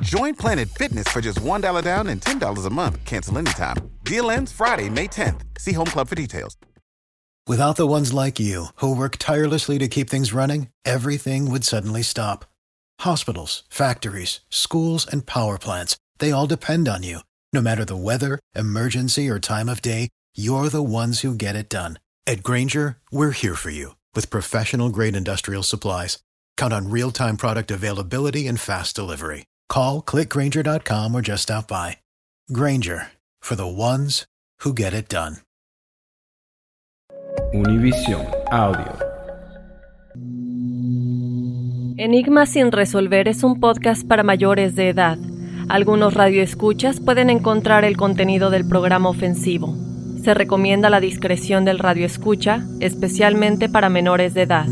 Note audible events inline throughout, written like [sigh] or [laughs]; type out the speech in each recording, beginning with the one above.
Join Planet Fitness for just $1 down and $10 a month. Cancel anytime. Deal ends Friday, May 10th. See Home Club for details. Without the ones like you, who work tirelessly to keep things running, everything would suddenly stop. Hospitals, factories, schools, and power plants, they all depend on you. No matter the weather, emergency, or time of day, you're the ones who get it done. At Granger, we're here for you with professional grade industrial supplies. Count on real time product availability and fast delivery. Call clickgranger.com or just stop by. Granger for the ones who get it done. Univision Audio. Enigma sin resolver es un podcast para mayores de edad. Algunos radioescuchas pueden encontrar el contenido del programa ofensivo. Se recomienda la discreción del radioescucha, especialmente para menores de edad.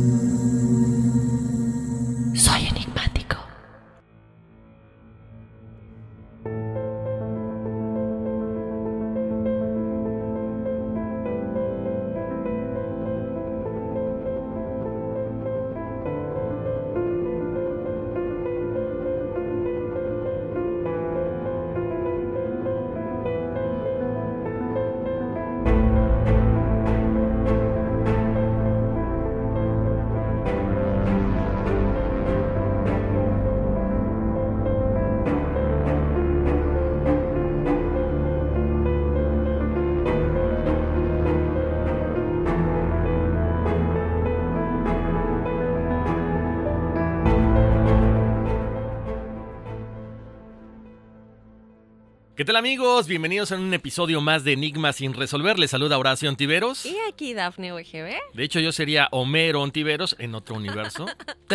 Tal amigos? Bienvenidos a un episodio más de Enigma sin resolver. Les saluda Horacio Ontiveros. Y aquí Dafne UGB. De hecho, yo sería Homero Ontiveros en otro universo. [laughs]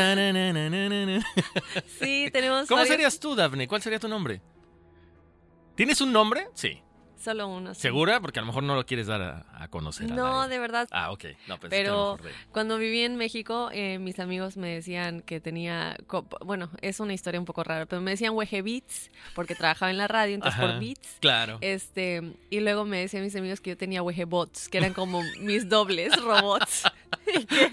Sí, tenemos. ¿Cómo varios- serías tú, Dafne? ¿Cuál sería tu nombre? ¿Tienes un nombre? Sí. Solo uno. sí. ¿Segura? Porque a lo mejor no lo quieres dar a, a conocer. No, de verdad. Ah, ok. No, Pero de- cuando viví en México, eh, mis amigos me decían que tenía, bueno, es una historia un poco rara, pero me decían Weje Beats porque trabajaba en la radio, entonces Ajá, por Beats. Claro. Este, y luego me decían mis amigos que yo tenía Weje Bots, que eran como mis dobles robots. [laughs] Y que-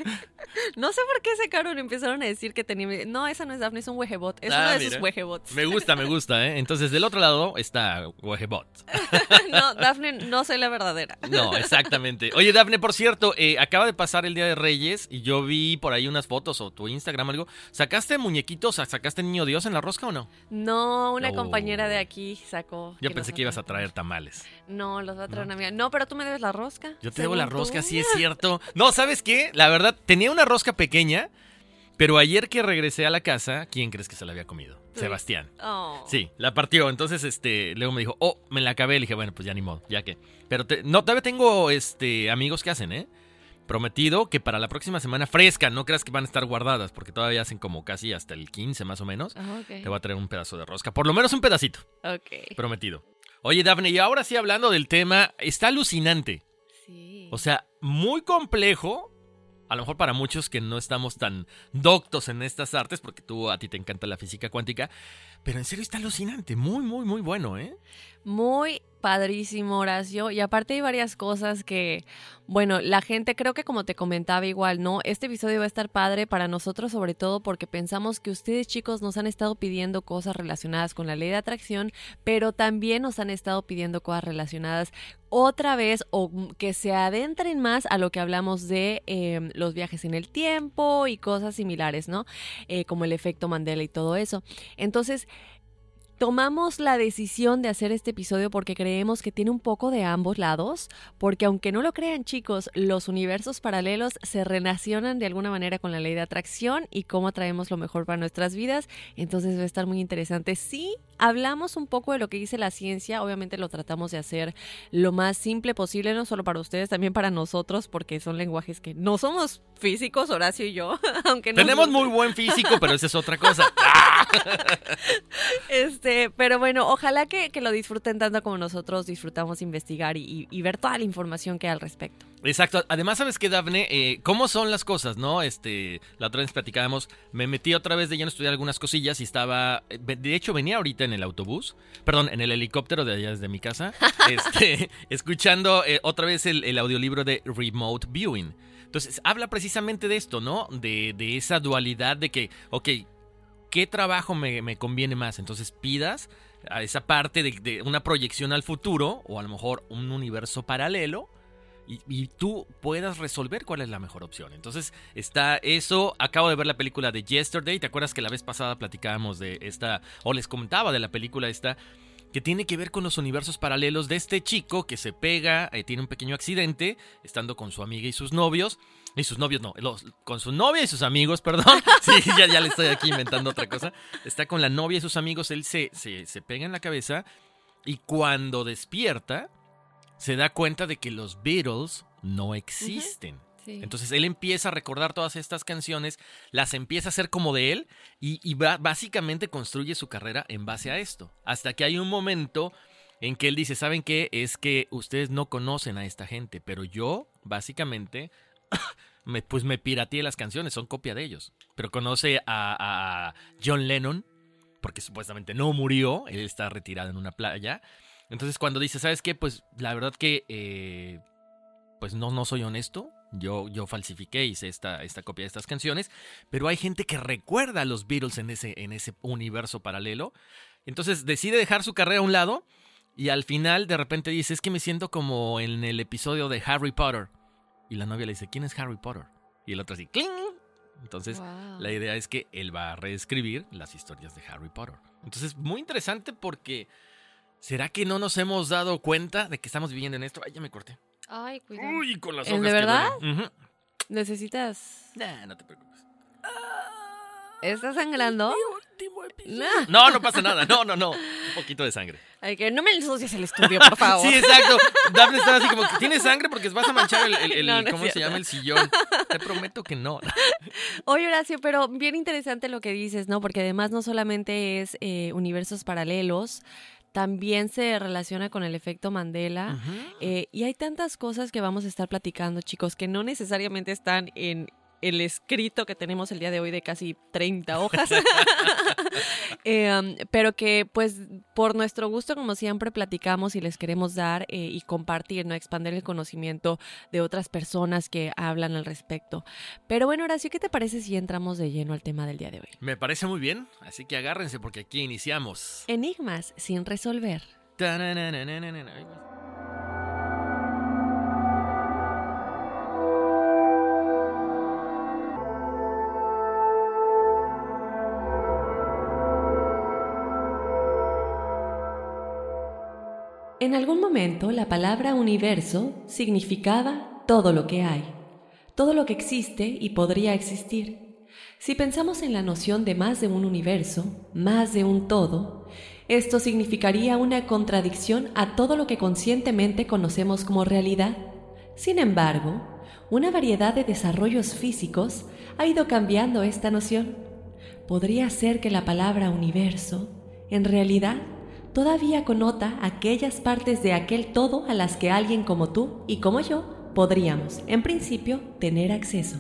[laughs] no sé por qué ese cabrón empezaron a decir que tenía. No, esa no es Daphne, es un Wejebot. Es Ah, uno de mira. sus Wejebots. Me gusta, me gusta, ¿eh? Entonces, del otro lado está Wejebot. [laughs] no, Daphne, no soy la verdadera. No, exactamente. Oye, Dafne, por cierto, eh, acaba de pasar el Día de Reyes y yo vi por ahí unas fotos o tu Instagram algo. ¿Sacaste muñequitos? ¿Sacaste niño Dios en la rosca o no? No, una compañera de aquí sacó. Yo que pensé que ibas a traer tamales. No, los va a traer una amiga. No, pero tú me debes la rosca. Yo te debo la rosca, tú. sí es cierto. No, ¿sabes qué? La verdad, tenía una rosca pequeña, pero ayer que regresé a la casa, ¿quién crees que se la había comido? Sebastián. Oh. Sí, la partió. Entonces, este, luego me dijo, oh, me la acabé. Le dije, bueno, pues ya ni modo, ya que. Pero te- no, todavía tengo este amigos que hacen, ¿eh? Prometido que para la próxima semana fresca, no creas que van a estar guardadas, porque todavía hacen como casi hasta el 15 más o menos. Ah, ok. Te voy a traer un pedazo de rosca, por lo menos un pedacito, Ok. prometido. Oye, Dafne, y ahora sí hablando del tema, está alucinante. Sí. O sea, muy complejo. A lo mejor para muchos que no estamos tan doctos en estas artes, porque tú a ti te encanta la física cuántica, Pero en serio está alucinante, muy, muy, muy bueno, ¿eh? Muy padrísimo, Horacio. Y aparte hay varias cosas que, bueno, la gente creo que como te comentaba igual, ¿no? Este episodio va a estar padre para nosotros sobre todo porque pensamos que ustedes chicos nos han estado pidiendo cosas relacionadas con la ley de atracción, pero también nos han estado pidiendo cosas relacionadas otra vez o que se adentren más a lo que hablamos de eh, los viajes en el tiempo y cosas similares, ¿no? Eh, como el efecto Mandela y todo eso. Entonces, Tomamos la decisión de hacer este episodio porque creemos que tiene un poco de ambos lados, porque aunque no lo crean chicos, los universos paralelos se relacionan de alguna manera con la ley de atracción y cómo atraemos lo mejor para nuestras vidas, entonces va a estar muy interesante. Sí, hablamos un poco de lo que dice la ciencia, obviamente lo tratamos de hacer lo más simple posible, no solo para ustedes, también para nosotros, porque son lenguajes que no somos físicos, Horacio y yo, [laughs] aunque no Tenemos muy buen físico, pero esa es otra cosa. [laughs] [laughs] este, pero bueno, ojalá que, que, lo disfruten tanto como nosotros disfrutamos investigar y, y, ver toda la información que hay al respecto. Exacto. Además, ¿sabes qué, Dafne? Eh, ¿Cómo son las cosas, no? Este, la otra vez platicábamos, me metí otra vez de lleno a estudiar algunas cosillas y estaba, eh, de hecho venía ahorita en el autobús, perdón, en el helicóptero de allá desde mi casa, [laughs] este, [laughs] escuchando eh, otra vez el, el audiolibro de Remote Viewing. Entonces, habla precisamente de esto, ¿no? De, de esa dualidad de que, ok, ¿qué trabajo me, me, conviene más? Entonces pidas a esa parte de, una proyección al futuro o a lo mejor un universo paralelo y, y, tú puedas resolver cuál es la mejor opción. Entonces está eso. Acabo de ver la película de Yesterday. ¿Te acuerdas que la vez pasada platicábamos de esta, o les comentaba de la película esta? que tiene que ver con los universos paralelos de este chico que se pega, eh, tiene un pequeño accidente, estando con su amiga y sus novios. Y sus novios no, los, con su novia y sus amigos, perdón. [laughs] Sí, ya, ya le estoy aquí inventando otra cosa. Está con la novia y sus amigos, él se, se, se pega en la cabeza y cuando despierta se da cuenta de que los Beatles no existen. Uh -huh. Sí. Entonces él empieza a recordar todas estas canciones, las empieza a hacer como de él y, y va, básicamente construye su carrera en base a esto. Hasta que hay un momento en que él dice, ¿saben qué? Es que ustedes no conocen a esta gente, pero yo básicamente [laughs] me, pues me pirateé las canciones, son copia de ellos. Pero conoce a, John Lennon, porque supuestamente no murió, él está retirado en una playa. Entonces cuando dice, ¿sabes qué? Pues la verdad que eh, pues no, no soy honesto. Yo, yo falsifiqué, hice esta, esta copia de estas canciones, pero hay gente que recuerda a los Beatles en ese, en ese universo paralelo. Entonces decide dejar su carrera a un lado y al final de repente dice, es que me siento como en el episodio de Harry Potter. Y la novia le dice, ¿quién es Harry Potter? Y el otro así, ¡cling! Entonces, wow. la idea es que él va a reescribir las historias de Harry Potter. Entonces, muy interesante porque ¿será que no nos hemos dado cuenta de que estamos viviendo en esto? Ay, ya me corté. Ay, cuidado. Uy, con las ¿En hojas ¿De verdad? Que uh -huh. ¿Necesitas...? Nah, no te preocupes. ¿Estás sangrando? No. no, no pasa nada. No, no, no. Un poquito de sangre. Ay, que no me ensucies el estudio, por favor. sí, exacto. Daphne estaba así como que tiene sangre porque vas a manchar el, el, el no, no ¿cómo se llama? El sillón. Te prometo que no. Oye, Horacio, pero bien interesante lo que dices, ¿no? Porque además no solamente es eh, universos paralelos, también se relaciona con el efecto Mandela. Uh -huh. eh, y hay tantas cosas que vamos a estar platicando, chicos, que no necesariamente están en el escrito que tenemos el día de hoy de casi 30 hojas, [laughs] eh, um, pero que pues por nuestro gusto, como siempre, platicamos y les queremos dar eh, y compartir, ¿no? expandir el conocimiento de otras personas que hablan al respecto. Pero bueno, Horacio, ¿qué te parece si entramos de lleno al tema del día de hoy? Me parece muy bien, así que agárrense porque aquí iniciamos. Enigmas sin resolver. En algún momento la palabra universo significaba todo lo que hay, todo lo que existe y podría existir. Si pensamos en la noción de más de un universo, más de un todo, esto significaría una contradicción a todo lo que conscientemente conocemos como realidad. Sin embargo, una variedad de desarrollos físicos ha ido cambiando esta noción. Podría ser que la palabra universo, en realidad, todavía connota aquellas partes de aquel todo a las que alguien como tú y como yo podríamos, en principio, tener acceso.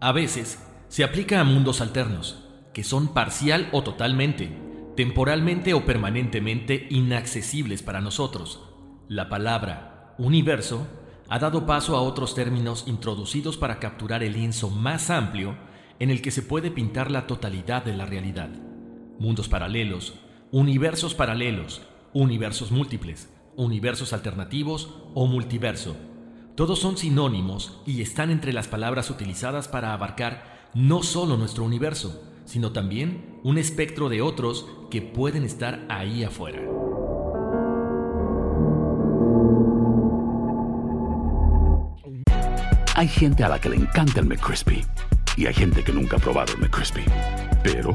A veces se aplica a mundos alternos, que son parcial o totalmente temporalmente o permanentemente inaccesibles para nosotros. La palabra universo ha dado paso a otros términos introducidos para capturar el lienzo más amplio en el que se puede pintar la totalidad de la realidad. Mundos paralelos, universos paralelos, universos múltiples, universos alternativos o multiverso. Todos son sinónimos y están entre las palabras utilizadas para abarcar no solo nuestro universo, sino también un espectro de otros que pueden estar ahí afuera. Hay gente a la que le encanta el McCrispy y hay gente que nunca ha probado el McCrispy. Pero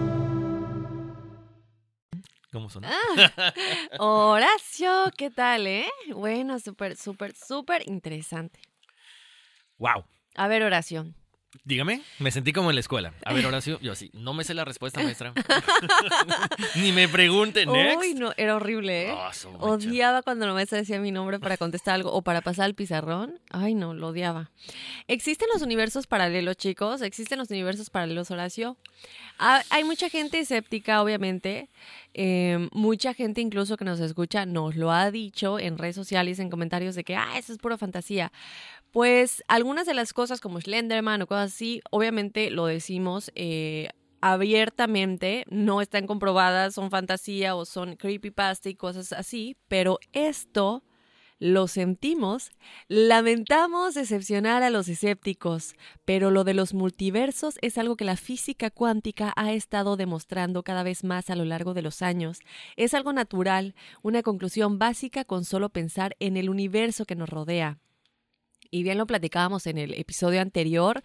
¿Cómo son? Ah, Horacio, ¿qué tal, eh? Bueno, súper, súper, súper interesante. wow. A ver, Horacio. Dígame, me sentí como en la escuela. A ver, Horacio, yo así, no me sé la respuesta, maestra. [laughs] Ni me pregunte, next. Uy, no, era horrible, ¿eh? Ah. Odiaba cuando la maestra decía mi nombre para contestar algo o para pasar al pizarrón. Ay, no, lo odiaba. ¿Existen los universos paralelos, chicos? ¿Existen los universos paralelos, Horacio? Ah, hay mucha gente escéptica, obviamente. Eh, mucha gente incluso que nos escucha nos lo ha dicho en redes sociales, en comentarios de que, ah, eso es pura fantasía. Pues algunas de las cosas como Slenderman o cosas así, obviamente lo decimos eh, abiertamente, no están comprobadas, son fantasía o son creepypasta y cosas así, pero esto lo sentimos, lamentamos decepcionar a los escépticos, pero lo de los multiversos es algo que la física cuántica ha estado demostrando cada vez más a lo largo de los años. Es algo natural, una conclusión básica con solo pensar en el universo que nos rodea. Y bien lo platicábamos en el episodio anterior,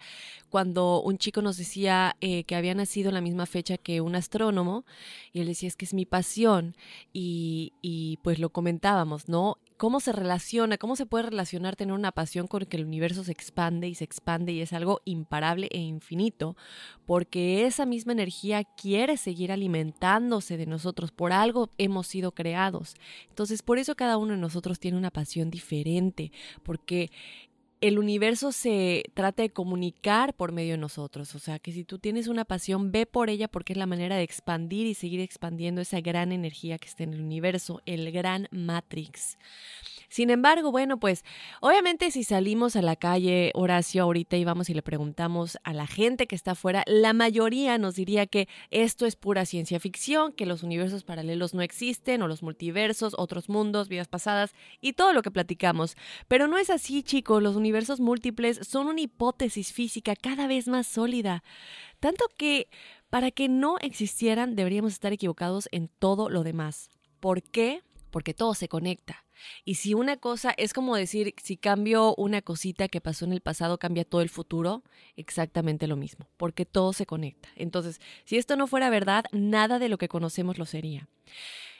cuando un chico nos decía eh, que había nacido en la misma fecha que un astrónomo, y él decía, es que es mi pasión, y, y pues lo comentábamos, ¿no? ¿Cómo se relaciona, cómo se puede relacionar tener una pasión con que el universo se expande y se expande y es algo imparable e infinito? Porque esa misma energía quiere seguir alimentándose de nosotros, por algo hemos sido creados. Entonces, por eso cada uno de nosotros tiene una pasión diferente, porque el universo se trata de comunicar por medio de nosotros. O sea, que si tú tienes una pasión, ve por ella porque es la manera de expandir y seguir expandiendo esa gran energía que está en el universo, el gran Matrix. Sin embargo, bueno, pues obviamente si salimos a la calle, Horacio, ahorita y vamos y le preguntamos a la gente que está afuera, la mayoría nos diría que esto es pura ciencia ficción, que los universos paralelos no existen, o los multiversos, otros mundos, vidas pasadas y todo lo que platicamos. Pero no es así, chicos, los universos múltiples son una hipótesis física cada vez más sólida. Tanto que para que no existieran deberíamos estar equivocados en todo lo demás. ¿Por qué? Porque todo se conecta. Y si una cosa es como decir, si cambio una cosita que pasó en el pasado, cambia todo el futuro, exactamente lo mismo, porque todo se conecta. Entonces, si esto no fuera verdad, nada de lo que conocemos lo sería.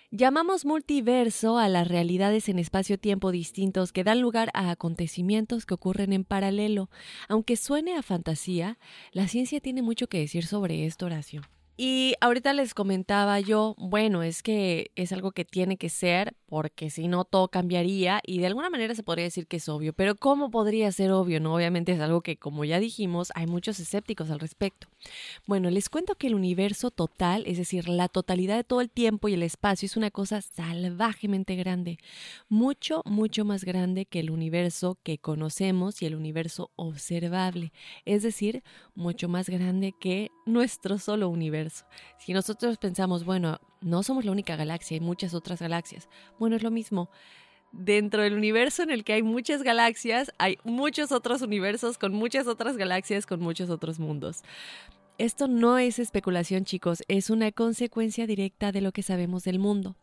Llamamos multiverso a las realidades en espacio-tiempo distintos que dan lugar a acontecimientos que ocurren en paralelo. Aunque suene a fantasía, la ciencia tiene mucho que decir sobre esto, Horacio. Y ahorita les comentaba yo, bueno, es que es algo que tiene que ser porque si no todo cambiaría y de alguna manera se podría decir que es obvio, pero ¿cómo podría ser obvio? No, obviamente es algo que como ya dijimos, hay muchos escépticos al respecto. Bueno, les cuento que el universo total, es decir, la totalidad de todo el tiempo y el espacio es una cosa salvajemente grande, mucho, mucho más grande que el universo que conocemos y el universo observable, es decir, mucho más grande que nuestro solo universo. Si nosotros pensamos, bueno, no somos la única galaxia, hay muchas otras galaxias. Bueno, es lo mismo. Dentro del universo en el que hay muchas galaxias, hay muchos otros universos con muchas otras galaxias, con muchos otros mundos. Esto no es especulación, chicos, es una consecuencia directa de lo que sabemos del mundo.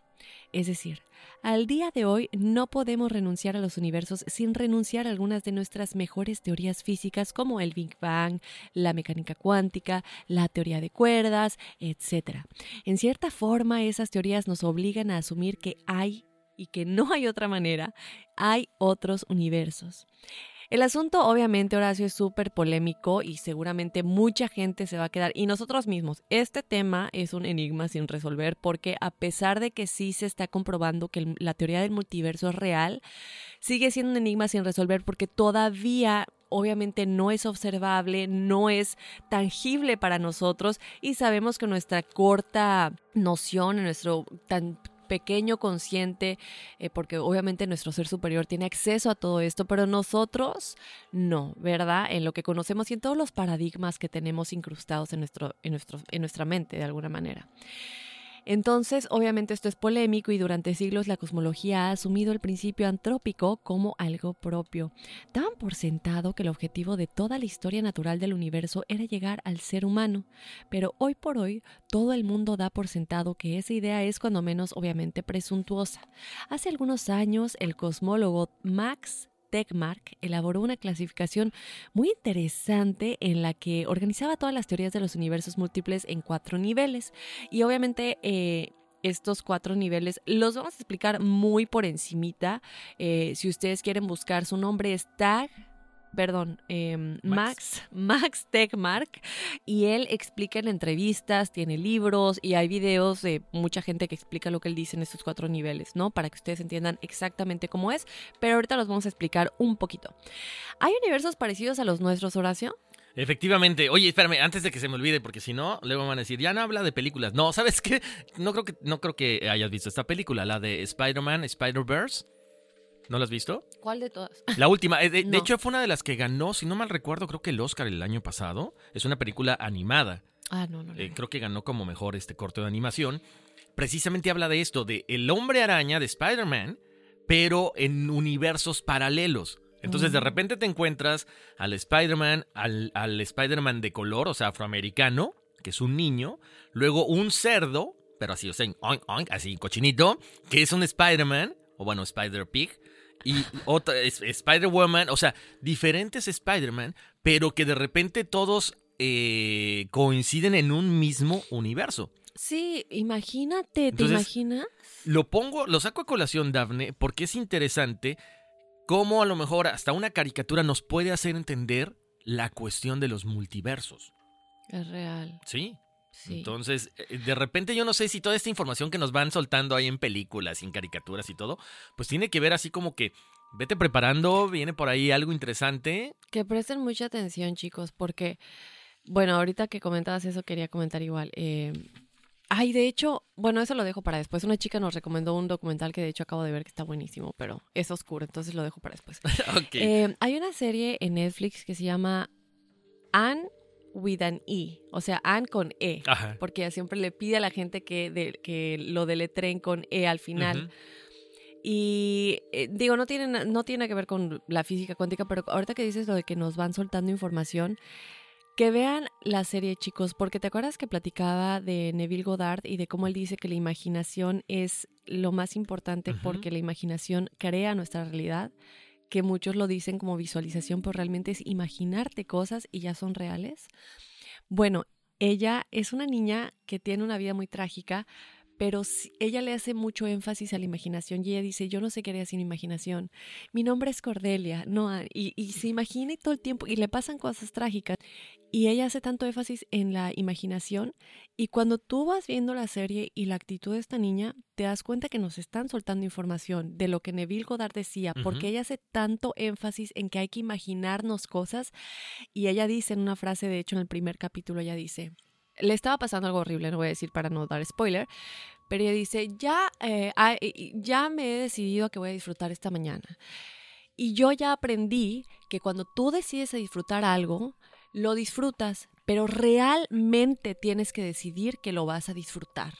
Es decir, al día de hoy no podemos renunciar a los universos sin renunciar a algunas de nuestras mejores teorías físicas como el Big Bang, la mecánica cuántica, la teoría de cuerdas, etc. En cierta forma, esas teorías nos obligan a asumir que hay y que no hay otra manera, hay otros universos. El asunto, obviamente, Horacio, es súper polémico y seguramente mucha gente se va a quedar. Y nosotros mismos, este tema es un enigma sin resolver porque a pesar de que sí se está comprobando que la teoría del multiverso es real, sigue siendo un enigma sin resolver porque todavía obviamente no es observable, no es tangible para nosotros y sabemos que nuestra corta noción, nuestro tan pequeño consciente, eh, porque obviamente nuestro ser superior tiene acceso a todo esto, pero nosotros no, ¿verdad? En lo que conocemos y en todos los paradigmas que tenemos incrustados en, nuestro, en, nuestro, en nuestra mente de alguna manera. Entonces, obviamente esto es polémico y durante siglos la cosmología ha asumido el principio antrópico como algo propio. Daban por sentado que el objetivo de toda la historia natural del universo era llegar al ser humano, pero hoy por hoy todo el mundo da por sentado que esa idea es cuando menos obviamente presuntuosa. Hace algunos años el cosmólogo Max Tegmark elaboró una clasificación muy interesante en la que organizaba todas las teorías de los universos múltiples en cuatro niveles. Y obviamente... Eh, estos cuatro niveles los vamos a explicar muy por encimita. Eh, si ustedes quieren buscar su nombre es Tag perdón, em, Max. Max, [laughs] Techmark, y él explica en entrevistas, tiene libros y hay videos de mucha gente que explica lo que él dice en estos cuatro niveles, ¿no? Para que ustedes entiendan exactamente cómo es, pero ahorita los vamos a explicar un poquito. ¿Hay universos parecidos a los nuestros, Horacio? Efectivamente. Oye, espérame, antes de que se me olvide, porque si no, luego van a decir, ya no habla de películas. No, ¿sabes qué? No creo que, no creo que hayas visto esta película, la de Spider-Man, Spider-Verse. ¿No la has visto? ¿Cuál de todas? [laughs] La última. Eh, de, hecho, fue una de las que ganó, si no mal recuerdo, creo que el Oscar el año pasado. Es una película animada. Ah, no, no. Eh, creo que ganó como mejor este corto de animación. Precisamente habla de esto, de el hombre araña de Spider-Man, pero en universos paralelos. Entonces, de mm. repente te encuentras al Spider-Man, al, al Spider-Man de color, o sea, afroamericano, que es un niño. Luego un cerdo, pero así, o sea, oink, oink, así, cochinito, que es un Spider-Man, o bueno, Spider-Pig y otra Spider-Woman, o sea, diferentes Spider-Man, pero que de repente todos eh, coinciden en un mismo universo. Sí, imagínate, ¿te imaginas? Lo pongo, lo saco a colación, Daphne, porque es interesante cómo a lo mejor hasta una caricatura nos puede hacer entender la cuestión de los multiversos. Es real. Sí. Entonces, eh, de repente yo no sé si toda esta información que nos van soltando ahí en películas, en caricaturas y todo, pues tiene que ver así como que vete preparando, viene por ahí algo interesante. Que presten mucha atención, chicos, porque, bueno, ahorita que comentabas eso quería comentar igual. Eh, ay, de hecho, bueno, eso lo dejo para después. Una chica nos recomendó un documental que de hecho acabo de ver que está buenísimo, pero es oscuro, entonces lo dejo para después. [laughs] Eh, hay una serie en Netflix que se llama Anne with an E, o sea, Anne con E, porque ella siempre le pide a la gente que, de, que lo deletren con E al final. Y eh, digo, no tiene, no tiene que ver con la física cuántica, pero ahorita que dices lo de que nos van soltando información, que vean la serie, chicos, porque te acuerdas que platicaba de Neville Goddard y de cómo él dice que la imaginación es lo más importante porque la imaginación crea nuestra realidad que muchos lo dicen como visualización, pero realmente es imaginarte cosas y ya son reales. Bueno, ella es una niña que tiene una vida muy trágica, pero ella le hace mucho énfasis a la imaginación y ella dice, yo no sé qué haría sin imaginación. Mi nombre es Cordelia, no, Ann". y, y se imagina y todo el tiempo y le pasan cosas trágicas. Y ella hace tanto énfasis en la imaginación y cuando tú vas viendo la serie y la actitud de esta niña, te das cuenta que nos están soltando información de lo que Neville Goddard decía, porque ella hace tanto énfasis en que hay que imaginarnos cosas y ella dice en una frase, de hecho en el primer capítulo, ella dice, le estaba pasando algo horrible, no voy a decir para no dar spoiler, pero ella dice, ya, eh, ya me he decidido a que voy a disfrutar esta mañana. Y yo ya aprendí que cuando tú decides a disfrutar algo, lo disfrutas, pero realmente tienes que decidir que lo vas a disfrutar.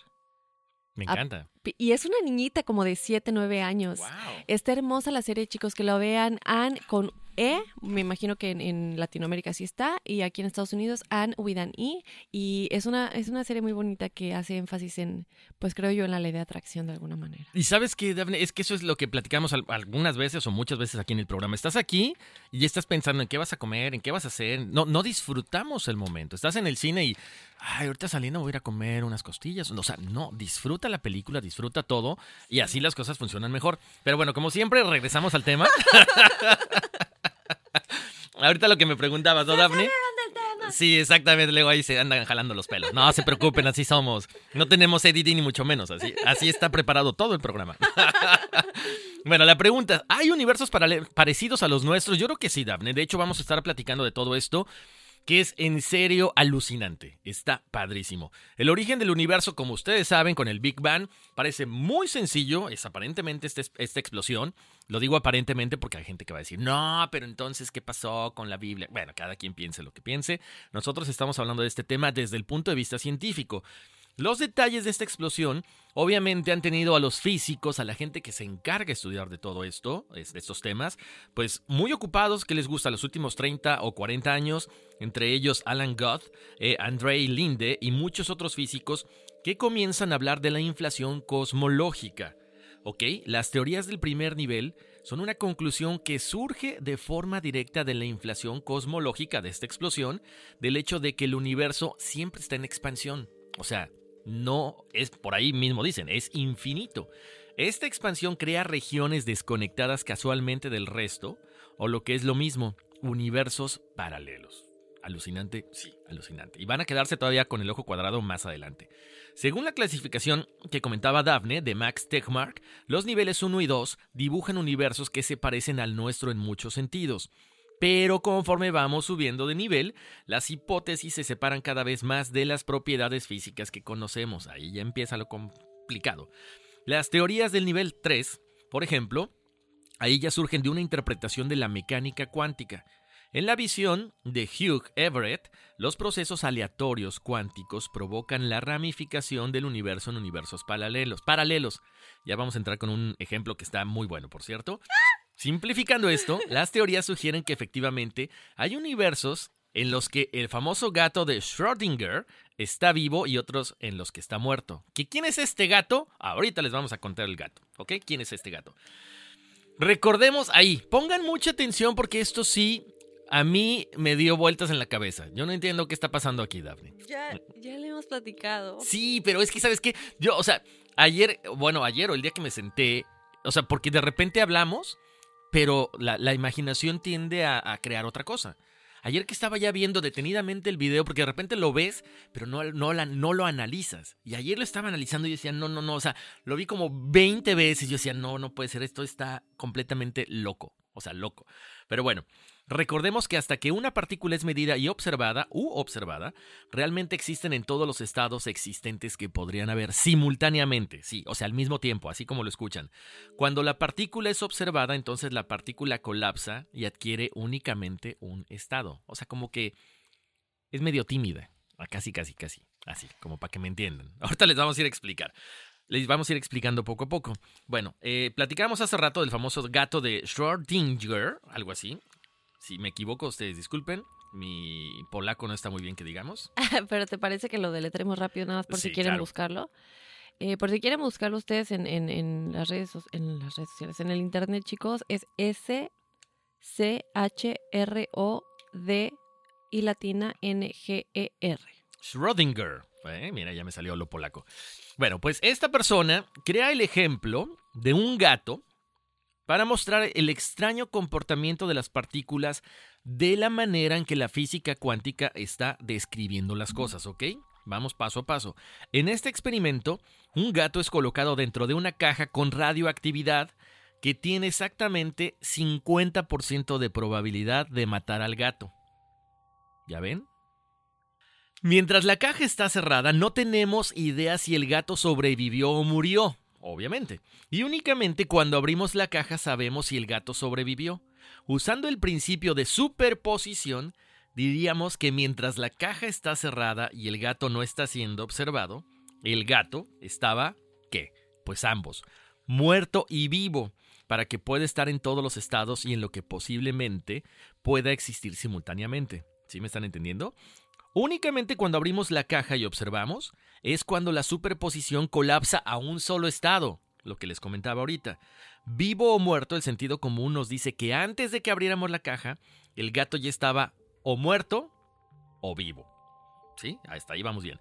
Me encanta. Y es una niñita como de 7, 9 años. Está hermosa la serie, chicos, que lo vean. Anne con E, me imagino que en, en Latinoamérica sí está, y aquí en Estados Unidos, Anne with an E. Y es una, es una serie muy bonita que hace énfasis en, pues creo yo, en la ley de atracción de alguna manera. Y sabes que, Dafne, es que eso es lo que platicamos al- algunas veces o muchas veces aquí en el programa. Estás aquí y estás pensando en qué vas a comer, en qué vas a hacer. No, no disfrutamos el momento. Estás en el cine y, ay, ahorita saliendo voy a ir a comer unas costillas. O sea, no, disfruta la película, disfruta todo y así las cosas funcionan mejor. Pero bueno, como siempre, regresamos al tema. [laughs] ahorita lo que me preguntabas, ¿no, Dafne? Sí, exactamente. Luego ahí se andan jalando los pelos. No se preocupen, así somos. No tenemos editing ni mucho menos. Así, así está preparado todo el programa. [laughs] bueno, la pregunta: ¿hay universos parecidos a los nuestros? Yo creo que sí, Daphne. De hecho, vamos a estar platicando de todo esto. Que es en serio alucinante. Está padrísimo. El origen del universo, como ustedes saben, con el Big Bang, parece muy sencillo. Es aparentemente este- esta explosión. Lo digo aparentemente porque hay gente que va a decir, no, pero entonces, ¿qué pasó con la Biblia? Bueno, cada quien piense lo que piense. Nosotros estamos hablando de este tema desde el punto de vista científico. Los detalles de esta explosión obviamente han tenido a los físicos, a la gente que se encarga de estudiar de todo esto, es- de estos temas, pues muy ocupados, que les gusta los últimos 30 o 40 años, entre ellos Alan Guth, eh, Andrei Linde y muchos otros físicos que comienzan a hablar de la inflación cosmológica. ¿Ok? Las teorías del primer nivel son una conclusión que surge de forma directa de la inflación cosmológica de esta explosión, del hecho de que el universo siempre está en expansión. O sea, no es, por ahí mismo dicen, es infinito. Esta expansión crea regiones desconectadas casualmente del resto, o lo que es lo mismo, universos paralelos. Alucinante, sí, alucinante. Y van a quedarse todavía con el ojo cuadrado más adelante. Según la clasificación que comentaba Daphne de Max Tegmark, los niveles 1 y 2 dibujan universos que se parecen al nuestro en muchos sentidos. Pero conforme vamos subiendo de nivel, las hipótesis se separan cada vez más de las propiedades físicas que conocemos. Ahí ya empieza lo complicado. Las teorías del nivel 3, por ejemplo, ahí ya surgen de una interpretación de la mecánica cuántica. En la visión de Hugh Everett, los procesos aleatorios cuánticos provocan la ramificación del universo en universos paralelos. Paralelos. Ya vamos a entrar con un ejemplo que está muy bueno, por cierto. Simplificando esto, [laughs] las teorías sugieren que efectivamente hay universos en los que el famoso gato de Schrödinger está vivo y otros en los que está muerto. ¿Que ¿Quién es este gato? Ahorita les vamos a contar el gato, ¿ok? ¿Quién es este gato? Recordemos ahí, pongan mucha atención porque esto sí a mí me dio vueltas en la cabeza. Yo no entiendo qué está pasando aquí, Daphne. Ya, ya le hemos platicado. Sí, pero es que, ¿sabes qué? Yo, o sea, ayer, bueno, ayer o el día que me senté, o sea, porque de repente hablamos, pero la, imaginación tiende a, a crear otra cosa. Ayer que estaba ya viendo detenidamente el video, porque de repente lo ves, pero no, no, la- no lo analizas. Y ayer lo estaba analizando y decía, no, no, no, o sea, lo vi como 20 veces y yo decía, no, no puede ser, esto está completamente loco, o sea, loco. Pero bueno, recordemos que hasta que una partícula es medida y observada, u observada, realmente existen en todos los estados existentes que podrían haber simultáneamente, sí, o sea, al mismo tiempo, así como lo escuchan. Cuando la partícula es observada, entonces la partícula colapsa y adquiere únicamente un estado. O sea, como que es medio tímida. Ah, Casi, casi, casi. Así, como para que me entiendan. [laughs] Ahorita les vamos a ir a explicar. Les vamos a ir explicando poco a poco. Bueno, eh, platicamos hace rato del famoso gato de Schrödinger, algo así. Si me equivoco, ustedes disculpen. Mi polaco no está muy bien, que digamos. [laughs] Pero ¿te parece que lo deletremos rápido nada más por si quieren claro. buscarlo? Eh, por si quieren buscarlo ustedes en, en, en las redes, en las redes sociales, en el internet, chicos, es S C H R O D y latina N G E R. Schrödinger. Eh, mira, ya me salió lo polaco. Bueno, pues esta persona crea el ejemplo de un gato para mostrar el extraño comportamiento de las partículas de la manera en que la física cuántica está describiendo las cosas, ¿ok? Vamos paso a paso. En este experimento, un gato es colocado dentro de una caja con radioactividad que tiene exactamente 50% de probabilidad de matar al gato. ¿Ya ven? Mientras la caja está cerrada, no tenemos idea si el gato sobrevivió o murió, obviamente. Y únicamente cuando abrimos la caja sabemos si el gato sobrevivió. Usando el principio de superposición, diríamos que mientras la caja está cerrada y el gato no está siendo observado, el gato estaba, ¿qué? Pues ambos, muerto y vivo, para que pueda estar en todos los estados y en lo que posiblemente pueda existir simultáneamente. ¿Sí me están entendiendo? Únicamente cuando abrimos la caja y observamos, es cuando la superposición colapsa a un solo estado, lo que les comentaba ahorita. Vivo o muerto, el sentido común nos dice que antes de que abriéramos la caja, el gato ya estaba o muerto o vivo. ¿Sí? Hasta ahí vamos bien.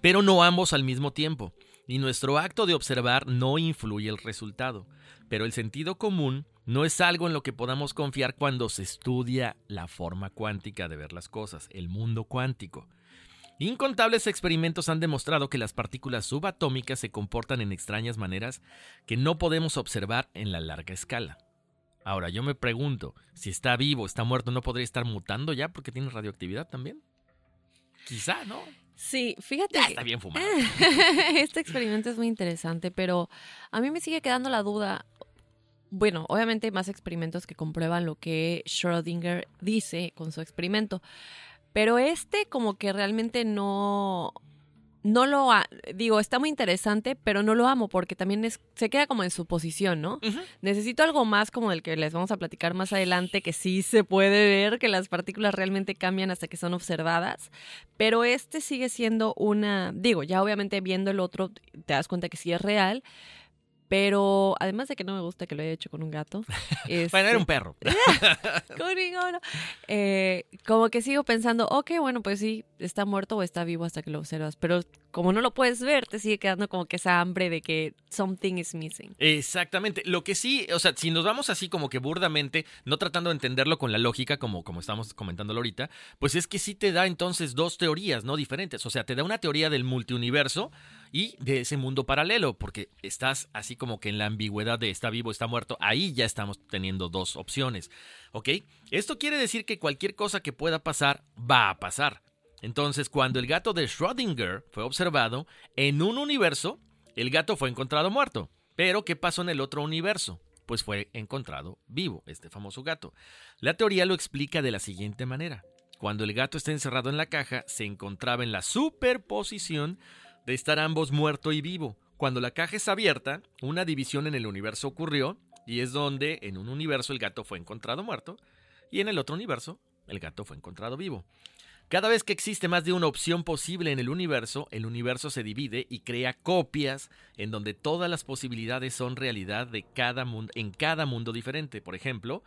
Pero no ambos al mismo tiempo. Y nuestro acto de observar no influye el resultado. Pero el sentido común no es algo en lo que podamos confiar cuando se estudia la forma cuántica de ver las cosas, el mundo cuántico. Incontables experimentos han demostrado que las partículas subatómicas se comportan en extrañas maneras que no podemos observar en la larga escala. Ahora, yo me pregunto, si está vivo, está muerto, ¿no podría estar mutando ya porque tiene radioactividad también? Quizá, ¿no? Sí, fíjate. Está bien fumado. [laughs] este experimento es muy interesante, pero a mí me sigue quedando la duda bueno, obviamente hay más experimentos que comprueban lo que Schrödinger dice con su experimento, pero este como que realmente no, no lo, digo, está muy interesante, pero no lo amo porque también es, se queda como en su posición, ¿no? Necesito algo más como el que les vamos a platicar más adelante, que sí se puede ver que las partículas realmente cambian hasta que son observadas, pero este sigue siendo una, digo, ya obviamente viendo el otro te das cuenta que sí es real, pero además de que no me gusta que lo haya hecho con un gato. [laughs] bueno, era un perro. [laughs] con eh, como que sigo pensando, ok, bueno, pues sí, está muerto o está vivo hasta que lo observas. Pero como no lo puedes ver, te sigue quedando como que esa hambre de que something is missing. Exactamente. Lo que sí, o sea, si nos vamos así como que burdamente, no tratando de entenderlo con la lógica, como, como estamos comentándolo ahorita, pues es que sí te da entonces dos teorías, ¿no? Diferentes. O sea, te da una teoría del multiuniverso y de ese mundo paralelo, porque estás así como que en la ambigüedad de está vivo, está muerto, ahí ya estamos teniendo dos opciones, ¿ok? Esto quiere decir que cualquier cosa que pueda pasar va a pasar. Entonces, cuando el gato de Schrödinger fue observado, en un universo, el gato fue encontrado muerto. Pero, ¿qué pasó en el otro universo? Pues fue encontrado vivo, este famoso gato. La teoría lo explica de la siguiente manera. Cuando el gato está encerrado en la caja, se encontraba en la superposición de estar ambos muerto y vivo. Cuando la caja es abierta, una división en el universo ocurrió y es donde en un universo el gato fue encontrado muerto y en el otro universo el gato fue encontrado vivo. Cada vez que existe más de una opción posible en el universo, el universo se divide y crea copias en donde todas las posibilidades son realidad de cada mundo, en cada mundo diferente. Por ejemplo,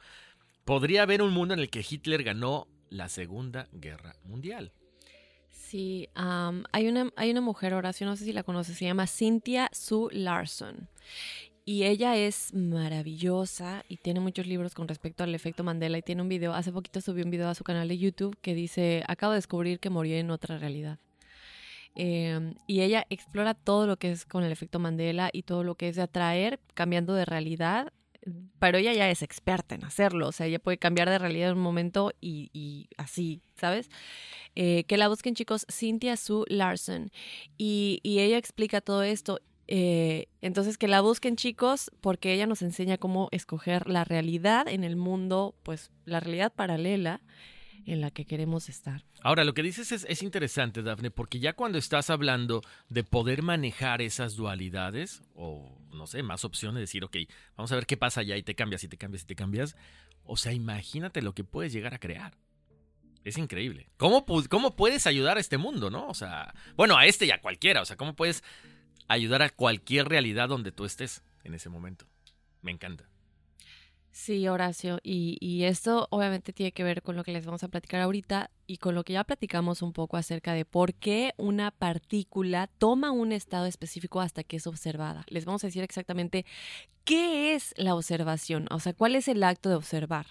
podría haber un mundo en el que Hitler ganó la Segunda Guerra Mundial. Sí, hay, una, hay una mujer, Horacio, no sé si la conoces, se llama Cynthia Sue Larson. Y ella es maravillosa y tiene muchos libros con respecto al efecto Mandela y tiene un video, hace poquito subió un video a su canal de YouTube que dice, acabo de descubrir que morí en otra realidad. Em, y ella explora todo lo que es con el efecto Mandela y todo lo que es de atraer, cambiando de realidad, pero ella ya es experta en hacerlo, o sea, ella puede cambiar de realidad en un momento y, así, ¿sabes? Eh, que la busquen chicos, Cynthia Sue Larson. Y, y ella explica todo esto. Eh, entonces que la busquen chicos porque ella nos enseña cómo escoger la realidad en el mundo, pues la realidad paralela en la que queremos estar. Ahora, lo que dices es, es, interesante, Dafne, porque ya cuando estás hablando de poder manejar esas dualidades, o no sé, más opciones, decir, ok, vamos a ver qué pasa allá y te cambias y te cambias y te cambias, o sea, imagínate lo que puedes llegar a crear. Es increíble. ¿Cómo, ¿Cómo puedes ayudar a este mundo, no? O sea, bueno, a este y a cualquiera. O sea, ¿cómo puedes ayudar a cualquier realidad donde tú estés en ese momento? Me encanta. Sí, Horacio, y, y, esto obviamente tiene que ver con lo que les vamos a platicar ahorita y con lo que ya platicamos un poco acerca de por qué una partícula toma un estado específico hasta que es observada. Les vamos a decir exactamente qué es la observación, o sea, cuál es el acto de observar.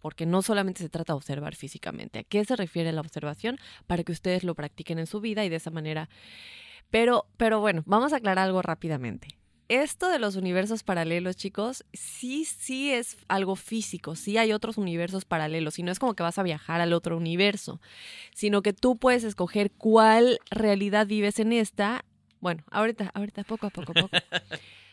Porque no solamente se trata de observar físicamente. ¿A qué se refiere la observación? Para que ustedes lo practiquen en su vida y de esa manera. Pero, pero bueno, vamos a aclarar algo rápidamente esto de los universos paralelos, chicos, sí, sí es algo físico, sí hay otros universos paralelos y no es como que vas a viajar al otro universo, sino que tú puedes escoger cuál realidad vives en esta. Bueno, ahorita, ahorita, poco a poco, poco. [laughs]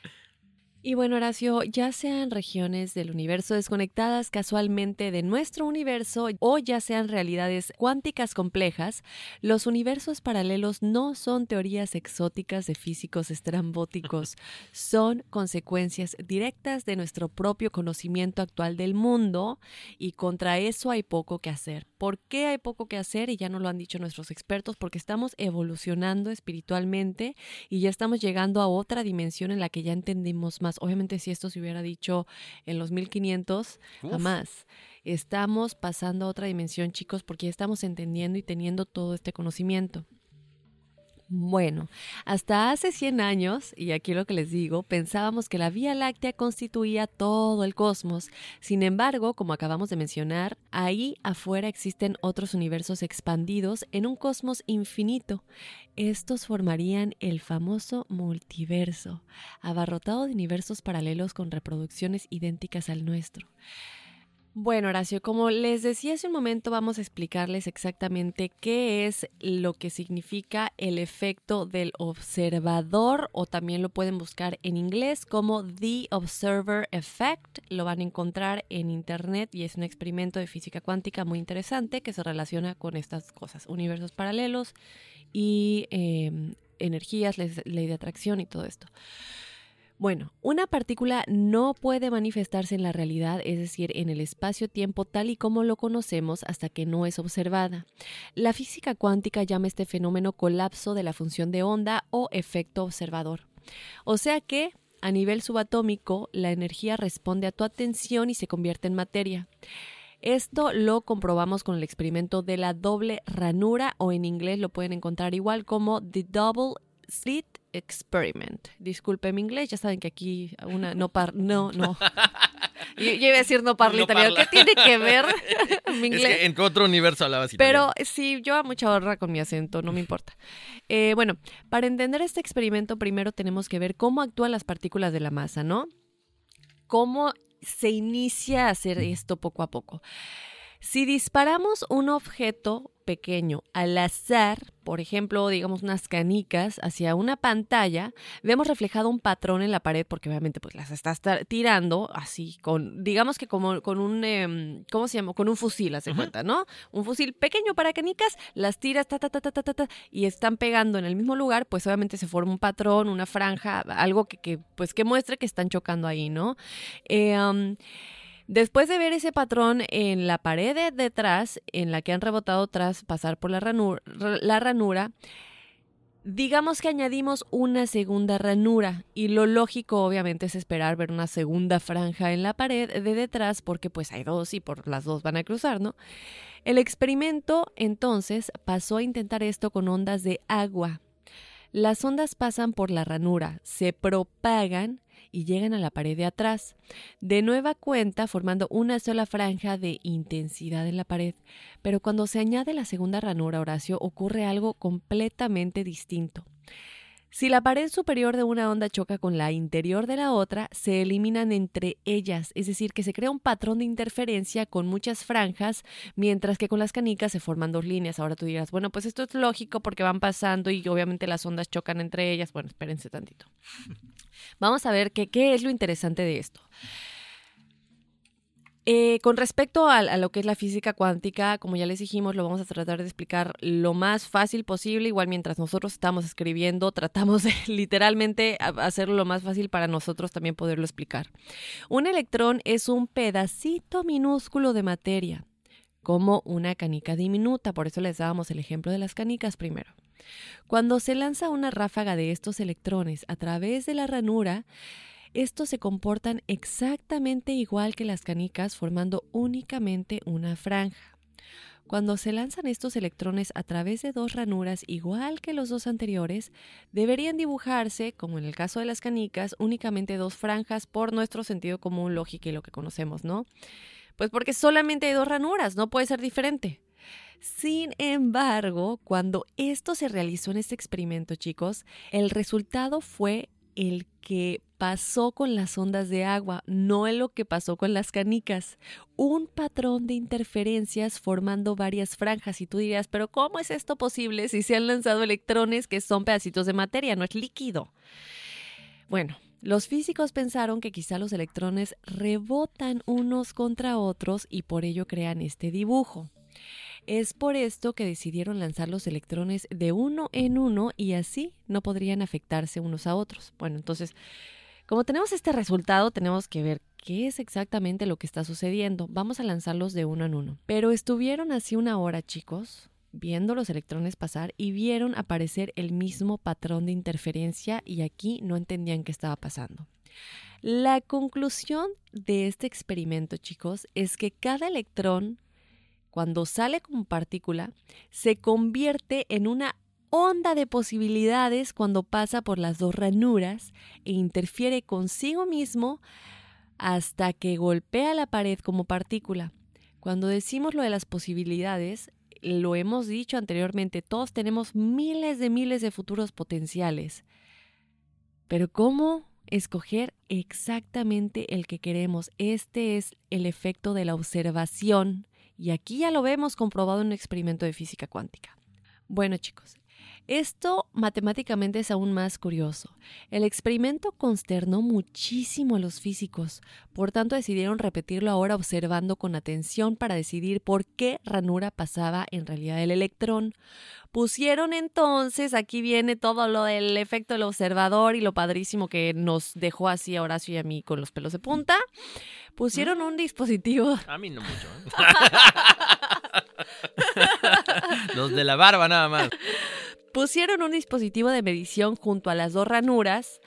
Y bueno, Horacio, ya sean regiones del universo desconectadas casualmente de nuestro universo o ya sean realidades cuánticas complejas, los universos paralelos no son teorías exóticas de físicos estrambóticos, [laughs] son consecuencias directas de nuestro propio conocimiento actual del mundo y contra eso hay poco que hacer. ¿Por qué hay poco que hacer? Y ya no lo han dicho nuestros expertos, porque estamos evolucionando espiritualmente y ya estamos llegando a otra dimensión en la que ya entendemos más Obviamente si esto se hubiera dicho en los 1500, jamás. Estamos pasando a otra dimensión, chicos, porque ya estamos entendiendo y teniendo todo este conocimiento. Bueno, hasta hace 100 años, y aquí lo que les digo, pensábamos que la Vía Láctea constituía todo el cosmos. Sin embargo, como acabamos de mencionar, ahí afuera existen otros universos expandidos en un cosmos infinito. Estos formarían el famoso multiverso, abarrotado de universos paralelos con reproducciones idénticas al nuestro. Bueno, Horacio, como les decía hace un momento, vamos a explicarles exactamente qué es lo que significa el efecto del observador o también lo pueden buscar en inglés como The Observer Effect. Lo van a encontrar en internet y es un experimento de física cuántica muy interesante que se relaciona con estas cosas, universos paralelos y em, energías, ley de atracción y todo esto. Bueno, una partícula no puede manifestarse en la realidad, es decir, en el espacio-tiempo tal y como lo conocemos hasta que no es observada. La física cuántica llama este fenómeno colapso de la función de onda o efecto observador. O sea que, a nivel subatómico, la energía responde a tu atención y se convierte en materia. Esto lo comprobamos con el experimento de la doble ranura o en inglés lo pueden encontrar igual como The Double Slit Experiment. Disculpe mi inglés, ya saben que aquí una no par no no. [laughs] Yo, iba a decir no parlo italiano. ¿Qué tiene que ver [laughs] mi inglés? Es que en otro universo hablabas italiano. Pero sí, yo a mucha honra con mi acento, no me importa. Eh, bueno, para entender este experimento, primero tenemos que ver cómo actúan las partículas de la masa, ¿no? Cómo se inicia a hacer esto poco a poco. Si disparamos un objeto pequeño al azar, por ejemplo, digamos unas canicas hacia una pantalla, vemos reflejado un patrón en la pared porque obviamente pues las estás tirando así con digamos que como con un em, ¿cómo se llama? con un fusil, hace cuenta, ¿no? Un fusil pequeño para canicas, las tiras ta ta ta ta ta ta, y están pegando en el mismo lugar, pues obviamente se forma un patrón, una franja, algo que, que pues que muestre que están chocando ahí, ¿no? Eh, Después de ver ese patrón en la pared de detrás, en la que han rebotado tras pasar por la ranura, digamos que añadimos una segunda ranura y lo lógico obviamente es esperar ver una segunda franja en la pared de detrás porque pues hay dos y por las dos van a cruzar, ¿no? El experimento entonces pasó a intentar esto con ondas de agua. Las ondas pasan por la ranura, se propagan y llegan a la pared de atrás, de nueva cuenta formando una sola franja de intensidad en la pared. Pero cuando se añade la segunda ranura, Horacio, ocurre algo completamente distinto. Si la pared superior de una onda choca con la interior de la otra, se eliminan entre ellas, es decir, que se crea un patrón de interferencia con muchas franjas, mientras que con las canicas se forman dos líneas. Ahora tú dirás, bueno, pues esto es lógico porque van pasando y obviamente las ondas chocan entre ellas. Bueno, espérense tantito. Vamos a ver qué es lo interesante de esto. Eh, con respecto a, lo que es la física cuántica, como ya les dijimos, lo vamos a tratar de explicar lo más fácil posible. Igual mientras nosotros estamos escribiendo, [laughs] tratamos de literalmente hacerlo lo más fácil para nosotros también poderlo explicar. Un electrón es un pedacito minúsculo de materia, como una canica diminuta. Por eso les dábamos el ejemplo de las canicas primero. Cuando se lanza una ráfaga de estos electrones a través de la ranura, estos se comportan exactamente igual que las canicas, formando únicamente una franja. Cuando se lanzan estos electrones a través de dos ranuras igual que los dos anteriores, deberían dibujarse, como en el caso de las canicas, únicamente dos franjas por nuestro sentido común, lógico y lo que conocemos, ¿no? Pues porque solamente hay dos ranuras, no puede ser diferente. Sin embargo, cuando esto se realizó en este experimento, chicos, el resultado fue el que pasó con las ondas de agua, no en lo que pasó con las canicas. Un patrón de interferencias formando varias franjas. Y tú dirías, pero ¿cómo es esto posible si se han lanzado electrones que son pedacitos de materia, no es líquido? Bueno, los físicos pensaron que quizá los electrones rebotan unos contra otros y por ello crean este dibujo. Es por esto que decidieron lanzar los electrones de uno en uno y así no podrían afectarse unos a otros. Bueno, entonces, como tenemos este resultado, tenemos que ver qué es exactamente lo que está sucediendo. Vamos a lanzarlos de uno en uno. Pero estuvieron así una hora, chicos, viendo los electrones pasar y vieron aparecer el mismo patrón de interferencia y aquí no entendían qué estaba pasando. La conclusión de este experimento, chicos, es que cada electrón cuando sale como partícula, se convierte en una onda de posibilidades cuando pasa por las dos ranuras e interfiere consigo mismo hasta que golpea la pared como partícula. Cuando decimos lo de las posibilidades, lo hemos dicho anteriormente, todos tenemos miles de miles de futuros potenciales. Pero ¿cómo escoger exactamente el que queremos? Este es el efecto de la observación y aquí ya lo vemos comprobado en un experimento de física cuántica. Bueno chicos, esto matemáticamente es aún más curioso. El experimento consternó muchísimo a los físicos, por tanto decidieron repetirlo ahora observando con atención para decidir por qué ranura pasaba en realidad el electrón. Pusieron entonces, aquí viene todo lo del efecto del observador y lo padrísimo que nos dejó así a Horacio y a mí con los pelos de punta. Pusieron un dispositivo. A mí no mucho. ¿eh? [laughs] los de la barba nada más pusieron un dispositivo de medición junto a las dos ranuras,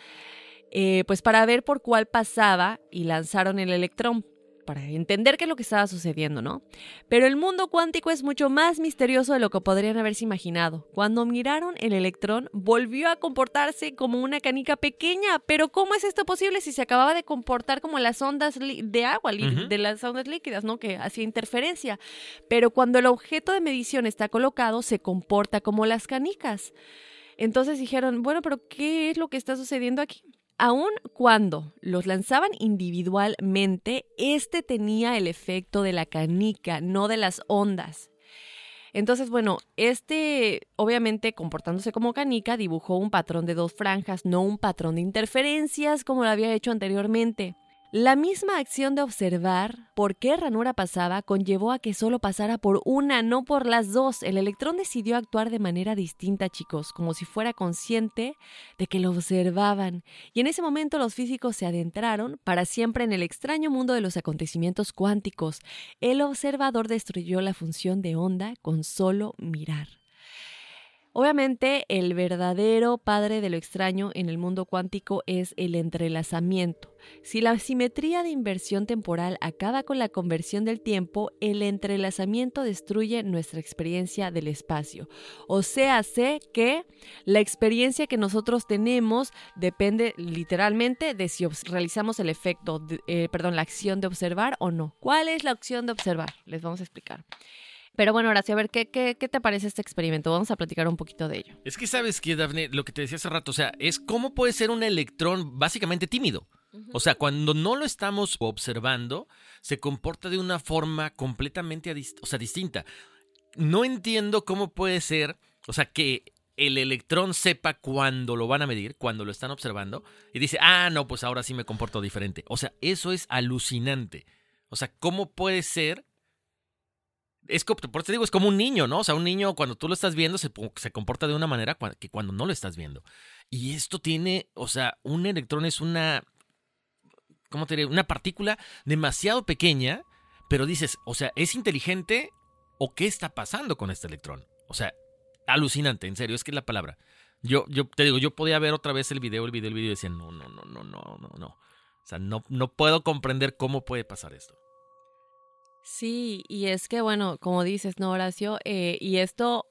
eh, pues para ver por cuál pasaba y lanzaron el electrón para entender qué es lo que estaba sucediendo, ¿no? Pero el mundo cuántico es mucho más misterioso de lo que podrían haberse imaginado. Cuando miraron el electrón, volvió a comportarse como una canica pequeña. Pero ¿cómo es esto posible si se acababa de comportar como las ondas de agua, de las ondas líquidas, ¿no? Que hacía interferencia. Pero cuando el objeto de medición está colocado, se comporta como las canicas. Entonces dijeron, bueno, pero ¿qué es lo que está sucediendo aquí? Aun cuando los lanzaban individualmente, este tenía el efecto de la canica, no de las ondas. Entonces, bueno, este, obviamente comportándose como canica, dibujó un patrón de dos franjas, no un patrón de interferencias como lo había hecho anteriormente. La misma acción de observar por qué ranura pasaba conllevó a que solo pasara por una, no por las dos. El electrón decidió actuar de manera distinta, chicos, como si fuera consciente de que lo observaban. Y en ese momento los físicos se adentraron para siempre en el extraño mundo de los acontecimientos cuánticos. El observador destruyó la función de onda con solo mirar. Obviamente, el verdadero padre de lo extraño en el mundo cuántico es el entrelazamiento. Si la simetría de inversión temporal acaba con la conversión del tiempo, el entrelazamiento destruye nuestra experiencia del espacio. O sea, sé que la experiencia que nosotros tenemos depende literalmente de si realizamos el efecto, eh, perdón, la acción de observar o no. ¿Cuál es la opción de observar? Les vamos a explicar. Pero bueno, Horacio, a ver, ¿qué, ¿qué, te parece este experimento? Vamos a platicar un poquito de ello. Es que sabes que, Daphne, lo que te decía hace rato, o sea, es cómo puede ser un electrón básicamente tímido. O sea, cuando no lo estamos observando, se comporta de una forma completamente o sea, distinta. No entiendo cómo puede ser, o sea, que el electrón sepa cuándo lo van a medir, cuando lo están observando, y dice, ah, no, pues ahora sí me comporto diferente. O sea, eso es alucinante. O sea, ¿cómo puede ser es, por eso te digo, es como un niño, ¿no? O sea, un niño cuando tú lo estás viendo se, se comporta de una manera que cuando no lo estás viendo. Y esto tiene, o sea, un electrón es una, ¿cómo te diré? Una partícula demasiado pequeña, pero dices, o sea, ¿es inteligente o qué está pasando con este electrón? O sea, alucinante, en serio, es que es la palabra. Yo, yo te digo, yo podía ver otra vez el video, el video, el video y decía, no, no, no, no, no, no, no. O sea, no, no puedo comprender cómo puede pasar esto. Sí, y es que, bueno, como dices, ¿no, Horacio? Eh, y esto,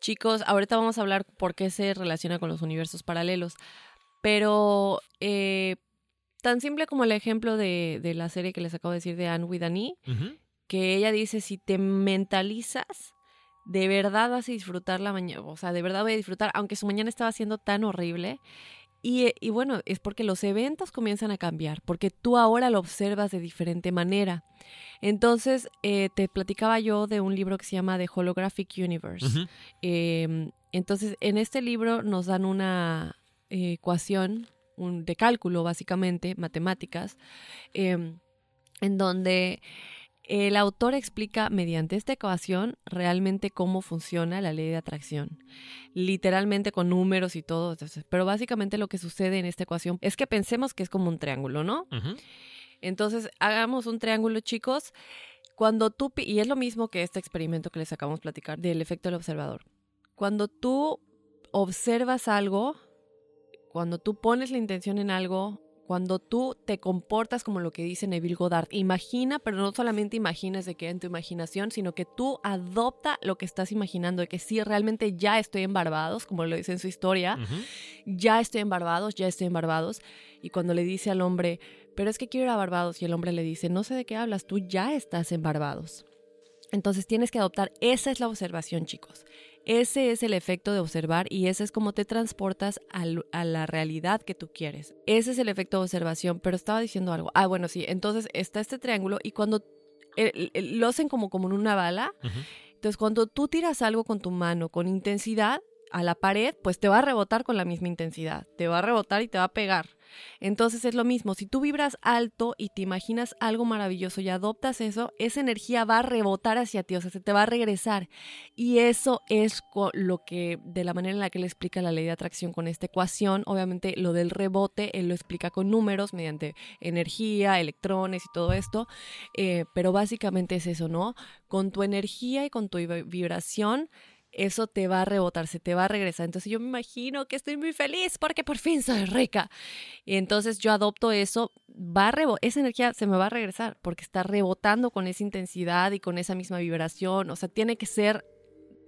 chicos, ahorita vamos a hablar por qué se relaciona con los universos paralelos, pero eh, tan simple como el ejemplo de, de, la serie que les acabo de decir de Anne with Annie, que ella dice, si te mentalizas, de verdad vas a disfrutar la mañana, o sea, de verdad voy a disfrutar, aunque su mañana estaba siendo tan horrible, y, y, bueno, es porque los eventos comienzan a cambiar, porque tú ahora lo observas de diferente manera. Entonces, eh, te platicaba yo de un libro que se llama The Holographic Universe. eh, entonces, en este libro nos dan una eh, ecuación un, de cálculo, básicamente, matemáticas, eh, en donde el autor explica mediante esta ecuación realmente cómo funciona la ley de atracción, literalmente con números y todo. Pero básicamente lo que sucede en esta ecuación es que pensemos que es como un triángulo, ¿no? Uh -huh. Entonces, hagamos un triángulo, chicos. Cuando tú, y es lo mismo que este experimento que les acabamos de platicar del efecto del observador. Cuando tú observas algo, cuando tú pones la intención en algo, cuando tú te comportas como lo que dice Neville Goddard, imagina, pero no solamente imaginas de que en tu imaginación, sino que tú adopta lo que estás imaginando, de que sí, realmente ya estoy en Barbados, como lo dice en su historia, uh -huh. ya estoy en Barbados, ya estoy en Barbados, y cuando le dice al hombre, pero es que quiero ir a Barbados, y el hombre le dice, no sé de qué hablas, tú ya estás en Barbados. Entonces tienes que adoptar, esa es la observación, chicos. Ese es el efecto de observar y ese es como te transportas a, a, la realidad que tú quieres. Ese es el efecto de observación, pero estaba diciendo algo. Ah, bueno, sí, entonces está este triángulo y cuando lo hacen como, como en una bala, uh -huh. entonces cuando tú tiras algo con tu mano con intensidad a la pared, pues te va a rebotar con la misma intensidad, te va a rebotar y te va a pegar. Entonces es lo mismo, si tú vibras alto y te imaginas algo maravilloso y adoptas eso, esa energía va a rebotar hacia ti, o sea, se te va a regresar. Y eso es lo que, de la manera en la que él explica la ley de atracción con esta ecuación, obviamente lo del rebote, él lo explica con números, mediante energía, electrones y todo esto, eh, pero básicamente es eso, ¿no? Con tu energía y con tu vibración, eso te va a rebotar, se te va a regresar. Entonces yo me imagino que estoy muy feliz porque por fin soy rica. Y entonces yo adopto eso, va a esa energía se me va a regresar porque está rebotando con esa intensidad y con esa misma vibración. O sea, tiene que ser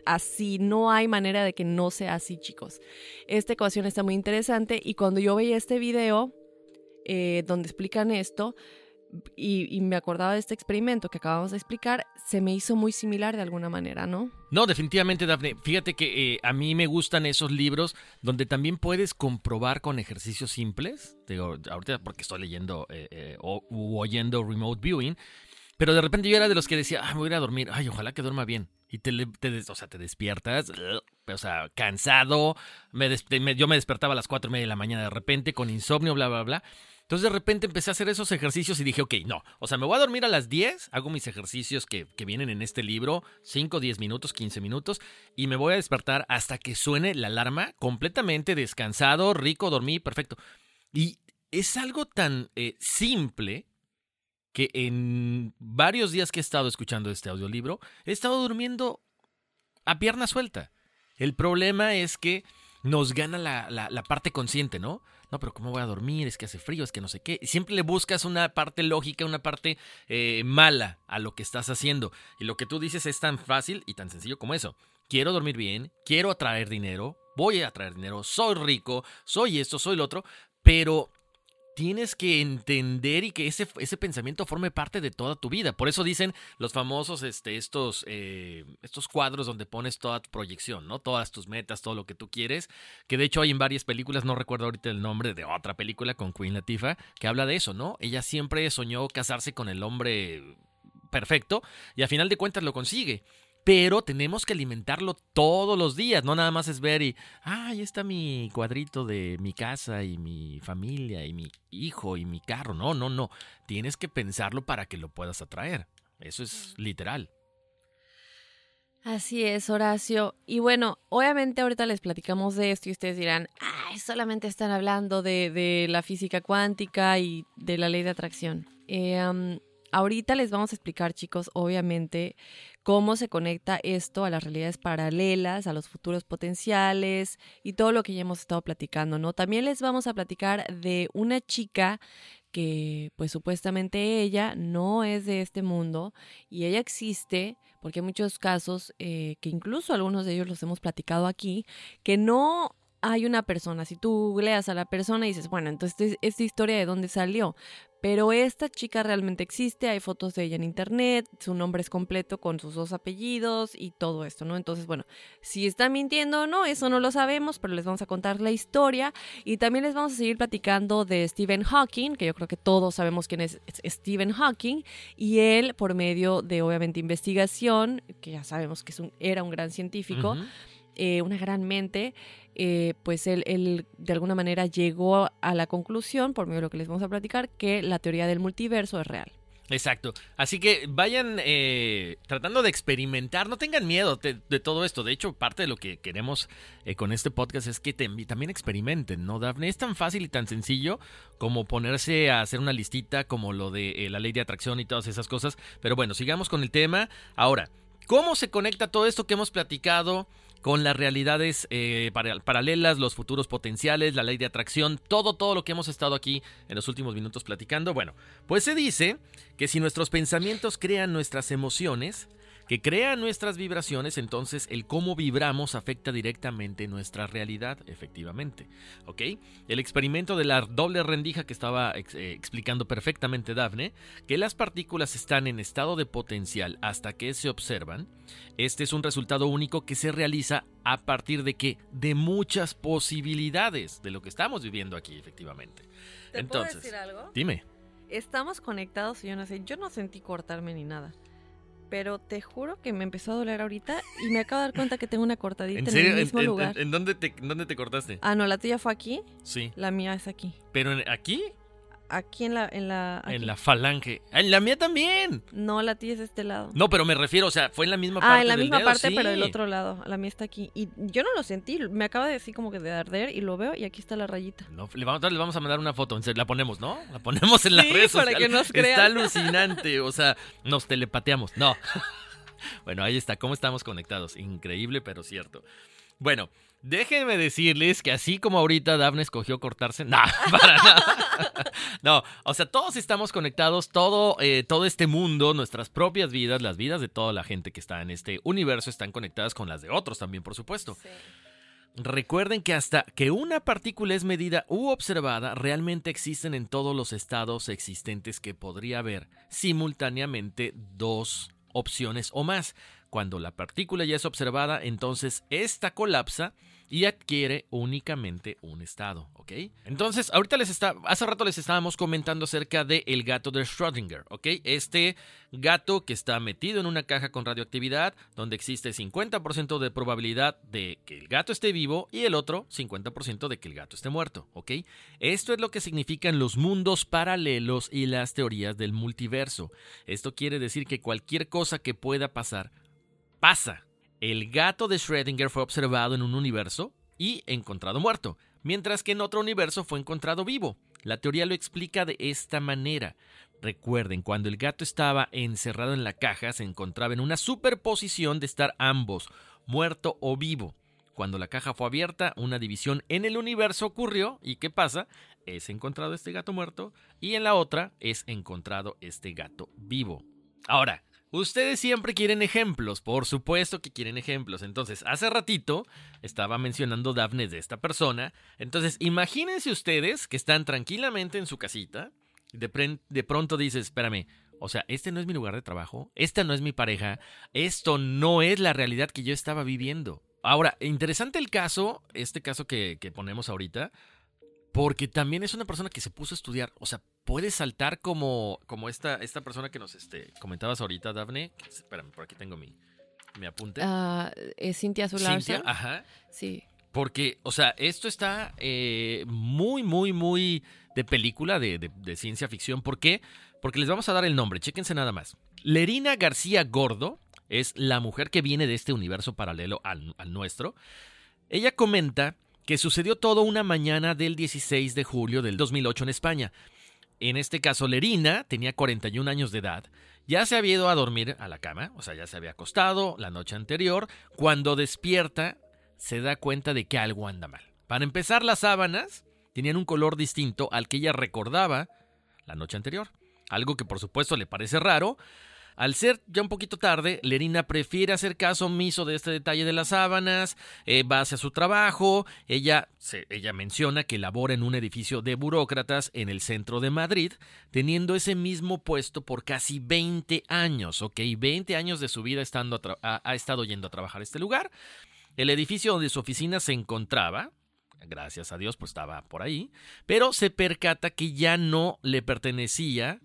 así, no hay manera de que no sea así, chicos. Esta ecuación está muy interesante y cuando yo veía este video eh, donde explican esto, y, me acordaba de este experimento que acabamos de explicar, se me hizo muy similar de alguna manera, ¿no? No, definitivamente, Dafne. Fíjate que eh, a mí me gustan esos libros donde también puedes comprobar con ejercicios simples. Digo, ahorita porque estoy leyendo eh, eh, o oyendo remote viewing, pero de repente yo era de los que decía, ah, me voy a ir a dormir, ay, ojalá que duerma bien. Y te, o sea, te despiertas, [sniffs] o sea, cansado. Me, yo me despertaba a las cuatro y media de la mañana de repente con insomnio, bla, bla, bla. Entonces de repente empecé a hacer esos ejercicios y dije, ok, no, o sea, me voy a dormir a las 10, hago mis ejercicios que, que vienen en este libro, 5, 10 minutos, 15 minutos, y me voy a despertar hasta que suene la alarma, completamente descansado, rico, dormí, perfecto. Y es algo tan eh, simple que en varios días que he estado escuchando este audiolibro, he estado durmiendo a pierna suelta. El problema es que nos gana la, la, parte consciente, ¿no? no, pero ¿cómo voy a dormir? Es que hace frío, es que no sé qué. Siempre le buscas una parte lógica, una parte eh, mala a lo que estás haciendo. Y lo que tú dices es tan fácil y tan sencillo como eso. Quiero dormir bien, quiero atraer dinero, voy a atraer dinero, soy rico, soy esto, soy lo otro, pero tienes que entender y que ese, ese pensamiento forme parte de toda tu vida. Por eso dicen los famosos, este, estos, eh, estos cuadros donde pones toda tu proyección, ¿no? Todas tus metas, todo lo que tú quieres. Que de hecho hay en varias películas, no recuerdo ahorita el nombre de otra película con Queen Latifah, que habla de eso, ¿no? Ella siempre soñó casarse con el hombre perfecto y a final de cuentas lo consigue pero tenemos que alimentarlo todos los días, no nada más es ver y, ah, ahí está mi cuadrito de mi casa y mi familia y mi hijo y mi carro. No, no, no, tienes que pensarlo para que lo puedas atraer. Eso es literal. Así es, Horacio. Y bueno, obviamente ahorita les platicamos de esto y ustedes dirán, ah, solamente están hablando de, la física cuántica y de la ley de atracción. Eh, ahorita les vamos a explicar, chicos, obviamente, cómo se conecta esto a las realidades paralelas, a los futuros potenciales y todo lo que ya hemos estado platicando, ¿no? También les vamos a platicar de una chica que pues supuestamente ella no es de este mundo y ella existe, porque hay muchos casos eh, que incluso algunos de ellos los hemos platicado aquí, que no hay una persona. Si tú leas a la persona y dices, bueno, entonces esta historia de dónde salió. Pero esta chica realmente existe, hay fotos de ella en internet, su nombre es completo con sus dos apellidos y todo esto, ¿no? Entonces, bueno, si está mintiendo o no, eso no lo sabemos, pero les vamos a contar la historia y también les vamos a seguir platicando de Stephen Hawking, que yo creo que todos sabemos quién es Stephen Hawking, y él, por medio de obviamente investigación, que ya sabemos que es un, era un gran científico, eh, una gran mente, eh, pues él, él, de alguna manera llegó a la conclusión, por medio de lo que les vamos a platicar, que la teoría del multiverso es real. Exacto. Así que vayan eh, tratando de experimentar, no tengan miedo de, todo esto. De hecho, parte de lo que queremos con este podcast es que también experimenten, ¿no, Daphne? Es tan fácil y tan sencillo como ponerse a hacer una listita como lo de la ley de atracción y todas esas cosas. Pero bueno, sigamos con el tema. Ahora, ¿cómo se conecta todo esto que hemos platicado? Con las realidades eh, paralelas, los futuros potenciales, la ley de atracción, todo, todo lo que hemos estado aquí en los últimos minutos platicando. Bueno, pues se dice que si nuestros pensamientos crean nuestras emociones, que crea nuestras vibraciones, entonces el cómo vibramos afecta directamente nuestra realidad, efectivamente. ¿Ok? El experimento de la doble rendija que estaba eh, explicando perfectamente Daphne, que las partículas están en estado de potencial hasta que se observan, este es un resultado único que se realiza a partir de que de muchas posibilidades de lo que estamos viviendo aquí, efectivamente. ¿Te entonces, puedo decir algo? Dime. Estamos conectados y yo no sé, yo no sentí cortarme ni nada pero te juro que me empezó a doler ahorita y me acabo de dar cuenta que tengo una cortadita en, el mismo lugar. ¿En, dónde, te, dónde te cortaste? Ah, no, la tuya fue aquí. Sí. La mía es aquí. ¿Pero aquí? Aquí en la... En la, en la falange. En la mía también. No, la tía es de este lado. No, pero me refiero, o sea, fue en la misma parte. Ah, en la misma parte, pero del otro lado. La mía está aquí. Y yo no lo sentí. Me acaba de decir como que de arder y lo veo y aquí está la rayita. No, le vamos, le vamos a mandar una foto. La ponemos, ¿no? La ponemos en la sí, para que nos crean. Está alucinante. O sea, nos telepateamos. No. [laughs] bueno, ahí está. ¿Cómo estamos conectados? Increíble, pero cierto. Bueno, Déjenme decirles que así como ahorita Daphne escogió cortarse, [laughs] no, para nada. No, o sea, todos estamos conectados, todo, eh, todo este mundo, nuestras propias vidas, las vidas de toda la gente que está en este universo están conectadas con las de otros también, por supuesto. Recuerden que hasta que una partícula es medida u observada, realmente existen en todos los estados existentes que podría haber simultáneamente dos opciones o más. Cuando la partícula ya es observada, entonces esta colapsa y adquiere únicamente un estado, ¿ok? Entonces, ahorita les está, hace rato les estábamos comentando acerca del el gato de Schrödinger, ¿ok? Este gato que está metido en una caja con radioactividad, donde existe 50% de probabilidad de que el gato esté vivo y el otro 50% de que el gato esté muerto, ¿ok? Esto es lo que significan los mundos paralelos y las teorías del multiverso. Esto quiere decir que cualquier cosa que pueda pasar pasa. El gato de Schrödinger fue observado en un universo y encontrado muerto, mientras que en otro universo fue encontrado vivo. La teoría lo explica de esta manera. Recuerden, cuando el gato estaba encerrado en la caja, se encontraba en una superposición de estar ambos, muerto o vivo. Cuando la caja fue abierta, una división en el universo ocurrió y ¿qué pasa? Es encontrado este gato muerto y en la otra es encontrado este gato vivo. Ahora, Ustedes siempre quieren ejemplos, por supuesto que quieren ejemplos. Entonces, hace ratito estaba mencionando Daphne de esta persona. Entonces, imagínense ustedes que están tranquilamente en su casita. De, de pronto dices, espérame, o sea, este no es mi lugar de trabajo, esta no es mi pareja, esto no es la realidad que yo estaba viviendo. Ahora, interesante el caso, este caso que, que ponemos ahorita, porque también es una persona que se puso a estudiar. O sea, puede saltar como, como esta, esta persona que nos este, comentabas ahorita, Daphne. Espérame, por aquí tengo mi, mi apunte. Ah, es Cintia Cintia, ajá. Sí. Porque, o sea, esto está eh, muy, muy, muy de película, de, ciencia ficción. ¿Por qué? Porque les vamos a dar el nombre, chéquense nada más. Lerina García Gordo es la mujer que viene de este universo paralelo al, al nuestro. Ella comenta que sucedió todo una mañana del 16 de julio del 2008 en España. En este caso, Lerina tenía 41 años de edad, ya se había ido a dormir a la cama, o sea, ya se había acostado la noche anterior, cuando despierta se da cuenta de que algo anda mal. Para empezar, las sábanas tenían un color distinto al que ella recordaba la noche anterior. Algo que por supuesto le parece raro. Al ser ya un poquito tarde, Lerina prefiere hacer caso omiso de este detalle de las sábanas, eh, va hacia su trabajo, ella, ella menciona que labora en un edificio de burócratas en el centro de Madrid, teniendo ese mismo puesto por casi 20 años, ¿ok? 20 años de su vida estando ha, ha estado yendo a trabajar a este lugar. El edificio donde su oficina se encontraba, gracias a Dios, pues estaba por ahí, pero se percata que ya no le pertenecía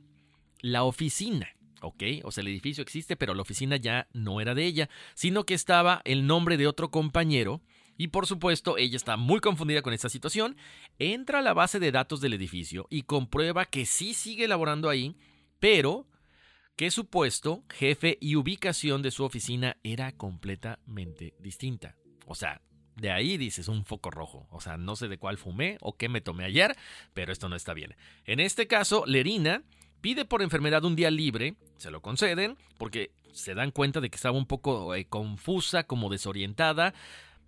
la oficina. ¿Ok? O sea, el edificio existe, pero la oficina ya no era de ella, sino que estaba el nombre de otro compañero. Y por supuesto, ella está muy confundida con esta situación, entra a la base de datos del edificio y comprueba que sí sigue laborando ahí, pero que su puesto, jefe y ubicación de su oficina era completamente distinta. O sea, de ahí dices un foco rojo. O sea, no sé de cuál fumé o qué me tomé ayer, pero esto no está bien. En este caso, Lerina Pide por enfermedad un día libre, se lo conceden, porque se dan cuenta de que estaba un poco eh, confusa, como desorientada.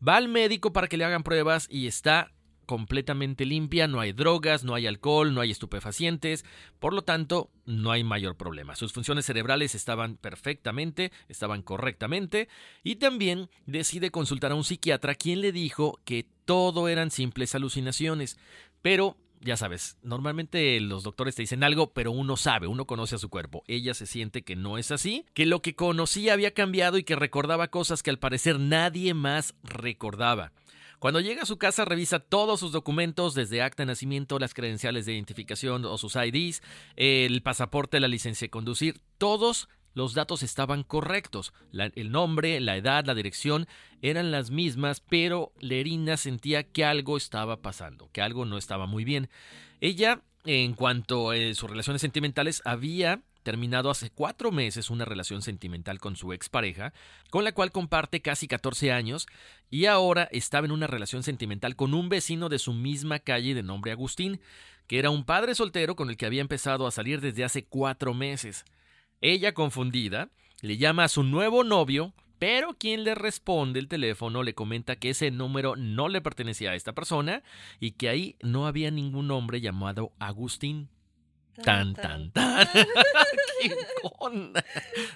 Va al médico para que le hagan pruebas y está completamente limpia, no hay drogas, no hay alcohol, no hay estupefacientes, por lo tanto, no hay mayor problema. Sus funciones cerebrales estaban perfectamente, estaban correctamente, y también decide consultar a un psiquiatra quien le dijo que todo eran simples alucinaciones, pero ya sabes, normalmente los doctores te dicen algo, pero uno sabe, uno conoce a su cuerpo. Ella se siente que no es así, que lo que conocía había cambiado y que recordaba cosas que al parecer nadie más recordaba. Cuando llega a su casa revisa todos sus documentos, desde acta de nacimiento, las credenciales de identificación o sus IDs, el pasaporte, la licencia de conducir, todos los datos estaban correctos. el nombre, la edad, la dirección eran las mismas, pero Lerina sentía que algo estaba pasando, que algo no estaba muy bien. Ella, en cuanto a eh, sus relaciones sentimentales, había terminado hace cuatro meses una relación sentimental con su expareja, con la cual comparte casi 14 años, y ahora estaba en una relación sentimental con un vecino de su misma calle de nombre Agustín, que era un padre soltero con el que había empezado a salir desde hace cuatro meses. Ella, confundida, le llama a su nuevo novio, pero quien le responde el teléfono le comenta que ese número no le pertenecía a esta persona y que ahí no había ningún hombre llamado Agustín. Tan, tan, tan. [laughs] ¿Qué onda?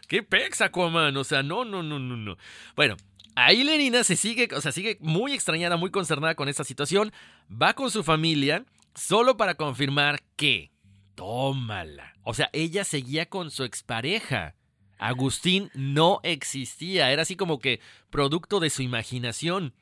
¿Qué pexa, man? O sea, no, no, no, no, no. Bueno, ahí Lenina se sigue, o sea, sigue muy extrañada, muy concernada con esta situación. Va con su familia solo para confirmar que Tómala. O sea, ella seguía con su expareja. Agustín no existía, era así como que producto de su imaginación.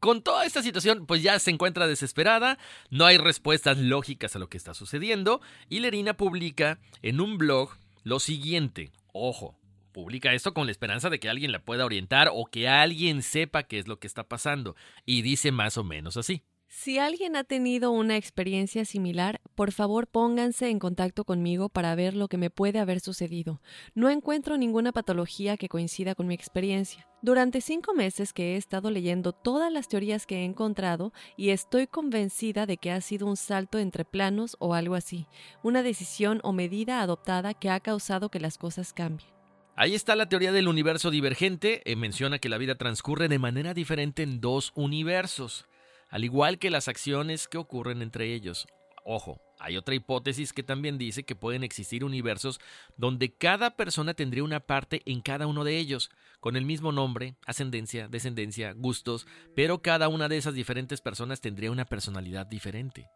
Con toda esta situación, pues ya se encuentra desesperada, no hay respuestas lógicas a lo que está sucediendo, y Lerina publica en un blog lo siguiente, ojo, publica esto con la esperanza de que alguien la pueda orientar o que alguien sepa qué es lo que está pasando, y dice más o menos así. Si alguien ha tenido una experiencia similar, por favor pónganse en contacto conmigo para ver lo que me puede haber sucedido. No encuentro ninguna patología que coincida con mi experiencia. Durante cinco meses que he estado leyendo todas las teorías que he encontrado y estoy convencida de que ha sido un salto entre planos o algo así, una decisión o medida adoptada que ha causado que las cosas cambien. Ahí está la teoría del universo divergente. Eh, menciona que la vida transcurre de manera diferente en dos universos al igual que las acciones que ocurren entre ellos. Ojo, hay otra hipótesis que también dice que pueden existir universos donde cada persona tendría una parte en cada uno de ellos, con el mismo nombre, ascendencia, descendencia, gustos, pero cada una de esas diferentes personas tendría una personalidad diferente.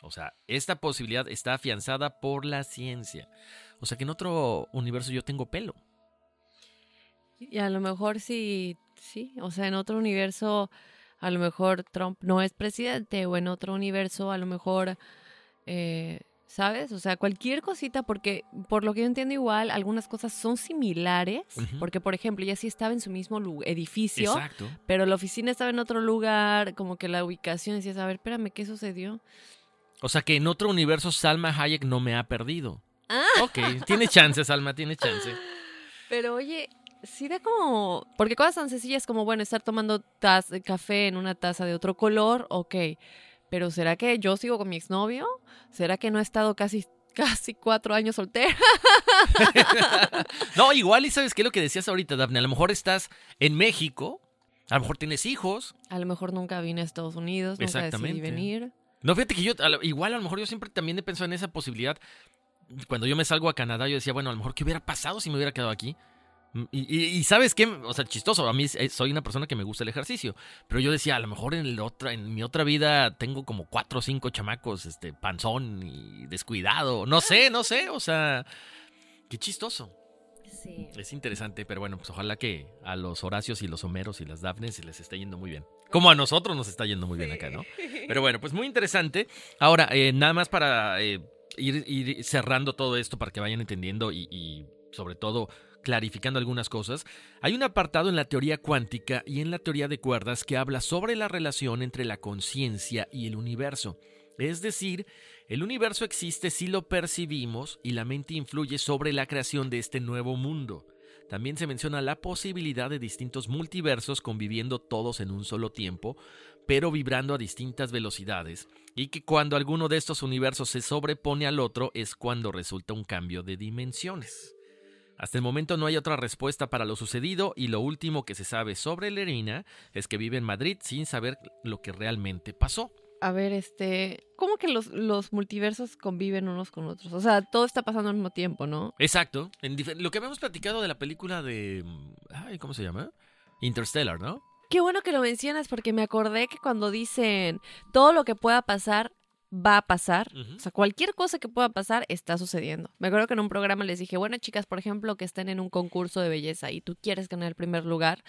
O sea, esta posibilidad está afianzada por la ciencia. O sea que en otro universo yo tengo pelo. Y a lo mejor sí, sí, o sea, en otro universo a lo mejor Trump no es presidente o en otro universo a lo mejor, eh, ¿sabes? O sea, cualquier cosita, porque por lo que yo entiendo igual, algunas cosas son similares, porque por ejemplo, ella sí estaba en su mismo edificio, pero la oficina estaba en otro lugar, como que la ubicación decía, a ver, espérame, ¿qué sucedió? O sea que en otro universo Salma Hayek no me ha perdido. Ah. Ok, tiene chance, Salma, tiene chance. [laughs] Pero oye, sí da como... Porque cosas tan sencillas como, bueno, estar tomando taza, café en una taza de otro color, ok. Pero ¿será que yo sigo con mi exnovio? ¿Será que no he estado casi [laughs] casi cuatro años soltera. [laughs] no, igual y sabes qué es lo que decías ahorita, Daphne. A lo mejor estás en México, a lo mejor tienes hijos. A lo mejor nunca vine a Estados Unidos, nunca decidí venir. No, fíjate que yo, a lo- igual a lo mejor yo siempre también he pensado en esa posibilidad. Cuando yo me salgo a Canadá, yo decía, bueno, a lo mejor qué hubiera pasado si me hubiera quedado aquí. Mm, Y, y- y sabes qué, o sea, chistoso, a mí eh, soy una persona que me gusta el ejercicio, pero yo decía, a lo mejor en, el otra, en mi otra vida tengo como cuatro o cinco chamacos, este, panzón y descuidado, no sé, no sé, o sea, qué chistoso. Sí. Es interesante, pero bueno, pues ojalá que a los Horacios y los Homeros y las Dafnes se les esté yendo muy bien. Como a nosotros nos está yendo muy bien acá, ¿no? Pero bueno, pues muy interesante. Ahora, eh, nada más para eh, ir, ir cerrando todo esto para que vayan entendiendo y, y sobre todo clarificando algunas cosas, hay un apartado en la teoría cuántica y en la teoría de cuerdas que habla sobre la relación entre la conciencia y el universo. Es decir, el universo existe si lo percibimos y la mente influye sobre la creación de este nuevo mundo. También se menciona la posibilidad de distintos multiversos conviviendo todos en un solo tiempo, pero vibrando a distintas velocidades, y que cuando alguno de estos universos se sobrepone al otro es cuando resulta un cambio de dimensiones. Hasta el momento no hay otra respuesta para lo sucedido y lo último que se sabe sobre Lerina es que vive en Madrid sin saber lo que realmente pasó. A ver, este, ¿cómo que los, los multiversos conviven unos con otros? O sea, todo está pasando al mismo tiempo, ¿no? Exacto. En lo que habíamos platicado de la película de... Ay, ¿Cómo se llama? Interstellar, ¿no? Qué bueno que lo mencionas porque me acordé que cuando dicen todo lo que pueda pasar va a pasar, o sea, cualquier cosa que pueda pasar está sucediendo. Me acuerdo que en un programa les dije, bueno, chicas, por ejemplo, que estén en un concurso de belleza y tú quieres ganar el primer lugar,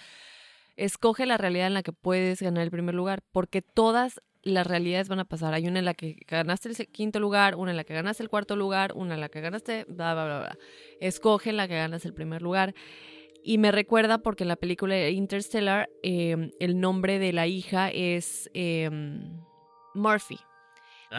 escoge la realidad en la que puedes ganar el primer lugar, porque todas las realidades van a pasar. Hay una en la que ganaste el quinto lugar, una en la que ganaste el cuarto lugar, una en la que ganaste, bla, bla, bla, bla. Escoge en la que ganas el primer lugar. Y me recuerda porque en la película Interstellar eh, el nombre de la hija es eh, Murphy.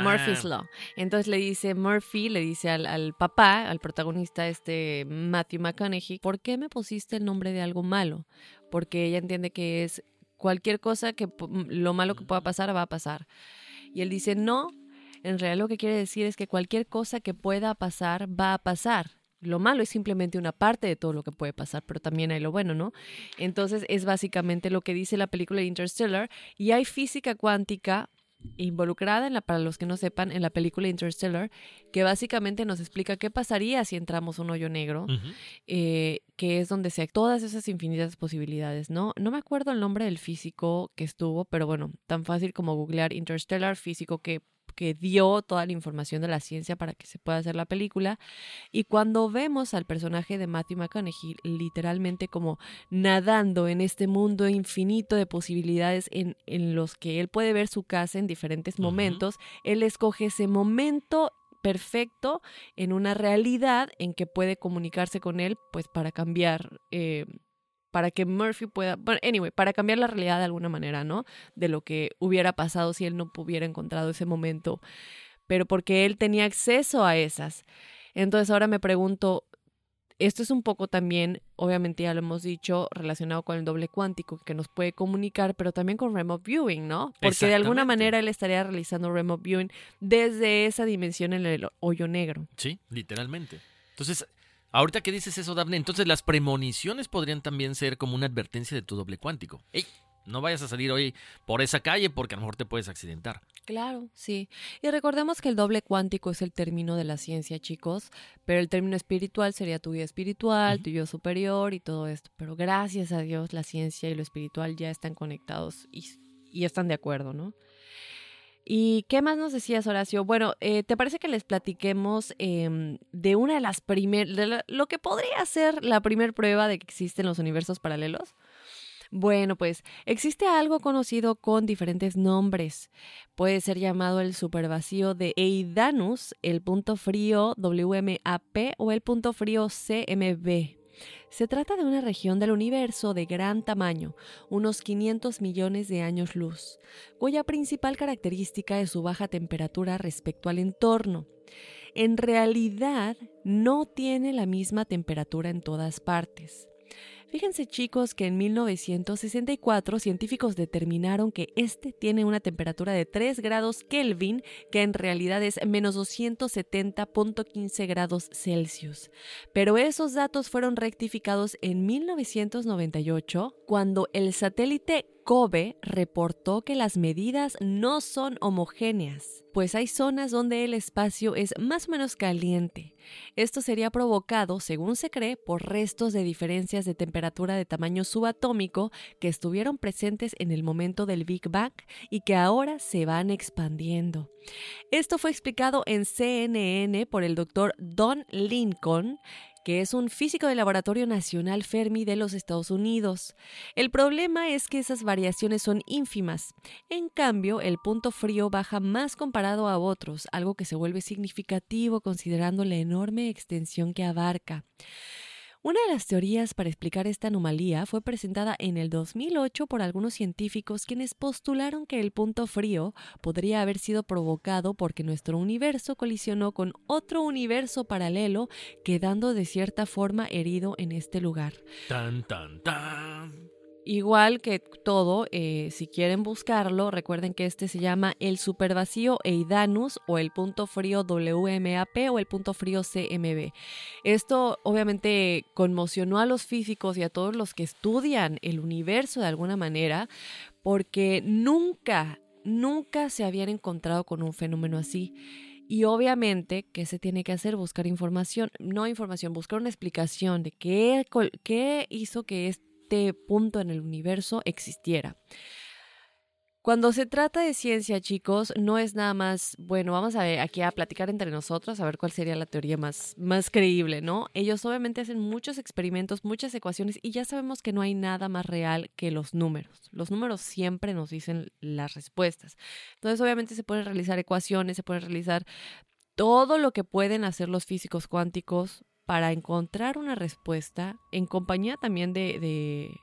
Murphy's Ah, Law. Entonces le dice Murphy, le dice al, al papá, al protagonista, este Matthew McConaughey, ¿por qué me pusiste el nombre de algo malo? Porque ella entiende que es cualquier cosa que lo malo que pueda pasar va a pasar. Y él dice, no, en realidad lo que quiere decir es que cualquier cosa que pueda pasar va a pasar. Lo malo es simplemente una parte de todo lo que puede pasar, pero también hay lo bueno, ¿no? Entonces es básicamente lo que dice la película Interstellar y hay física cuántica involucrada en la, para los que no sepan, en la película Interstellar, que básicamente nos explica qué pasaría si entramos un hoyo negro, eh, que es donde se todas esas infinitas posibilidades, ¿no? No me acuerdo el nombre del físico que estuvo, pero bueno, tan fácil como googlear Interstellar, físico que que dio toda la información de la ciencia para que se pueda hacer la película. Y cuando vemos al personaje de Matthew McConaughey literalmente como nadando en este mundo infinito de posibilidades en, en los que él puede ver su casa en diferentes momentos, él escoge ese momento perfecto en una realidad en que puede comunicarse con él, pues para cambiar, eh, para que Murphy pueda, bueno, anyway, para cambiar la realidad de alguna manera, ¿no? De lo que hubiera pasado si él no hubiera encontrado ese momento, pero porque él tenía acceso a esas. Entonces ahora me pregunto, esto es un poco también, obviamente ya lo hemos dicho, relacionado con el doble cuántico que nos puede comunicar, pero también con remote viewing, ¿no? Porque de alguna manera él estaría realizando remote viewing desde esa dimensión en el hoyo negro. Sí, literalmente. Entonces, ahorita que dices eso, Daphne, entonces las premoniciones podrían también ser como una advertencia de tu doble cuántico. ¡Ey! No vayas a salir hoy por esa calle porque a lo mejor te puedes accidentar. Claro, sí. Y recordemos que el doble cuántico es el término de la ciencia, chicos, pero el término espiritual sería tu vida espiritual, tu yo superior y todo esto. Pero gracias a Dios la ciencia y lo espiritual ya están conectados y, y están de acuerdo, ¿no? ¿Y qué más nos decías, Horacio? Bueno, eh, ¿te parece que les platiquemos em, de una de las primeras, lo que podría ser la primer prueba de que existen los universos paralelos? Bueno, pues existe algo conocido con diferentes nombres. Puede ser llamado el supervacío de Eidanus, el punto frío WMAP o el punto frío CMB. Se trata de una región del universo de gran tamaño, unos 500 millones de años luz, cuya principal característica es su baja temperatura respecto al entorno. En realidad, no tiene la misma temperatura en todas partes. Fíjense chicos que en 1964 científicos determinaron que este tiene una temperatura de 3 grados Kelvin, que en realidad es menos 270.15 grados Celsius. Pero esos datos fueron rectificados en 1998 cuando el satélite COBE reportó que las medidas no son homogéneas, pues hay zonas donde el espacio es más o menos caliente. Esto sería provocado, según se cree, por restos de diferencias de temperatura de tamaño subatómico que estuvieron presentes en el momento del Big Bang y que ahora se van expandiendo. Esto fue explicado en CNN por el doctor Don Lincoln, que es un físico del Laboratorio Nacional Fermi de los Estados Unidos. El problema es que esas variaciones son ínfimas. En cambio, el punto frío baja más comparado a otros, algo que se vuelve significativo considerando la enorme extensión que abarca. Una de las teorías para explicar esta anomalía fue presentada en el 2008 por algunos científicos quienes postularon que el punto frío podría haber sido provocado porque nuestro universo colisionó con otro universo paralelo, quedando de cierta forma herido en este lugar. Tan, tan, tan. Igual que todo, eh, si quieren buscarlo, recuerden que este se llama el supervacío Eidanus o el punto frío WMAP o el punto frío CMB. Esto obviamente conmocionó a los físicos y a todos los que estudian el universo de alguna manera, porque nunca, nunca se habían encontrado con un fenómeno así. Y obviamente, ¿qué se tiene que hacer? Buscar información, no información, buscar una explicación de qué, qué hizo que este este punto en el universo existiera. Cuando se trata de ciencia, chicos, no es nada más, bueno, vamos a ver aquí a platicar entre nosotros, a ver cuál sería la teoría más, más creíble, ¿no? Ellos obviamente hacen muchos experimentos, muchas ecuaciones y ya sabemos que no hay nada más real que los números. Los números siempre nos dicen las respuestas. Entonces, obviamente se pueden realizar ecuaciones, se pueden realizar todo lo que pueden hacer los físicos cuánticos para encontrar una respuesta en compañía también de,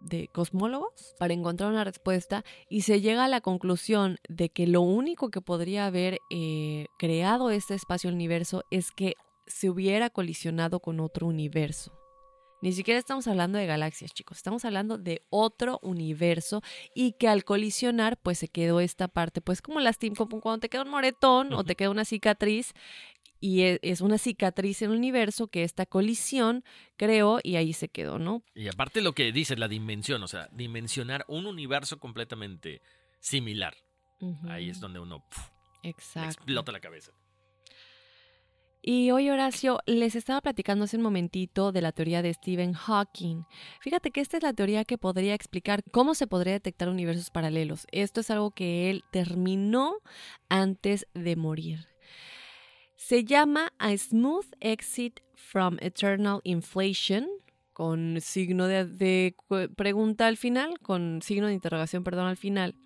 de, cosmólogos, para encontrar una respuesta y se llega a la conclusión de que lo único que podría haber eh, creado este espacio universo es que se hubiera colisionado con otro universo. Ni siquiera estamos hablando de galaxias, chicos. Estamos hablando de otro universo y que al colisionar, pues se quedó esta parte, pues como lastim, como cuando te queda un moretón o te queda una cicatriz y e, es una cicatriz en el universo que esta colisión creó y ahí se quedó, ¿no? Y aparte lo que dice la dimensión, o sea, dimensionar un universo completamente similar. Ahí es donde uno explota la cabeza. Y hoy, Horacio, les estaba platicando hace un momentito de la teoría de Stephen Hawking. Fíjate que esta es la teoría que podría explicar cómo se podría detectar universos paralelos. Esto es algo que él terminó antes de morir. Se llama A Smooth Exit from Eternal Inflation, con signo de, pregunta al final, con signo de interrogación, perdón, al final.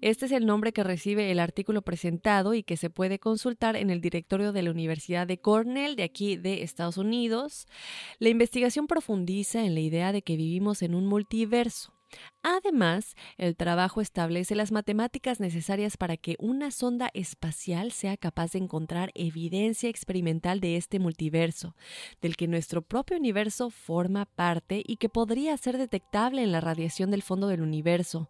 Este es el nombre que recibe el artículo presentado y que se puede consultar en el directorio de la Universidad de Cornell de aquí de Estados Unidos. La investigación profundiza en la idea de que vivimos en un multiverso Además, el trabajo establece las matemáticas necesarias para que una sonda espacial sea capaz de encontrar evidencia experimental de este multiverso, del que nuestro propio universo forma parte y que podría ser detectable en la radiación del fondo del universo.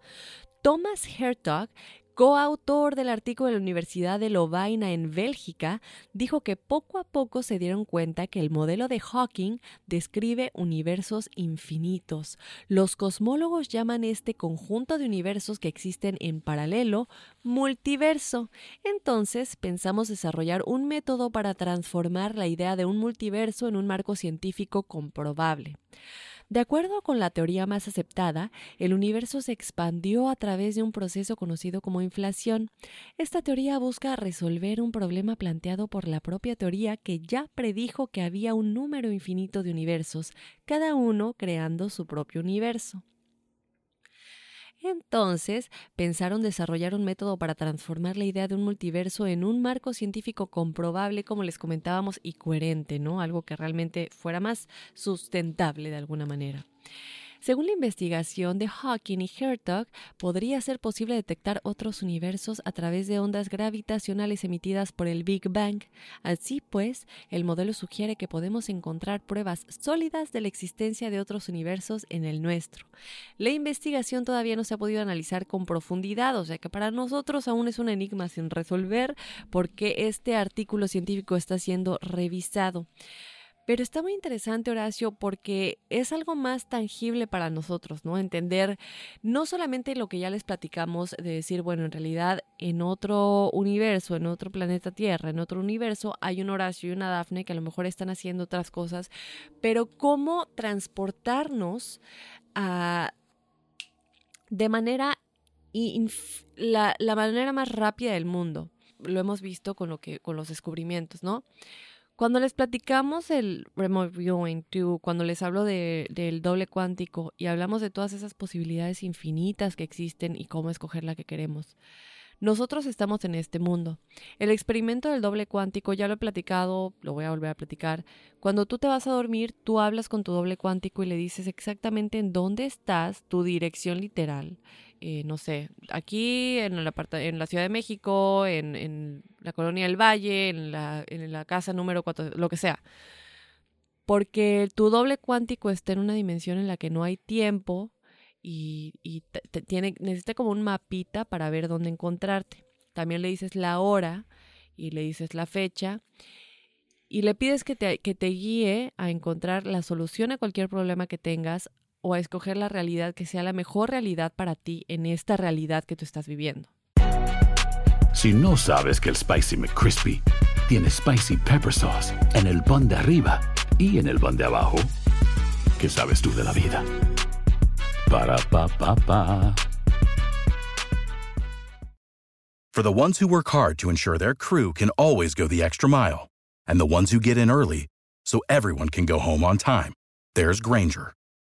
Thomas Hertog coautor del artículo de la Universidad de Lovaina en Bélgica, dijo que poco a poco se dieron cuenta que el modelo de Hawking describe universos infinitos. Los cosmólogos llaman este conjunto de universos que existen en paralelo multiverso. Entonces pensamos desarrollar un método para transformar la idea de un multiverso en un marco científico comprobable. De acuerdo con la teoría más aceptada, el universo se expandió a través de un proceso conocido como inflación. Esta teoría busca resolver un problema planteado por la propia teoría que ya predijo que había un número infinito de universos, cada uno creando su propio universo. Entonces, pensaron desarrollar un método para transformar la idea de un multiverso en un marco científico comprobable, como les comentábamos, y coherente, ¿no? Algo que realmente fuera más sustentable de alguna manera. Según la investigación de Hawking y Hertog, podría ser posible detectar otros universos a través de ondas gravitacionales emitidas por el Big Bang. Así pues, el modelo sugiere que podemos encontrar pruebas sólidas de la existencia de otros universos en el nuestro. La investigación todavía no se ha podido analizar con profundidad, o sea que para nosotros aún es un enigma sin resolver porque este artículo científico está siendo revisado. Pero está muy interesante, Horacio, porque es algo más tangible para nosotros, ¿no? Entender no solamente lo que ya les platicamos de decir, bueno, en realidad en otro universo, en otro planeta Tierra, en otro universo, hay un Horacio y una Dafne que a lo mejor están haciendo otras cosas, pero cómo transportarnos a, de manera, la, la manera más rápida del mundo. Lo hemos visto con, lo que, con los descubrimientos, ¿no? Cuando les platicamos el remote viewing, cuando les hablo de, del doble cuántico y hablamos de todas esas posibilidades infinitas que existen y cómo escoger la que queremos, nosotros estamos en este mundo. El experimento del doble cuántico, ya lo he platicado, lo voy a volver a platicar. Cuando tú te vas a dormir, tú hablas con tu doble cuántico y le dices exactamente en dónde estás, tu dirección literal. Eh, no sé, aquí en la, Ciudad de México, en, la Colonia del Valle, en la, casa número 4, lo que sea. Porque tu doble cuántico está en una dimensión en la que no hay tiempo, y, tiene, necesita como un mapita para ver dónde encontrarte. También le dices la hora y le dices la fecha y le pides que te guíe a encontrar la solución a cualquier problema que tengas o a escoger la realidad que sea la mejor realidad para ti en esta realidad que tú estás viviendo. Si no sabes que el Spicy McCrispy tiene Spicy Pepper Sauce en el pan de arriba y en el pan de abajo, ¿qué sabes tú de la vida? Ba-da-ba-ba-ba. For the ones who work hard to ensure their crew can always go the extra mile, and the ones who get in early so everyone can go home on time, there's Granger,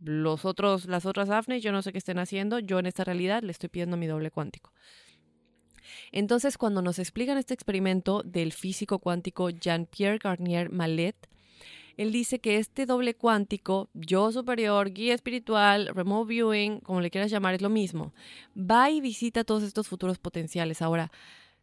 los otros, las otras Daphne, yo no sé qué estén haciendo, yo en esta realidad le estoy pidiendo mi doble cuántico. Entonces, cuando nos explican este experimento del físico cuántico Jean-Pierre Garnier Mallet, él dice que este doble cuántico, yo superior, guía espiritual, remote viewing, como le quieras llamar, es lo mismo. Va y visita todos estos futuros potenciales ahora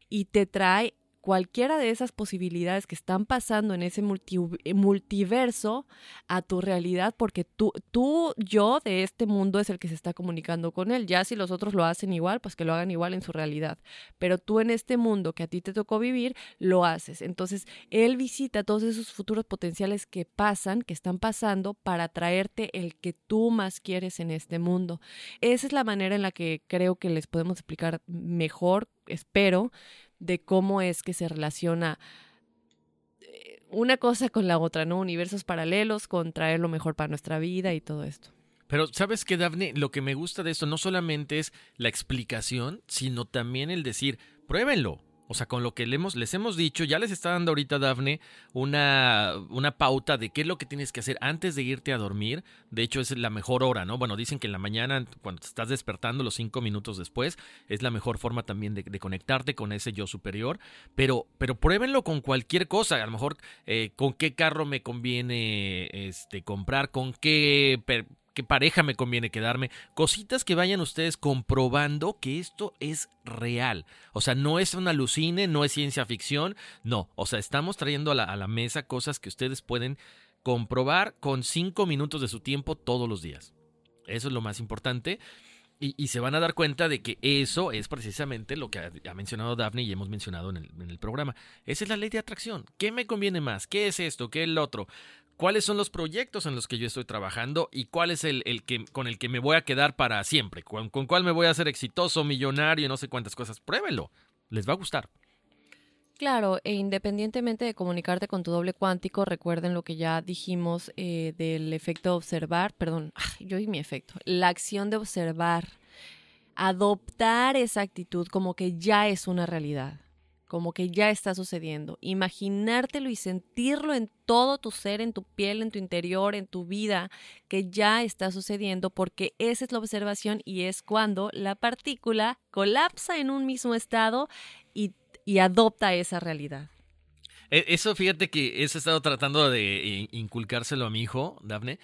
y te trae cualquiera de esas posibilidades que están pasando en ese eh, multiverso a tu realidad, porque tú, tú, yo de este mundo es el que se está comunicando con él. Ya si los otros lo hacen igual, pues que lo hagan igual en su realidad. Pero tú en este mundo que a ti te tocó vivir, lo haces. Entonces, él visita todos esos futuros potenciales que pasan, que están pasando, para traerte el que tú más quieres en este mundo. Esa es la manera en la que creo que les podemos explicar mejor, espero, de cómo es que se relaciona eh, una cosa con la otra, ¿no? Universos paralelos con traer lo mejor para nuestra vida y todo esto. Pero sabes que, Daphne, lo que me gusta de esto no solamente es la explicación, sino también el decir, pruébenlo. O sea, con lo que les hemos dicho, ya les está dando ahorita Dafne una, una pauta de qué es lo que tienes que hacer antes de irte a dormir. De hecho, es la mejor hora, ¿no? Bueno, dicen que en la mañana, cuando te estás despertando, los cinco minutos después, es la mejor forma también de, conectarte con ese yo superior. Pero, pero pruébenlo con cualquier cosa. A lo mejor, eh, con qué carro me conviene este, comprar, con qué qué pareja me conviene quedarme, cositas que vayan ustedes comprobando que esto es real. O sea, no es un alucine, no es ciencia ficción, no. O sea, estamos trayendo a la, mesa cosas que ustedes pueden comprobar con cinco minutos de su tiempo todos los días. Eso es lo más importante. Y, se van a dar cuenta de que eso es precisamente lo que ha, mencionado Daphne y hemos mencionado en el, en el programa. Esa es la ley de atracción. ¿Qué me conviene más? ¿Qué es esto? ¿Qué es el otro? ¿Cuáles son los proyectos en los que yo estoy trabajando? ¿Y cuál es el, el que, con el que me voy a quedar para siempre? ¿Con, ¿Con cuál me voy a hacer exitoso, millonario, no sé cuántas cosas? Pruébenlo. Les va a gustar. Claro, e independientemente de comunicarte con tu doble cuántico, recuerden lo que ya dijimos eh, del efecto observar, perdón, yo y mi efecto, la acción de observar, adoptar esa actitud como que ya es una realidad, como que ya está sucediendo, imaginártelo y sentirlo en todo tu ser, en tu piel, en tu interior, en tu vida, que ya está sucediendo, porque esa es la observación y es cuando la partícula colapsa en un mismo estado y y adopta esa realidad. E, eso, fíjate que he estado tratando de inculcárselo a mi hijo, Dafne,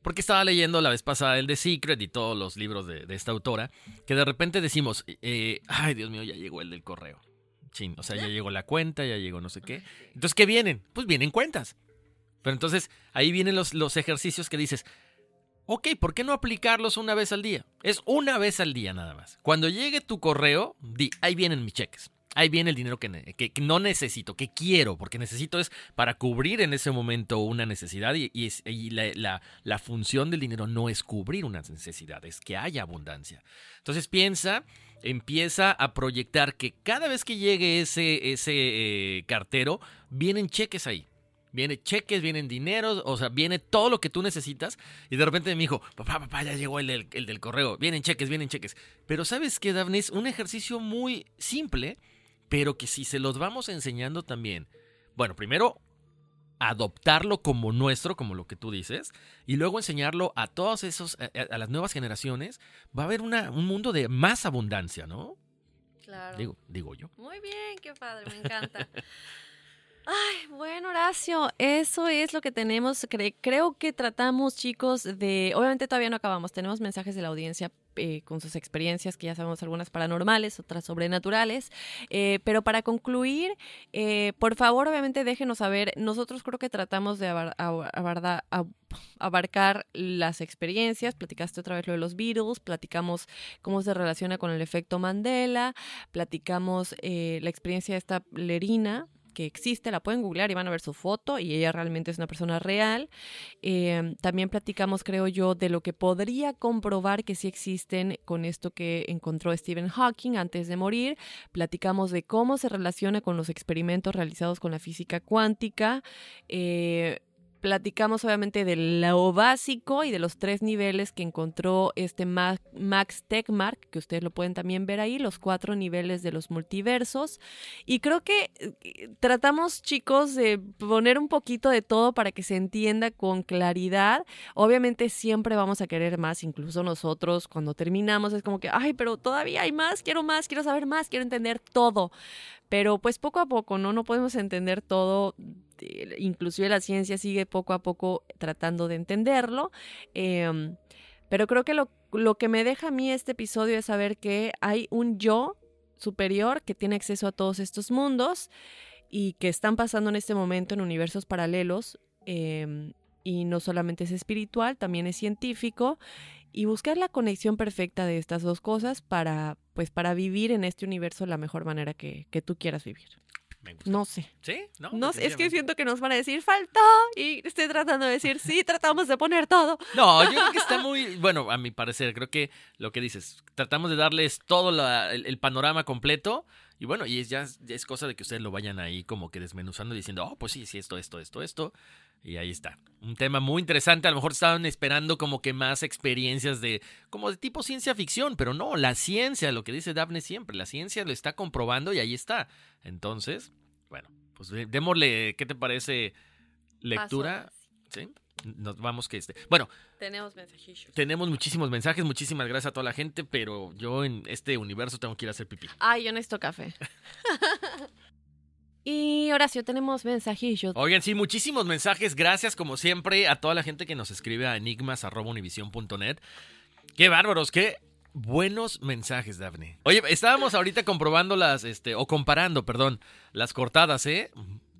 porque estaba leyendo la vez pasada el de Secret y todos los libros de, de esta autora, que de repente decimos, eh, ay Dios mío, ya llegó el del correo. Chin, o sea, ya llegó la cuenta, ya llegó no sé qué. Entonces, ¿qué vienen? Pues vienen cuentas. Pero entonces, ahí vienen los, los ejercicios que dices, ok, ¿por qué no aplicarlos una vez al día? Es una vez al día nada más. Cuando llegue tu correo, di, ahí vienen mis cheques. Ahí viene el dinero que, que, que, no necesito, que quiero, porque necesito es para cubrir en ese momento una necesidad y, y, y la, la, la, función del dinero no es cubrir una necesidad, es que haya abundancia. Entonces piensa, empieza a proyectar que cada vez que llegue ese, ese eh, cartero, vienen cheques ahí. Viene cheques, vienen dineros, o sea, viene todo lo que tú necesitas. Y de repente me dijo, papá, papá, ya llegó el del, el del correo. Vienen cheques, vienen cheques. Pero ¿sabes qué, Daphne? Es un ejercicio muy simple pero que si se los vamos enseñando también, bueno, primero adoptarlo como nuestro, como lo que tú dices, y luego enseñarlo a todos esos, a, a las nuevas generaciones, va a haber una, un mundo de más abundancia, ¿no? Claro. Digo, digo yo. Muy bien, qué padre, me encanta. [laughs] Ay, bueno, Horacio, eso es lo que tenemos. Cre creo que tratamos, chicos, de... Obviamente todavía no acabamos, tenemos mensajes de la audiencia eh, con sus experiencias, que ya sabemos algunas paranormales, otras sobrenaturales. Eh, pero para concluir, eh, por favor, obviamente déjenos saber, nosotros creo que tratamos de abar abar abarcar las experiencias, platicaste otra vez lo de los Beatles, platicamos cómo se relaciona con el efecto Mandela, platicamos la experiencia de esta Lerina, que existe, la pueden googlear y van a ver su foto y ella realmente es una persona real. Eh, también platicamos, creo yo, de lo que podría comprobar que sí existen con esto que encontró Stephen Hawking antes de morir. Platicamos de cómo se relaciona con los experimentos realizados con la física cuántica. Eh, platicamos obviamente de lo básico y de los tres niveles que encontró este Max Tegmark, que ustedes lo pueden también ver ahí, los cuatro niveles de los multiversos. Y creo que eh, tratamos, chicos, de poner un poquito de todo para que se entienda con claridad. Obviamente siempre vamos a querer más, incluso nosotros cuando terminamos es como que, ay, pero todavía hay más, quiero más, quiero saber más, quiero entender todo. Pero pues poco a poco, ¿no? No podemos entender todo inclusive la ciencia sigue poco a poco tratando de entenderlo. Eh, pero creo que lo, lo, que me deja a mí este episodio es saber que hay un yo superior que tiene acceso a todos estos mundos y que están pasando en este momento en universos paralelos. Eh, y no solamente es espiritual, también es científico y buscar la conexión perfecta de estas dos cosas para pues para vivir en este universo la mejor manera que, que tú quieras vivir. No sé. ¿Sí? No, no es que siento que nos van a decir faltó y estoy tratando de decir sí, tratamos de poner todo. No, yo creo que está muy, bueno, a mi parecer, creo que lo que dices, tratamos de darles todo la, el, el, panorama completo y bueno, y es ya es cosa de que ustedes lo vayan ahí como que desmenuzando y diciendo, oh, pues sí, sí, esto, esto, esto, esto. Y ahí está. Un tema muy interesante. A lo mejor estaban esperando como que más experiencias de, como de tipo ciencia ficción, pero no, la ciencia, lo que dice Daphne siempre, la ciencia lo está comprobando y ahí está. Entonces, bueno, pues démosle, ¿qué te parece? Lectura. ¿Sí? Nos vamos que este. Bueno. Tenemos mensajillos. Tenemos muchísimos mensajes. Muchísimas gracias a toda la gente. Pero yo en este universo tengo que ir a hacer pipí. Ay, yo necesito café. [laughs] y Horacio, tenemos mensajillos. Oigan, sí, muchísimos mensajes. Gracias, como siempre, a toda la gente que nos escribe a enigmas.univision.net. Qué bárbaros, qué buenos mensajes, Daphne. Oye, estábamos ahorita comprobando las, este, o comparando, perdón, las cortadas, ¿eh?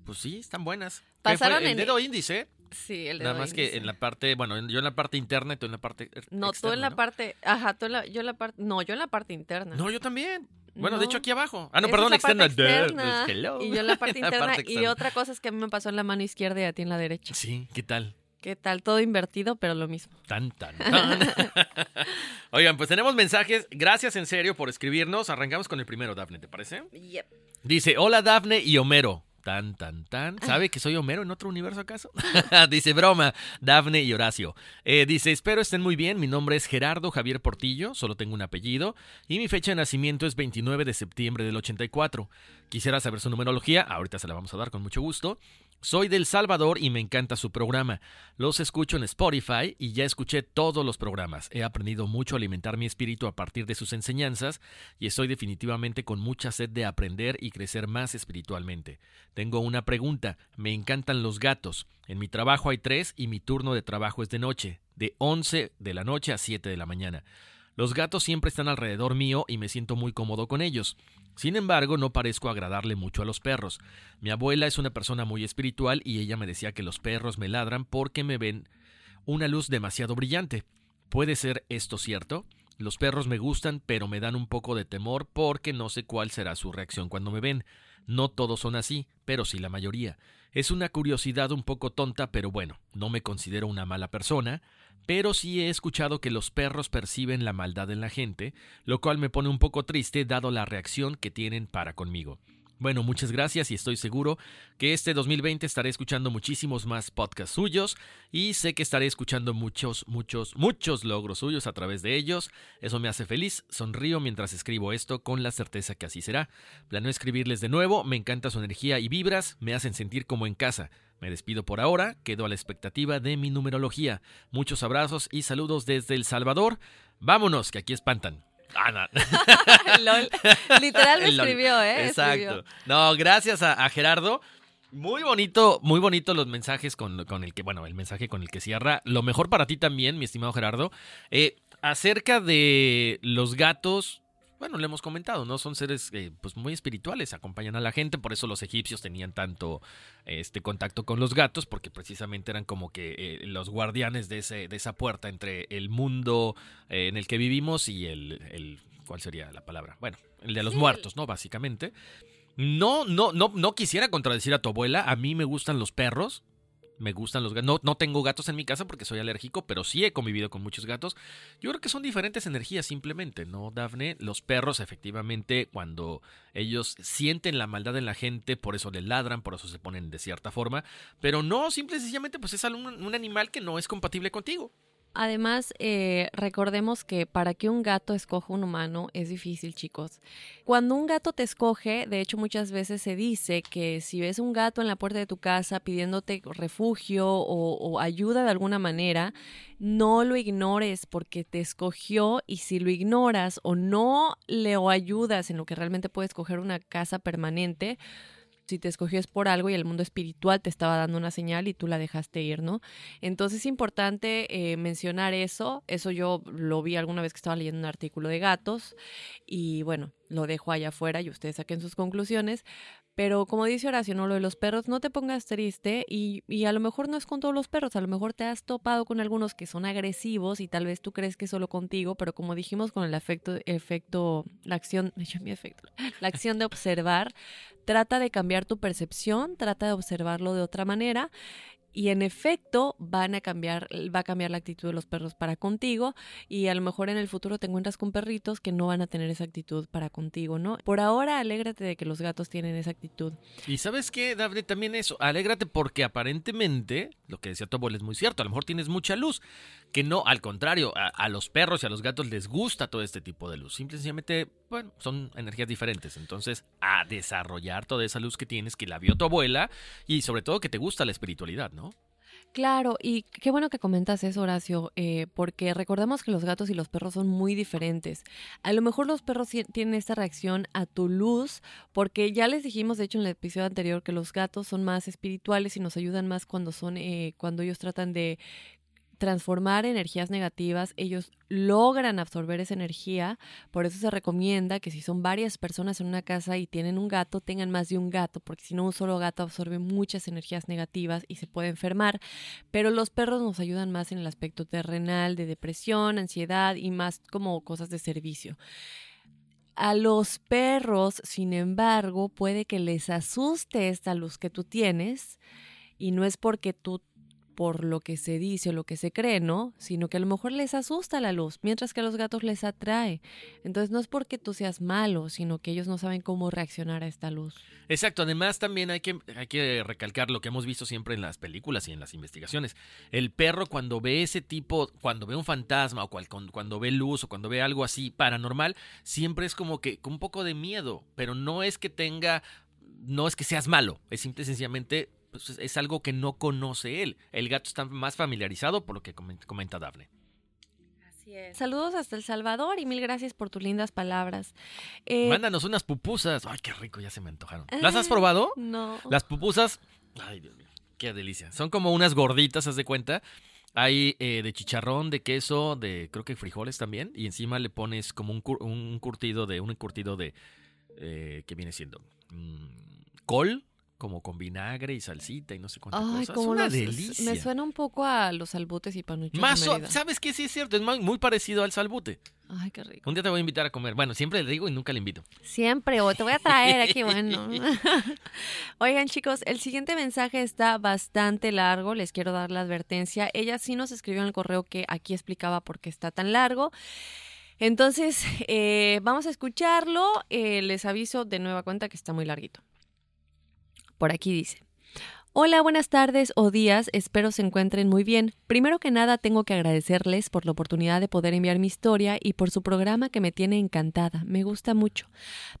Pues sí, están buenas. Pasaron el en dedo índice. Sí, el Nada dedo más que en la parte, bueno, yo en la parte interna y tú en la parte No, tú en la ¿no? parte, ajá, tú en la, yo en la parte, no, yo en la parte interna. No, yo también. Bueno, de No. hecho aquí abajo. Ah, no, Esa perdón, es la parte externa. Externa, hello. Y yo en la parte [laughs] La interna. y otra cosa es que a mí me pasó en la mano izquierda y a ti en la derecha. Sí, ¿qué tal? ¿Qué tal? Todo invertido, pero lo mismo. Tan, tan, tan. [laughs] Oigan, pues tenemos mensajes. Gracias en serio por escribirnos. Arrancamos con el primero, Dafne, ¿te parece? Yep. Dice, hola Dafne y Homero. Tan, tan, tan. ¿Sabe que soy Homero en otro universo acaso? [laughs] dice, broma, Dafne y Horacio. Eh, dice, espero estén muy bien. Mi nombre es Gerardo Javier Portillo, solo tengo un apellido. Y mi fecha de nacimiento es 29 de septiembre del 84. Quisiera saber su numerología. Ahorita se la vamos a dar con mucho gusto. Soy del Salvador y me encanta su programa. Los escucho en Spotify y ya escuché todos los programas. He aprendido mucho a alimentar mi espíritu a partir de sus enseñanzas y estoy definitivamente con mucha sed de aprender y crecer más espiritualmente. Tengo una pregunta. Me encantan los gatos. En mi trabajo hay tres y mi turno de trabajo es de noche, de 11 de la noche a 7 de la mañana. Los gatos siempre están alrededor mío y me siento muy cómodo con ellos. Sin embargo, no parezco agradarle mucho a los perros. Mi abuela es una persona muy espiritual y ella me decía que los perros me ladran porque me ven una luz demasiado brillante. ¿Puede ser esto cierto? Los perros me gustan, pero me dan un poco de temor porque no sé cuál será su reacción cuando me ven. No todos son así, pero sí la mayoría. Es una curiosidad un poco tonta, pero bueno, no me considero una mala persona, pero sí he escuchado que los perros perciben la maldad en la gente, lo cual me pone un poco triste dado la reacción que tienen para conmigo. Bueno, muchas gracias y estoy seguro que este 2020 estaré escuchando muchísimos más podcasts suyos y sé que estaré escuchando muchos, muchos, muchos logros suyos a través de ellos. Eso me hace feliz, sonrío mientras escribo esto con la certeza que así será. Planeo escribirles de nuevo, me encanta su energía y vibras, me hacen sentir como en casa. Me despido por ahora, quedo a la expectativa de mi numerología. Muchos abrazos y saludos desde El Salvador. Vámonos, que aquí espantan. Ah, no. [laughs] Lol. Literal LOL. escribió, ¿eh? Exacto. Escribió. No, gracias a, a Gerardo. Muy bonito, muy bonito los mensajes con, con el que, bueno, el mensaje con el que cierra. Lo mejor para ti también, mi estimado Gerardo. Eh, acerca de los gatos, bueno, le hemos comentado, ¿no? Son seres eh, pues muy espirituales, acompañan a la gente, por eso los egipcios tenían tanto este contacto con los gatos, porque precisamente eran como que eh, los guardianes de, ese, de esa puerta entre el mundo eh, en el que vivimos y el, el- ¿cuál sería la palabra? Bueno, el de los Sí, muertos, ¿no? Básicamente. No, no, no, no quisiera contradecir a tu abuela. A mí me gustan los perros. Me gustan los gatos. No, no tengo gatos en mi casa porque soy alérgico, pero sí he convivido con muchos gatos. Yo creo que son diferentes energías simplemente, ¿no, Dafne? Los perros, efectivamente, cuando ellos sienten la maldad en la gente, por eso le ladran, por eso se ponen de cierta forma. Pero no, simple y sencillamente, pues es un, un animal que no es compatible contigo. Además, eh, recordemos que para que un gato escoja un humano es difícil, chicos. Cuando un gato te escoge, de hecho muchas veces se dice que si ves un gato en la puerta de tu casa pidiéndote refugio o, ayuda de alguna manera, no lo ignores porque te escogió y si lo ignoras o no le o ayudas en lo que realmente puede escoger una casa permanente, si te escogió es por algo y el mundo espiritual te estaba dando una señal y tú la dejaste ir, ¿no? Entonces es importante eh, mencionar eso. Eso yo lo vi alguna vez que estaba leyendo un artículo de gatos y bueno, lo dejo allá afuera y ustedes saquen sus conclusiones. Pero como dice Horacio, ¿no? Lo de los perros, no te pongas triste y, y a lo mejor no es con todos los perros, a lo mejor te has topado con algunos que son agresivos y tal vez tú crees que solo contigo, pero como dijimos con el efecto, efecto la acción, [laughs] mi efecto, la acción de observar, trata de cambiar tu percepción, trata de observarlo de otra manera y en efecto van a cambiar, va a cambiar la actitud de los perros para contigo y a lo mejor en el futuro te encuentras con perritos que no van a tener esa actitud para contigo, ¿no? Por ahora alégrate de que los gatos tienen esa actitud. Y sabes qué, Daphne, también eso, alégrate porque aparentemente, lo que decía tu abuela es muy cierto, a lo mejor tienes mucha luz, que no, al contrario, a, a los perros y a los gatos les gusta todo este tipo de luz, simple y sencillamente, bueno, son energías diferentes, entonces a desarrollar toda esa luz que tienes, que la vio tu abuela y sobre todo que te gusta la espiritualidad, ¿no? Claro, y qué bueno que comentas eso, Horacio, eh, porque recordemos que los gatos y los perros son muy diferentes. A lo mejor los perros tienen esta reacción a tu luz, porque ya les dijimos, de hecho, en el episodio anterior, que los gatos son más espirituales y nos ayudan más cuando son, eh, cuando ellos tratan de transformar energías negativas, ellos logran absorber esa energía, por eso se recomienda que si son varias personas en una casa y tienen un gato, tengan más de un gato, porque si no un solo gato absorbe muchas energías negativas y se puede enfermar, pero los perros nos ayudan más en el aspecto terrenal, de depresión, ansiedad y más como cosas de servicio. A los perros, sin embargo, puede que les asuste esta luz que tú tienes y no es porque tú por lo que se dice o lo que se cree, ¿no? Sino que a lo mejor les asusta la luz, mientras que a los gatos les atrae. Entonces no es porque tú seas malo, sino que ellos no saben cómo reaccionar a esta luz. Exacto, además también hay que, hay que recalcar lo que hemos visto siempre en las películas y en las investigaciones. El perro cuando ve ese tipo, cuando ve un fantasma o cuando ve luz o cuando ve algo así paranormal, siempre es como que con un poco de miedo, pero no es que tenga no es que seas malo, es simple y sencillamente pues, es algo que no conoce él. El gato está más familiarizado por lo que comenta Dafne. Así es. Saludos hasta El Salvador y mil gracias por tus lindas palabras. Eh, Mándanos unas pupusas. Ay, qué rico, ya se me antojaron. ¿Las has probado? No. Las pupusas. Ay, Dios mío, qué delicia. Son como unas gorditas, haz de cuenta. Hay eh, de chicharrón, de queso, de creo que frijoles también. Y encima le pones como un, curtido de. Un encurtido de. Eh, ¿Qué viene siendo? Mm, col como con vinagre y salsita y no sé cuántas cosas. es una delicia. Me suena un poco a los salbutes y panuchos. Más ¿Sabes qué? Sí es cierto, es muy parecido al salbute. Ay, qué rico. Un día te voy a invitar a comer. Bueno, siempre le digo y nunca le invito. Siempre, o te voy a traer aquí, [laughs] bueno. [laughs] Oigan, chicos, el siguiente mensaje está bastante largo. Les quiero dar la advertencia. Ella sí nos escribió en el correo que aquí explicaba por qué está tan largo. Entonces, eh, vamos a escucharlo. Eh, les aviso de nueva cuenta que está muy larguito. Por aquí dice. Hola, buenas tardes o días, espero se encuentren muy bien. Primero que nada, tengo que agradecerles por la oportunidad de poder enviar mi historia y por su programa que me tiene encantada, me gusta mucho.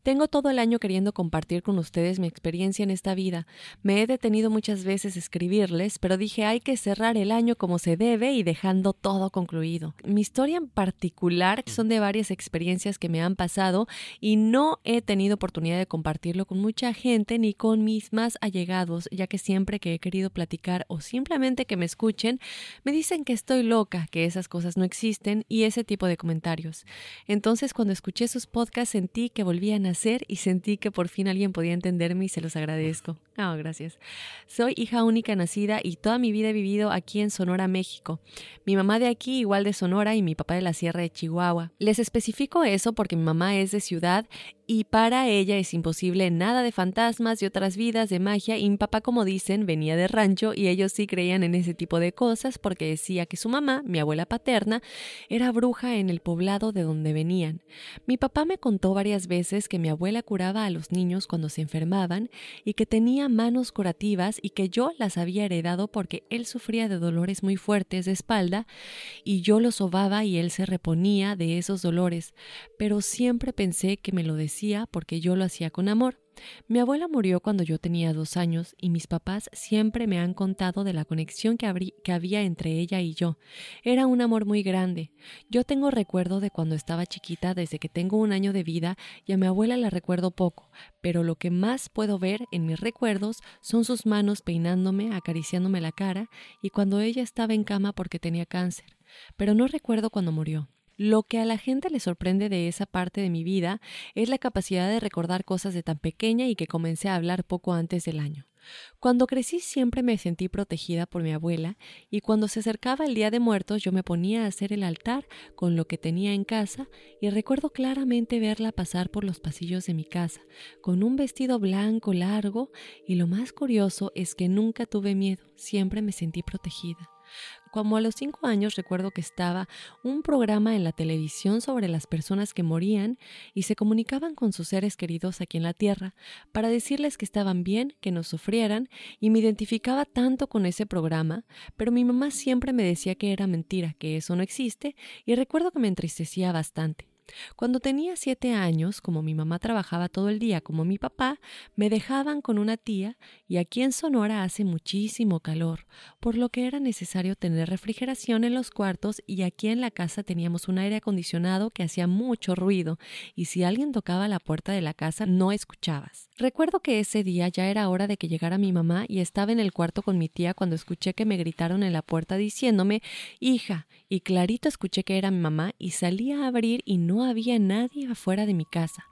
Tengo todo el año queriendo compartir con ustedes mi experiencia en esta vida. Me he detenido muchas veces a escribirles, pero dije hay que cerrar el año como se debe y dejando todo concluido. Mi historia en particular son de varias experiencias que me han pasado y no he tenido oportunidad de compartirlo con mucha gente ni con mis más allegados, ya que siempre que he querido platicar o simplemente que me escuchen, me dicen que estoy loca, que esas cosas no existen y ese tipo de comentarios. Entonces cuando escuché sus podcasts sentí que volvían a nacer y sentí que por fin alguien podía entenderme y se los agradezco. Oh, gracias. Soy hija única nacida y toda mi vida he vivido aquí en Sonora, México. Mi mamá de aquí igual de Sonora y mi papá de la Sierra de Chihuahua. Les especifico eso porque mi mamá es de ciudad y para ella es imposible nada de fantasmas, y otras vidas, de magia, y mi papá, como dicen, venía de rancho y ellos sí creían en ese tipo de cosas porque decía que su mamá, mi abuela paterna, era bruja en el poblado de donde venían. Mi papá me contó varias veces que mi abuela curaba a los niños cuando se enfermaban y que tenía manos curativas y que yo las había heredado porque él sufría de dolores muy fuertes de espalda y yo lo sobaba y él se reponía de esos dolores, pero siempre pensé que me lo decía porque yo lo hacía con amor. Mi abuela murió cuando yo tenía dos años y mis papás siempre me han contado de la conexión que, que, había entre ella y yo. Era un amor muy grande. Yo tengo recuerdo de cuando estaba chiquita desde que tengo un año de vida y a mi abuela la recuerdo poco, pero lo que más puedo ver en mis recuerdos son sus manos peinándome, acariciándome la cara y cuando ella estaba en cama porque tenía cáncer. Pero no recuerdo cuando murió. Lo que a la gente le sorprende de esa parte de mi vida es la capacidad de recordar cosas de tan pequeña y que comencé a hablar poco antes del año. Cuando crecí siempre me sentí protegida por mi abuela y cuando se acercaba el Día de Muertos yo me ponía a hacer el altar con lo que tenía en casa y recuerdo claramente verla pasar por los pasillos de mi casa con un vestido blanco largo y lo más curioso es que nunca tuve miedo, siempre me sentí protegida. Como a los cinco años recuerdo que estaba un programa en la televisión sobre las personas que morían y se comunicaban con sus seres queridos aquí en la tierra para decirles que estaban bien, que no sufrieran y me identificaba tanto con ese programa, pero mi mamá siempre me decía que era mentira, que eso no existe y recuerdo que me entristecía bastante. Cuando tenía siete años, como mi mamá trabajaba todo el día como mi papá, me dejaban con una tía y aquí en Sonora hace muchísimo calor, por lo que era necesario tener refrigeración en los cuartos y aquí en la casa teníamos un aire acondicionado que hacía mucho ruido y si alguien tocaba la puerta de la casa no escuchabas. Recuerdo que ese día ya era hora de que llegara mi mamá y estaba en el cuarto con mi tía cuando escuché que me gritaron en la puerta diciéndome hija, y clarito escuché que era mi mamá y salí a abrir y no había nadie afuera de mi casa.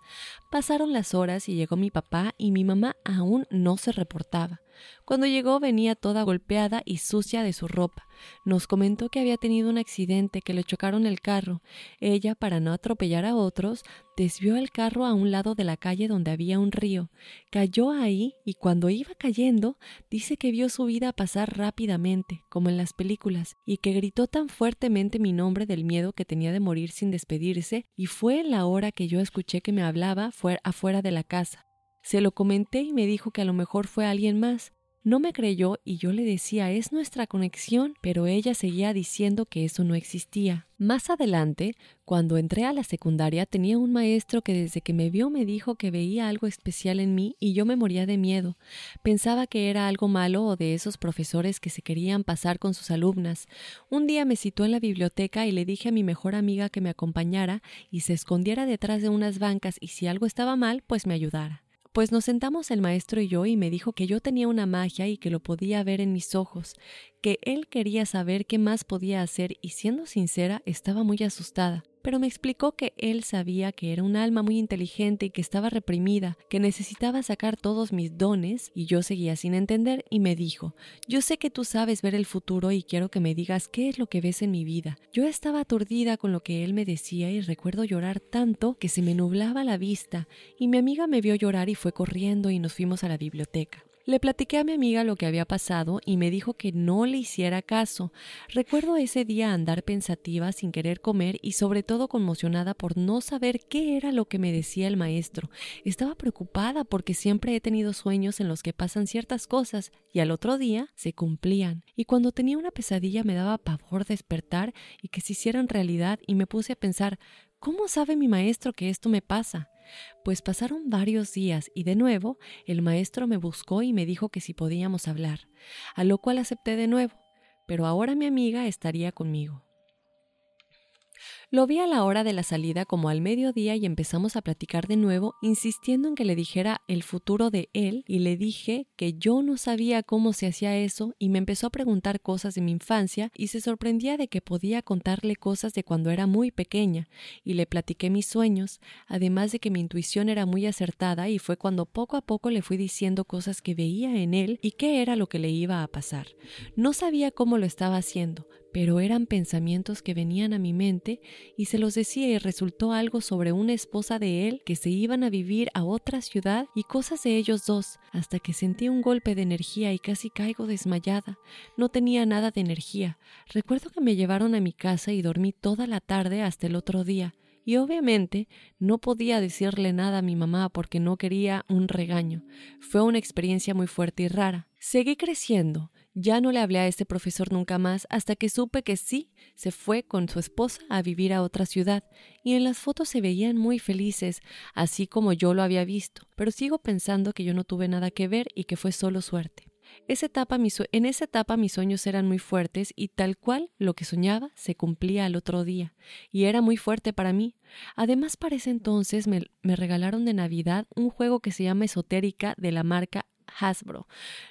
Pasaron las horas y llegó mi papá y mi mamá aún no se reportaba. Cuando llegó venía toda golpeada y sucia de su ropa. Nos comentó que había tenido un accidente, que le chocaron el carro. Ella, para no atropellar a otros, desvió el carro a un lado de la calle donde había un río. Cayó ahí y cuando iba cayendo, dice que vio su vida pasar rápidamente, como en las películas, y que gritó tan fuertemente mi nombre del miedo que tenía de morir sin despedirse, y fue en la hora que yo escuché que me hablaba afuera de la casa. Se lo comenté y me dijo que a lo mejor fue alguien más. No me creyó y yo le decía es nuestra conexión, pero ella seguía diciendo que eso no existía. Más adelante, cuando entré a la secundaria, tenía un maestro que desde que me vio me dijo que veía algo especial en mí y yo me moría de miedo. Pensaba que era algo malo o de esos profesores que se querían pasar con sus alumnas. Un día me citó en la biblioteca y le dije a mi mejor amiga que me acompañara y se escondiera detrás de unas bancas y si algo estaba mal, pues me ayudara. Pues nos sentamos el maestro y yo y me dijo que yo tenía una magia y que lo podía ver en mis ojos, que él quería saber qué más podía hacer y siendo sincera estaba muy asustada pero me explicó que él sabía que era un alma muy inteligente y que estaba reprimida, que necesitaba sacar todos mis dones, y yo seguía sin entender, y me dijo, yo sé que tú sabes ver el futuro y quiero que me digas qué es lo que ves en mi vida. Yo estaba aturdida con lo que él me decía y recuerdo llorar tanto que se me nublaba la vista, y mi amiga me vio llorar y fue corriendo y nos fuimos a la biblioteca. Le platiqué a mi amiga lo que había pasado y me dijo que no le hiciera caso. Recuerdo ese día andar pensativa sin querer comer y sobre todo conmocionada por no saber qué era lo que me decía el maestro. Estaba preocupada porque siempre he tenido sueños en los que pasan ciertas cosas y al otro día se cumplían. Y cuando tenía una pesadilla me daba pavor despertar y que se hicieran realidad y me puse a pensar ¿Cómo sabe mi maestro que esto me pasa? Pues pasaron varios días y de nuevo el maestro me buscó y me dijo que si podíamos hablar, a lo cual acepté de nuevo, pero ahora mi amiga estaría conmigo. Lo vi a la hora de la salida como al mediodía y empezamos a platicar de nuevo, insistiendo en que le dijera el futuro de él y le dije que yo no sabía cómo se hacía eso y me empezó a preguntar cosas de mi infancia y se sorprendía de que podía contarle cosas de cuando era muy pequeña y le platiqué mis sueños, además de que mi intuición era muy acertada y fue cuando poco a poco le fui diciendo cosas que veía en él y qué era lo que le iba a pasar. No sabía cómo lo estaba haciendo, pero eran pensamientos que venían a mi mente y se los decía y resultó algo sobre una esposa de él que se iban a vivir a otra ciudad y cosas de ellos dos, hasta que sentí un golpe de energía y casi caigo desmayada. No tenía nada de energía. Recuerdo que me llevaron a mi casa y dormí toda la tarde hasta el otro día y obviamente no podía decirle nada a mi mamá porque no quería un regaño. Fue una experiencia muy fuerte y rara. Seguí creciendo ya no le hablé a ese profesor nunca más hasta que supe que sí, se fue con su esposa a vivir a otra ciudad, y en las fotos se veían muy felices, así como yo lo había visto, pero sigo pensando que yo no tuve nada que ver y que fue solo suerte. En esa etapa mis sueños eran muy fuertes y tal cual lo que soñaba se cumplía al otro día, y era muy fuerte para mí. Además, para ese entonces me, me regalaron de Navidad un juego que se llama Esotérica de la marca Hasbro.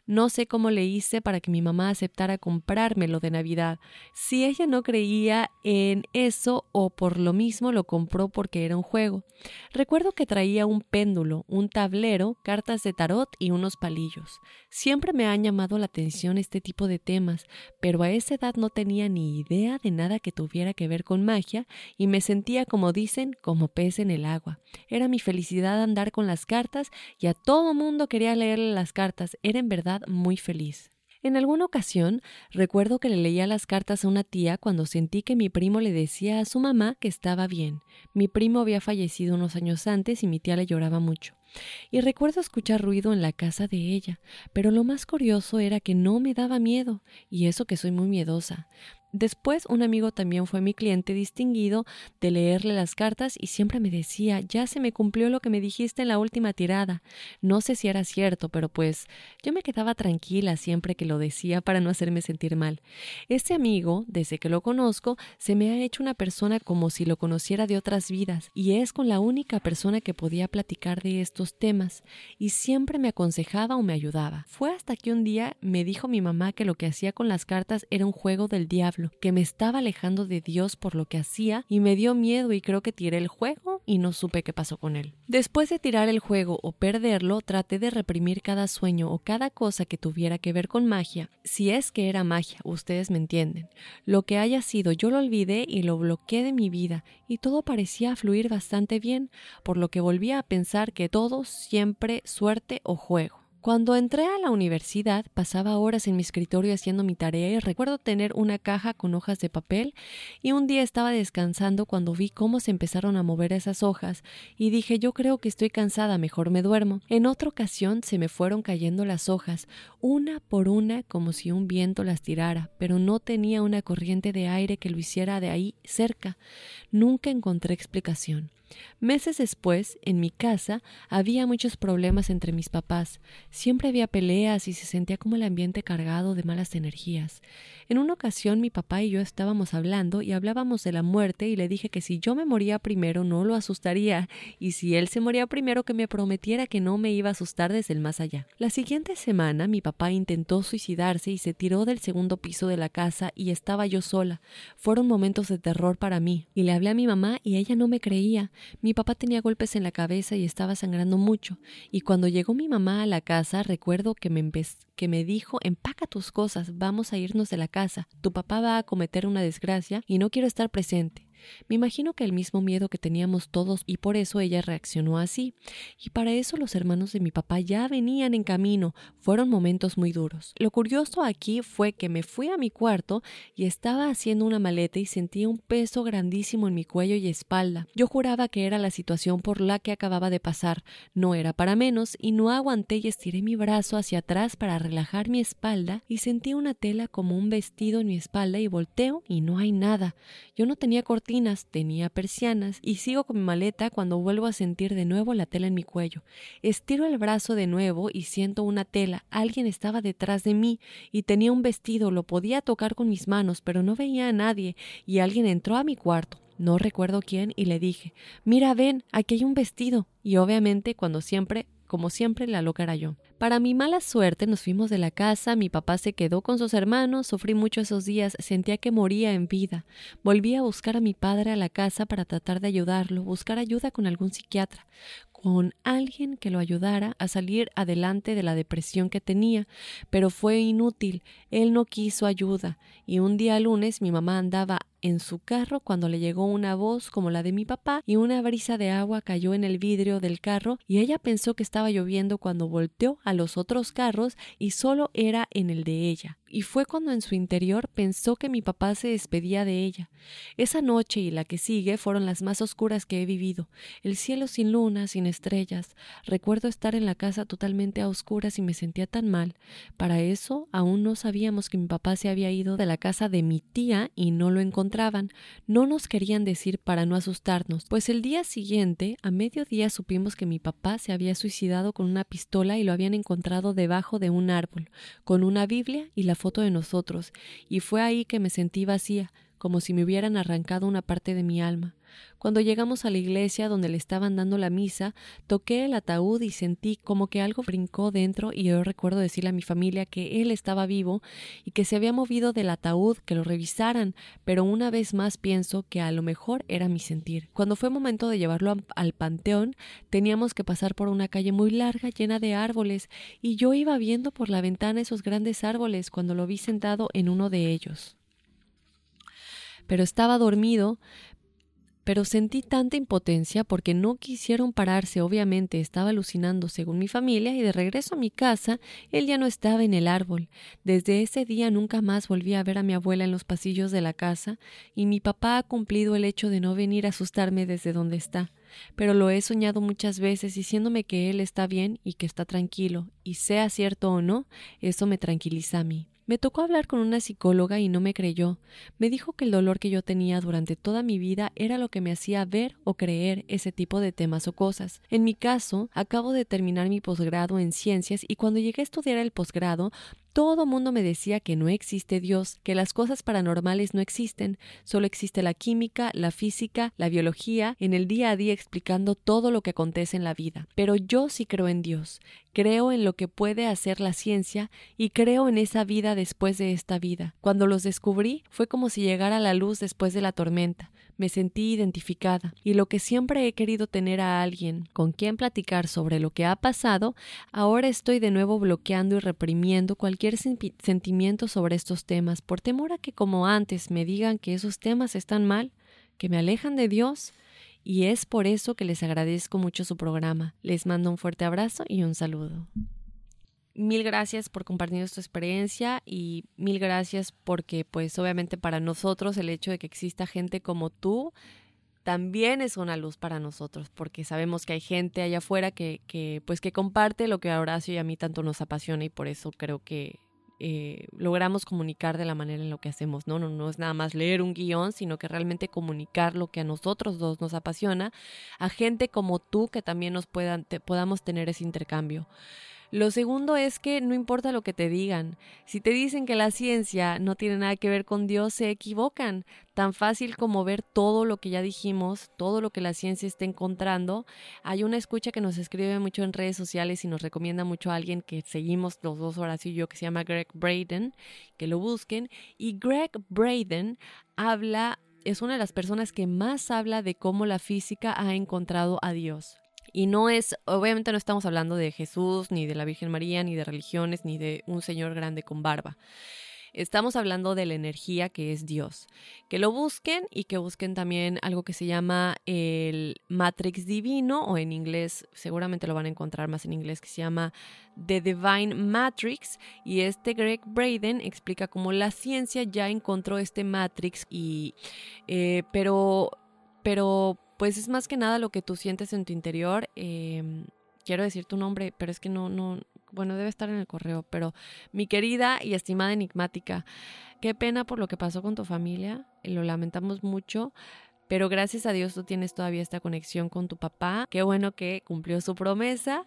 No sé cómo le hice para que mi mamá aceptara comprármelo de Navidad. Si ella no creía en eso o por lo mismo lo compró porque era un juego. Recuerdo que traía un péndulo, un tablero, cartas de tarot y unos palillos. Siempre me han llamado la atención este tipo de temas, pero a esa edad no tenía ni idea de nada que tuviera que ver con magia y me sentía, como dicen, como pez en el agua. Era mi felicidad andar con las cartas y a todo mundo quería leerle las cartas, era en verdad muy feliz. En alguna ocasión recuerdo que le leía las cartas a una tía cuando sentí que mi primo le decía a su mamá que estaba bien. Mi primo había fallecido unos años antes y mi tía le lloraba mucho. Y recuerdo escuchar ruido en la casa de ella, pero lo más curioso era que no me daba miedo, y eso que soy muy miedosa. Después un amigo también fue mi cliente distinguido de leerle las cartas y siempre me decía, ya se me cumplió lo que me dijiste en la última tirada. No sé si era cierto, pero pues yo me quedaba tranquila siempre que lo decía para no hacerme sentir mal. Este amigo, desde que lo conozco, se me ha hecho una persona como si lo conociera de otras vidas y es con la única persona que podía platicar de estos temas y siempre me aconsejaba o me ayudaba. Fue hasta que un día me dijo mi mamá que lo que hacía con las cartas era un juego del diablo que me estaba alejando de Dios por lo que hacía y me dio miedo y creo que tiré el juego y no supe qué pasó con él. Después de tirar el juego o perderlo, traté de reprimir cada sueño o cada cosa que tuviera que ver con magia, si es que era magia, ustedes me entienden. Lo que haya sido, yo lo olvidé y lo bloqueé de mi vida y todo parecía fluir bastante bien, por lo que volví a pensar que todo siempre suerte o juego. Cuando entré a la universidad pasaba horas en mi escritorio haciendo mi tarea y recuerdo tener una caja con hojas de papel y un día estaba descansando cuando vi cómo se empezaron a mover esas hojas y dije yo creo que estoy cansada, mejor me duermo. En otra ocasión se me fueron cayendo las hojas, una por una como si un viento las tirara, pero no tenía una corriente de aire que lo hiciera de ahí cerca. Nunca encontré explicación. Meses después, en mi casa, había muchos problemas entre mis papás. Siempre había peleas y se sentía como el ambiente cargado de malas energías. En una ocasión mi papá y yo estábamos hablando y hablábamos de la muerte y le dije que si yo me moría primero no lo asustaría y si él se moría primero que me prometiera que no me iba a asustar desde el más allá. La siguiente semana mi papá intentó suicidarse y se tiró del segundo piso de la casa y estaba yo sola. Fueron momentos de terror para mí y le hablé a mi mamá y ella no me creía. Mi papá tenía golpes en la cabeza y estaba sangrando mucho, y cuando llegó mi mamá a la casa recuerdo que me, que me dijo empaca tus cosas, vamos a irnos de la casa, tu papá va a cometer una desgracia y no quiero estar presente. Me imagino que el mismo miedo que teníamos todos y por eso ella reaccionó así. Y para eso los hermanos de mi papá ya venían en camino. Fueron momentos muy duros. Lo curioso aquí fue que me fui a mi cuarto y estaba haciendo una maleta y sentía un peso grandísimo en mi cuello y espalda. Yo juraba que era la situación por la que acababa de pasar. No era para menos y no aguanté y estiré mi brazo hacia atrás para relajar mi espalda y sentí una tela como un vestido en mi espalda y volteo y no hay nada. Yo no tenía cortina tenía persianas y sigo con mi maleta cuando vuelvo a sentir de nuevo la tela en mi cuello. Estiro el brazo de nuevo y siento una tela. Alguien estaba detrás de mí y tenía un vestido. Lo podía tocar con mis manos, pero no veía a nadie y alguien entró a mi cuarto. No recuerdo quién y le dije Mira, ven, aquí hay un vestido. Y obviamente, cuando siempre como siempre, la loca era yo. Para mi mala suerte nos fuimos de la casa, mi papá se quedó con sus hermanos, sufrí mucho esos días, sentía que moría en vida. Volví a buscar a mi padre a la casa para tratar de ayudarlo, buscar ayuda con algún psiquiatra con alguien que lo ayudara a salir adelante de la depresión que tenía, pero fue inútil, él no quiso ayuda, y un día lunes mi mamá andaba en su carro cuando le llegó una voz como la de mi papá y una brisa de agua cayó en el vidrio del carro y ella pensó que estaba lloviendo cuando volteó a los otros carros y solo era en el de ella y fue cuando en su interior pensó que mi papá se despedía de ella. Esa noche y la que sigue fueron las más oscuras que he vivido. El cielo sin luna, sin estrellas. Recuerdo estar en la casa totalmente a oscuras y me sentía tan mal. Para eso aún no sabíamos que mi papá se había ido de la casa de mi tía y no lo encontraban. No nos querían decir para no asustarnos, pues el día siguiente, a mediodía, supimos que mi papá se había suicidado con una pistola y lo habían encontrado debajo de un árbol, con una Biblia y la foto de nosotros, y fue ahí que me sentí vacía, como si me hubieran arrancado una parte de mi alma. Cuando llegamos a la iglesia donde le estaban dando la misa, toqué el ataúd y sentí como que algo brincó dentro y yo recuerdo decirle a mi familia que él estaba vivo y que se había movido del ataúd, que lo revisaran, pero una vez más pienso que a lo mejor era mi sentir. Cuando fue momento de llevarlo al panteón, teníamos que pasar por una calle muy larga llena de árboles y yo iba viendo por la ventana esos grandes árboles cuando lo vi sentado en uno de ellos pero estaba dormido, pero sentí tanta impotencia porque no quisieron pararse, obviamente estaba alucinando según mi familia y de regreso a mi casa él ya no estaba en el árbol. Desde ese día nunca más volví a ver a mi abuela en los pasillos de la casa y mi papá ha cumplido el hecho de no venir a asustarme desde donde está. Pero lo he soñado muchas veces diciéndome que él está bien y que está tranquilo, y sea cierto o no, eso me tranquiliza a mí. Me tocó hablar con una psicóloga y no me creyó. Me dijo que el dolor que yo tenía durante toda mi vida era lo que me hacía ver o creer ese tipo de temas o cosas. En mi caso, acabo de terminar mi posgrado en ciencias y cuando llegué a estudiar el posgrado, todo mundo me decía que no existe Dios, que las cosas paranormales no existen, solo existe la química, la física, la biología, en el día a día explicando todo lo que acontece en la vida. Pero yo sí creo en Dios, creo en lo que puede hacer la ciencia y creo en esa vida después de esta vida. Cuando los descubrí fue como si llegara la luz después de la tormenta me sentí identificada y lo que siempre he querido tener a alguien con quien platicar sobre lo que ha pasado, ahora estoy de nuevo bloqueando y reprimiendo cualquier sentimiento sobre estos temas por temor a que como antes me digan que esos temas están mal, que me alejan de Dios, y es por eso que les agradezco mucho su programa. Les mando un fuerte abrazo y un saludo. Mil gracias por compartir tu experiencia y mil gracias porque pues obviamente para nosotros el hecho de que exista gente como tú también es una luz para nosotros porque sabemos que hay gente allá afuera que, que pues que comparte lo que a Horacio y a mí tanto nos apasiona y por eso creo que eh, logramos comunicar de la manera en lo que hacemos, ¿no? ¿no? No es nada más leer un guion, sino que realmente comunicar lo que a nosotros dos nos apasiona a gente como tú que también nos puedan, podamos tener ese intercambio. Lo segundo es que no importa lo que te digan. Si te dicen que la ciencia no tiene nada que ver con Dios, se equivocan. Tan fácil como ver todo lo que ya dijimos, todo lo que la ciencia está encontrando. Hay una escucha que nos escribe mucho en redes sociales y nos recomienda mucho a alguien que seguimos los dos horas y yo, que se llama Greg Braden, que lo busquen. Y Greg Braden habla es una de las personas que más habla de cómo la física ha encontrado a Dios. Y no es, obviamente no estamos hablando de Jesús, ni de la Virgen María, ni de religiones, ni de un señor grande con barba. Estamos hablando de la energía que es Dios. Que lo busquen y que busquen también algo que se llama el Matrix Divino o en inglés, seguramente lo van a encontrar más en inglés, que se llama The Divine Matrix. Y este Greg Braden explica cómo la ciencia ya encontró este Matrix y... Eh, pero... Pero pues es más que nada lo que tú sientes en tu interior. Em, quiero decir tu nombre, pero es que no, no, bueno, debe estar en el correo, pero mi querida y estimada enigmática, qué pena por lo que pasó con tu familia, lo lamentamos mucho. Pero gracias a Dios tú tienes todavía esta conexión con tu papá. Qué bueno que cumplió su promesa.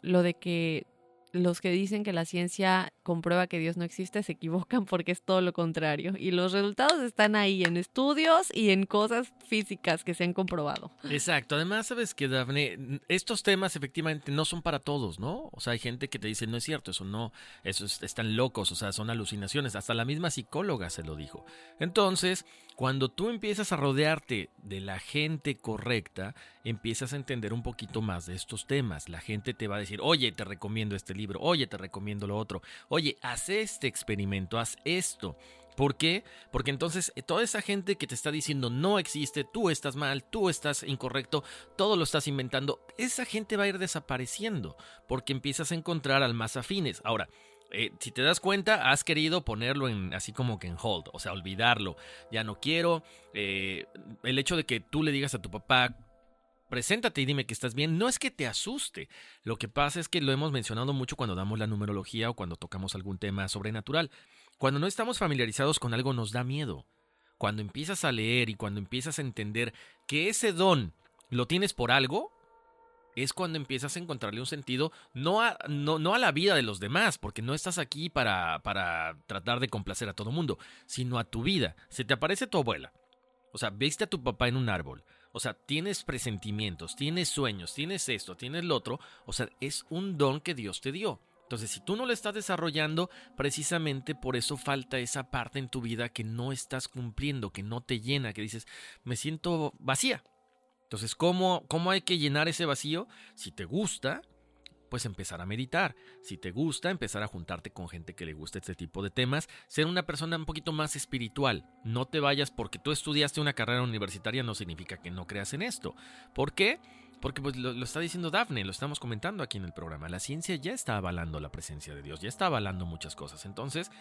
Lo de que los que dicen que la ciencia comprueba que Dios no existe se equivocan porque es todo lo contrario. Y los resultados están ahí en estudios y en cosas físicas que se han comprobado. Exacto. Además, sabes que, Dafne, estos temas efectivamente no son para todos, ¿no? O sea, hay gente que te dice, no es cierto, eso no, eso están locos, o sea, son alucinaciones. Hasta la misma psicóloga se lo dijo. Entonces, cuando tú empiezas a rodearte de la gente correcta, empiezas a entender un poquito más de estos temas. La gente te va a decir, oye, te recomiendo este libro, oye, te recomiendo lo otro, oye, haz este experimento, haz esto. ¿Por qué? Porque entonces eh, toda esa gente que te está diciendo no existe, tú estás mal, tú estás incorrecto, todo lo estás inventando, esa gente va a ir desapareciendo porque empiezas a encontrar al más afines. Ahora, eh, si te das cuenta, has querido ponerlo en así como que en hold, o sea, olvidarlo. Ya no quiero. Eh, el hecho de que tú le digas a tu papá, preséntate y dime que estás bien, no es que te asuste. Lo que pasa es que lo hemos mencionado mucho cuando damos la numerología o cuando tocamos algún tema sobrenatural. Cuando no estamos familiarizados con algo nos da miedo. Cuando empiezas a leer y cuando empiezas a entender que ese don lo tienes por algo, es cuando empiezas a encontrarle un sentido no a, no, a la vida de los demás, porque no estás aquí para, para tratar de complacer a todo mundo, sino a tu vida. Se te aparece tu abuela. O sea, viste a tu papá en un árbol. O sea, tienes presentimientos, tienes sueños, tienes esto, tienes lo otro. O sea, es un don que Dios te dio. Entonces, si tú no lo estás desarrollando, precisamente por eso falta esa parte en tu vida que no estás cumpliendo, que no te llena, que dices, me siento vacía. Entonces, ¿cómo, ¿cómo hay que llenar ese vacío? Si te gusta, pues empezar a meditar. Si te gusta, empezar a juntarte con gente que le gusta este tipo de temas. Ser una persona un poquito más espiritual. No te vayas porque tú estudiaste una carrera universitaria, no significa que no creas en esto. ¿Por qué? Porque pues, lo, lo, está diciendo Dafne, lo estamos comentando aquí en el programa. La ciencia ya está avalando la presencia de Dios, ya está avalando muchas cosas. Entonces,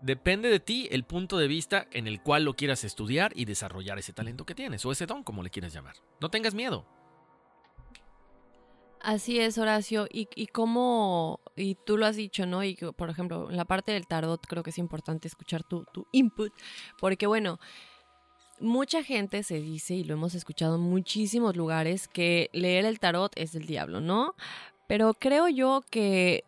Depende de ti el punto de vista en el cual lo quieras estudiar y desarrollar ese talento que tienes, o ese don, como le quieras llamar. No tengas miedo. Así es, Horacio. Y, y y tú lo has dicho, ¿no? Y por ejemplo, en la parte del tarot creo que es importante escuchar tu, tu input, porque bueno, mucha gente se dice, y lo hemos escuchado en muchísimos lugares, que leer el tarot es del diablo, ¿no? Pero creo yo que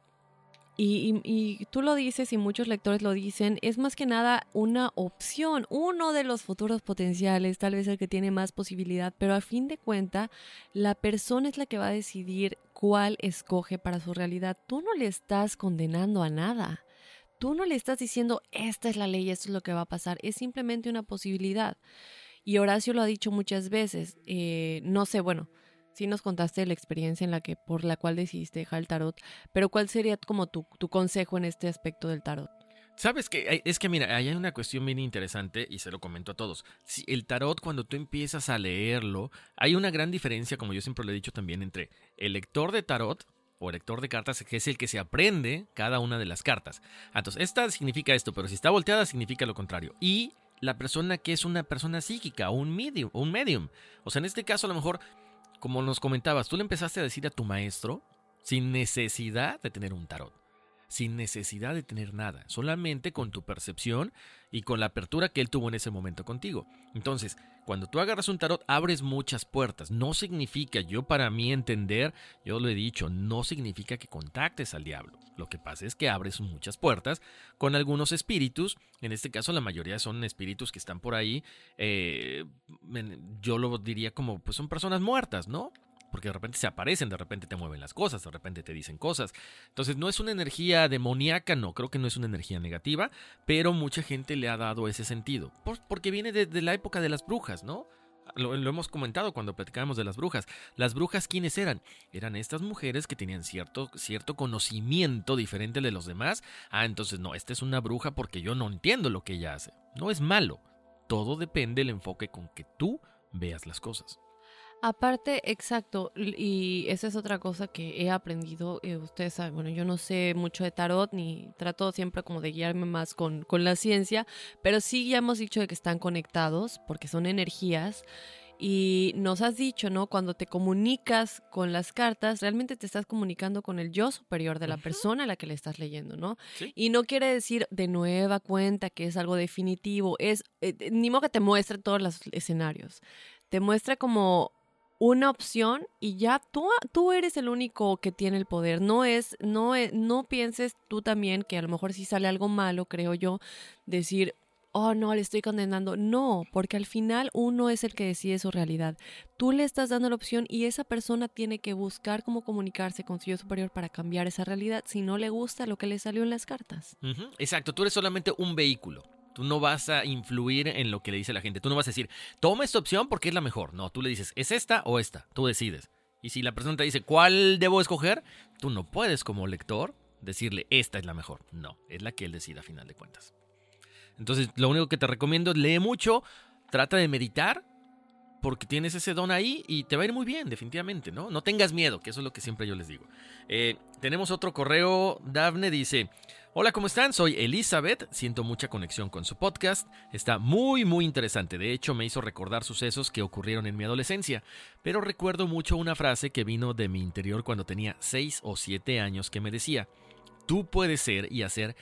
y, tú lo dices y muchos lectores lo dicen, es más que nada una opción, uno de los futuros potenciales, tal vez el que tiene más posibilidad, pero a fin de cuenta, la persona es la que va a decidir cuál escoge para su realidad. Tú no le estás condenando a nada. Tú no le estás diciendo, esta es la ley, esto es lo que va a pasar. Es simplemente una posibilidad. Y Horacio lo ha dicho muchas veces. Eh, no sé, bueno, sí nos contaste la experiencia en la que por la cual decidiste dejar el tarot, pero ¿cuál sería como tu, tu consejo en este aspecto del tarot? Sabes que es que mira, hay una cuestión bien interesante y se lo comento a todos. El tarot cuando tú empiezas a leerlo, hay una gran diferencia, como yo siempre lo he dicho también, entre el lector de tarot o el lector de cartas, que es el que se aprende cada una de las cartas. Entonces, esta significa esto, pero si está volteada significa lo contrario. Y la persona que es una persona psíquica, un medium, un medium. O sea, en este caso a lo mejor como nos comentabas, tú le empezaste a decir a tu maestro sin necesidad de tener un tarot, sin necesidad de tener nada, solamente con tu percepción y con la apertura que él tuvo en ese momento contigo. Entonces, cuando tú agarras un tarot, abres muchas puertas. No significa, yo para mí entender, yo lo he dicho, no significa que contactes al diablo. Lo que pasa es que abres muchas puertas con algunos espíritus. En este caso, la mayoría son espíritus que están por ahí. Eh, yo lo diría como, pues son personas muertas, ¿no? Porque de repente se aparecen, de repente te mueven las cosas, de repente te dicen cosas. Entonces no es una energía demoníaca, no, creo que no es una energía negativa, pero mucha gente le ha dado ese sentido, porque viene de, la época de las brujas, ¿no? Lo, hemos comentado cuando platicábamos de las brujas. Las brujas, ¿quiénes eran? Eran estas mujeres que tenían cierto, cierto conocimiento diferente de los demás. Ah, entonces no, esta es una bruja porque yo no entiendo lo que ella hace. No es malo. Todo depende del enfoque con que tú veas las cosas. Aparte, exacto, y esa es otra cosa que he aprendido, eh, ustedes saben, bueno, yo no sé mucho de tarot, ni trato siempre como de guiarme más con, con la ciencia, pero sí ya hemos dicho de que están conectados, porque son energías, y nos has dicho, ¿no? Cuando te comunicas con las cartas, realmente te estás comunicando con el yo superior de la persona a la que le estás leyendo, ¿no? Y no quiere decir de nueva cuenta que es algo definitivo, es, eh, ni modo que te muestre todos los escenarios, te muestra como una opción y ya tú, tú eres el único que tiene el poder. No es, no, e, no pienses tú también que a lo mejor si sale algo malo, creo yo, decir, oh no, le estoy condenando. No, porque al final uno es el que decide su realidad. Tú le estás dando la opción y esa persona tiene que buscar cómo comunicarse con su yo superior para cambiar esa realidad si no le gusta lo que le salió en las cartas. Exacto, tú eres solamente un vehículo. Tú no vas a influir en lo que le dice la gente. Tú no vas a decir, toma esta opción porque es la mejor. No, tú le dices, ¿es esta o esta? Tú decides. Y si la persona te dice, ¿cuál debo escoger? Tú no puedes como lector decirle, esta es la mejor. No, es la que él decida a final de cuentas. Entonces, lo único que te recomiendo es lee mucho, trata de meditar, porque tienes ese don ahí y te va a ir muy bien, definitivamente, ¿no? No tengas miedo, que eso es lo que siempre yo les digo. Eh, tenemos otro correo, Dafne dice, Hola, ¿cómo están? Soy Elizabeth, siento mucha conexión con su podcast, está muy muy interesante, de hecho me hizo recordar sucesos que ocurrieron en mi adolescencia, pero recuerdo mucho una frase que vino de mi interior cuando tenía 6 o 7 años que me decía, tú puedes ser y hacer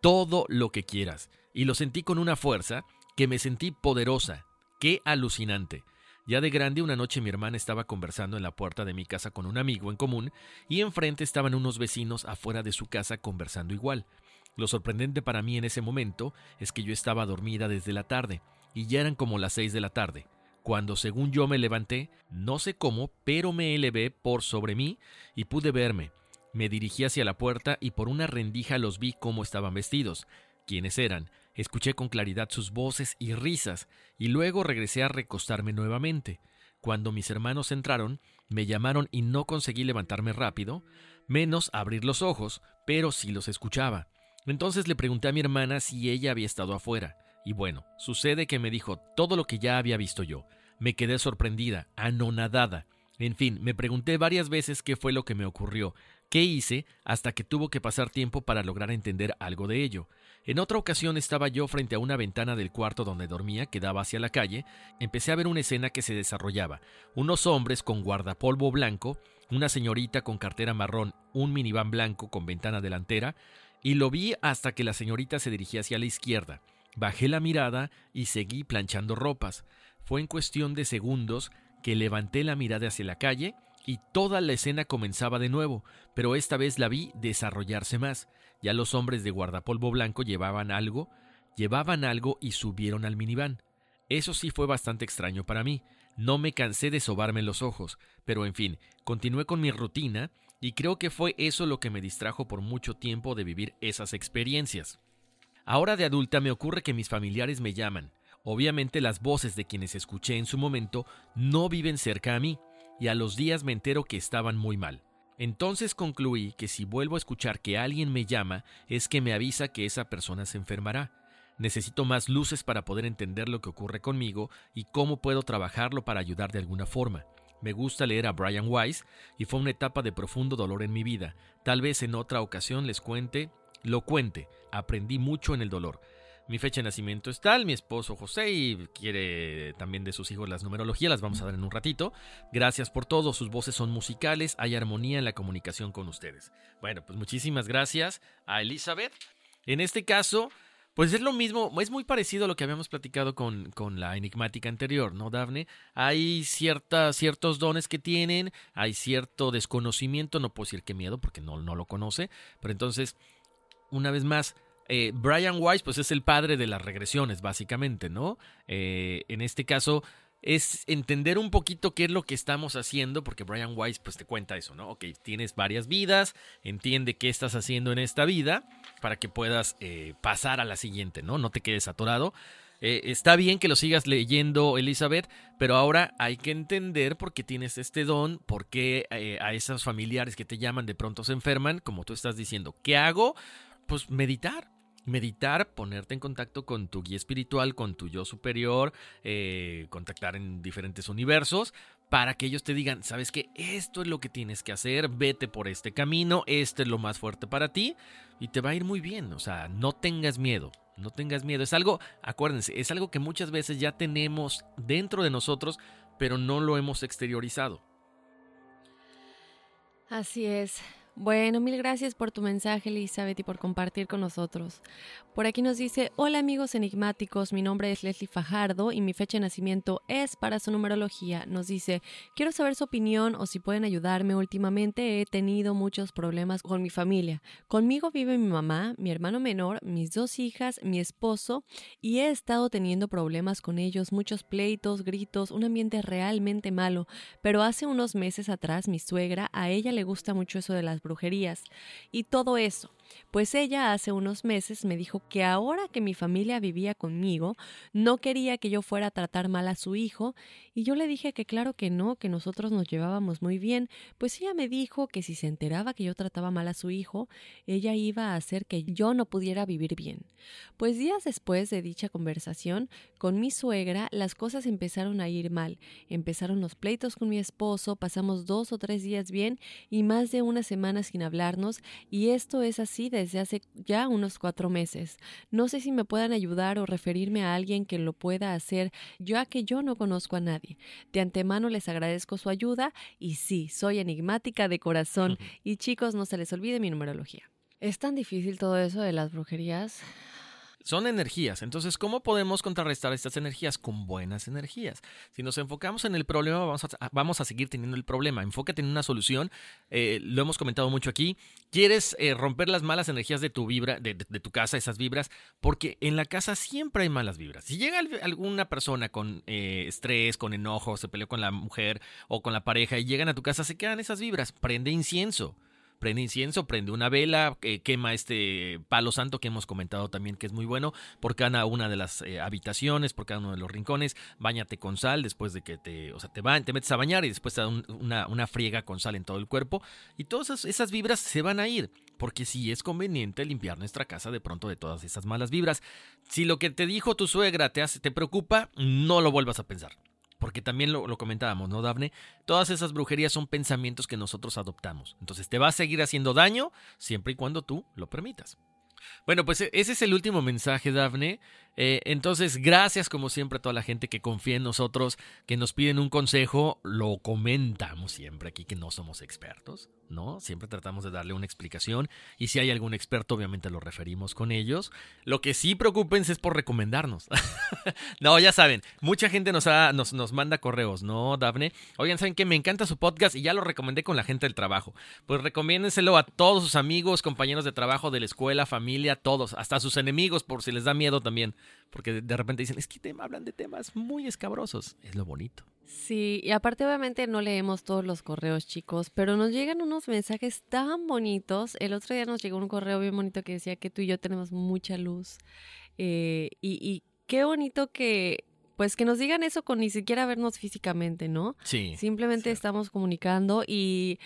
todo lo que quieras, y lo sentí con una fuerza que me sentí poderosa, qué alucinante. Ya de grande, una noche mi hermana estaba conversando en la puerta de mi casa con un amigo en común y enfrente estaban unos vecinos afuera de su casa conversando igual. Lo sorprendente para mí en ese momento es que yo estaba dormida desde la tarde, y ya eran como las seis de la tarde, cuando según yo me levanté, no sé cómo, pero me elevé por sobre mí y pude verme. Me dirigí hacia la puerta y por una rendija los vi cómo estaban vestidos, quiénes eran, escuché con claridad sus voces y risas, y luego regresé a recostarme nuevamente. Cuando mis hermanos entraron, me llamaron y no conseguí levantarme rápido, menos abrir los ojos, pero sí los escuchaba. Entonces le pregunté a mi hermana si ella había estado afuera, y bueno, sucede que me dijo todo lo que ya había visto yo. Me quedé sorprendida, anonadada. En fin, me pregunté varias veces qué fue lo que me ocurrió, qué hice, hasta que tuvo que pasar tiempo para lograr entender algo de ello. En otra ocasión estaba yo frente a una ventana del cuarto donde dormía que daba hacia la calle, empecé a ver una escena que se desarrollaba. Unos hombres con guardapolvo blanco, una señorita con cartera marrón, un miniván blanco con ventana delantera, y lo vi hasta que la señorita se dirigía hacia la izquierda. Bajé la mirada y seguí planchando ropas. Fue en cuestión de segundos que levanté la mirada hacia la calle y toda la escena comenzaba de nuevo, pero esta vez la vi desarrollarse más. Ya los hombres de guardapolvo blanco llevaban algo, llevaban algo y subieron al minivan. Eso sí fue bastante extraño para mí. No me cansé de sobarme los ojos, pero en fin, continué con mi rutina y creo que fue eso lo que me distrajo por mucho tiempo de vivir esas experiencias. Ahora de adulta me ocurre que mis familiares me llaman. Obviamente las voces de quienes escuché en su momento no viven cerca a mí, y a los días me entero que estaban muy mal. Entonces concluí que si vuelvo a escuchar que alguien me llama es que me avisa que esa persona se enfermará. Necesito más luces para poder entender lo que ocurre conmigo y cómo puedo trabajarlo para ayudar de alguna forma. Me gusta leer a Brian Weiss y fue una etapa de profundo dolor en mi vida. Tal vez en otra ocasión les cuente, lo cuente. Aprendí mucho en el dolor. Mi fecha de nacimiento es tal, mi esposo José y quiere también de sus hijos las numerologías, las vamos a dar en un ratito. Gracias por todo, sus voces son musicales, hay armonía en la comunicación con ustedes. Bueno, pues muchísimas gracias a Elizabeth. En este caso, pues es lo mismo, es muy parecido a lo que habíamos platicado con, con la enigmática anterior, ¿no, Dafne? Hay cierta, ciertos dones que tienen, hay cierto desconocimiento, no puedo decir qué miedo porque no, no lo conoce, pero entonces, una vez más, eh, Brian Weiss, pues es el padre de las regresiones, básicamente, ¿no? Eh, en este caso, es entender un poquito qué es lo que estamos haciendo, porque Brian Weiss, pues te cuenta eso, ¿no? Ok, tienes varias vidas, entiende qué estás haciendo en esta vida para que puedas eh, pasar a la siguiente, ¿no? No te quedes atorado. está bien que lo sigas leyendo, Elizabeth, pero ahora hay que entender por qué tienes este don, por qué a esos familiares que te llaman de pronto se enferman, como tú estás diciendo. ¿Qué hago? Pues meditar meditar, ponerte en contacto con tu guía espiritual, con tu yo superior, eh, contactar en diferentes universos, para que ellos te digan, sabes que esto es lo que tienes que hacer, vete por este camino, este es lo más fuerte para ti, y te va a ir muy bien, o sea, no tengas miedo. No tengas miedo, es algo, acuérdense, es algo que muchas veces ya tenemos dentro de nosotros, pero no lo hemos exteriorizado. Así es. Bueno, mil gracias por tu mensaje, Elizabeth, y por compartir con nosotros. Por aquí nos dice, hola amigos enigmáticos, mi nombre es Leslie Fajardo y mi fecha de nacimiento es para su numerología. Nos dice, quiero saber su opinión o si pueden ayudarme. Últimamente he tenido muchos problemas con mi familia. Conmigo vive mi mamá, mi hermano menor, mis dos hijas, mi esposo, y he estado teniendo problemas con ellos, muchos pleitos, gritos, un ambiente realmente malo. Pero hace unos meses atrás mi suegra, a ella le gusta mucho eso de las brujerías y todo eso. Pues ella hace unos meses me dijo que ahora que mi familia vivía conmigo, no quería que yo fuera a tratar mal a su hijo, y yo le dije que claro que no, que nosotros nos llevábamos muy bien, pues ella me dijo que si se enteraba que yo trataba mal a su hijo, ella iba a hacer que yo no pudiera vivir bien. Pues días después de dicha conversación con mi suegra, las cosas empezaron a ir mal. Empezaron los pleitos con mi esposo, pasamos dos o tres días bien y más de una semana sin hablarnos, y esto es así desde hace ya unos cuatro meses. No sé si me puedan ayudar o referirme a alguien que lo pueda hacer, ya que yo no conozco a nadie. De antemano les agradezco su ayuda y sí, soy enigmática de corazón. Y chicos, no se les olvide mi numerología. Es tan difícil todo eso de las brujerías. Son energías. Entonces, ¿cómo podemos contrarrestar estas energías? Con buenas energías. Si nos enfocamos en el problema, vamos a, vamos a seguir teniendo el problema. Enfócate en una solución. Eh, lo hemos comentado mucho aquí. ¿Quieres eh, romper las malas energías de tu vibra, de, tu casa, esas vibras? Porque en la casa siempre hay malas vibras. Si llega alguna persona con eh, estrés, con enojo, se peleó con la mujer o con la pareja y llegan a tu casa, se quedan esas vibras. Prende incienso prende incienso, prende una vela, eh, quema este palo santo que hemos comentado también que es muy bueno por cada una de las eh, habitaciones, por cada uno de los rincones, bañate con sal después de que te, o sea, te, van, te metes a bañar y después te da una, una, friega con sal en todo el cuerpo y todas esas, esas vibras se van a ir porque sí es conveniente limpiar nuestra casa de pronto de todas esas malas vibras. Si lo que te dijo tu suegra te, hace, te preocupa, no lo vuelvas a pensar porque también lo, comentábamos, ¿no, Dafne? Todas esas brujerías son pensamientos que nosotros adoptamos. Entonces te va a seguir haciendo daño siempre y cuando tú lo permitas. Bueno, pues e, ese es el último mensaje, Dafne. Eh, entonces, gracias como siempre a toda la gente que confía en nosotros, que nos piden un consejo. Lo comentamos siempre aquí que no somos expertos, ¿no? Siempre tratamos de darle una explicación y si hay algún experto, obviamente lo referimos con ellos. Lo que sí preocupense es por recomendarnos. [laughs] no, ya saben, mucha gente nos, nos, nos manda correos, ¿no, Dafne? Oigan, ¿saben qué? Me encanta su podcast y ya lo recomendé con la gente del trabajo. Pues recomiéndenselo a todos sus amigos, compañeros de trabajo, de la escuela, familia, todos, hasta a sus enemigos, por si les da miedo también. Porque de repente dicen, es que te hablan de temas muy escabrosos. Es lo bonito. Sí, y aparte obviamente no leemos todos los correos, chicos, pero nos llegan unos mensajes tan bonitos. El otro día nos llegó un correo bien bonito que decía que tú y yo tenemos mucha luz. Eh, y qué bonito que pues que nos digan eso con ni siquiera vernos físicamente, ¿no? Sí. Simplemente estamos comunicando y,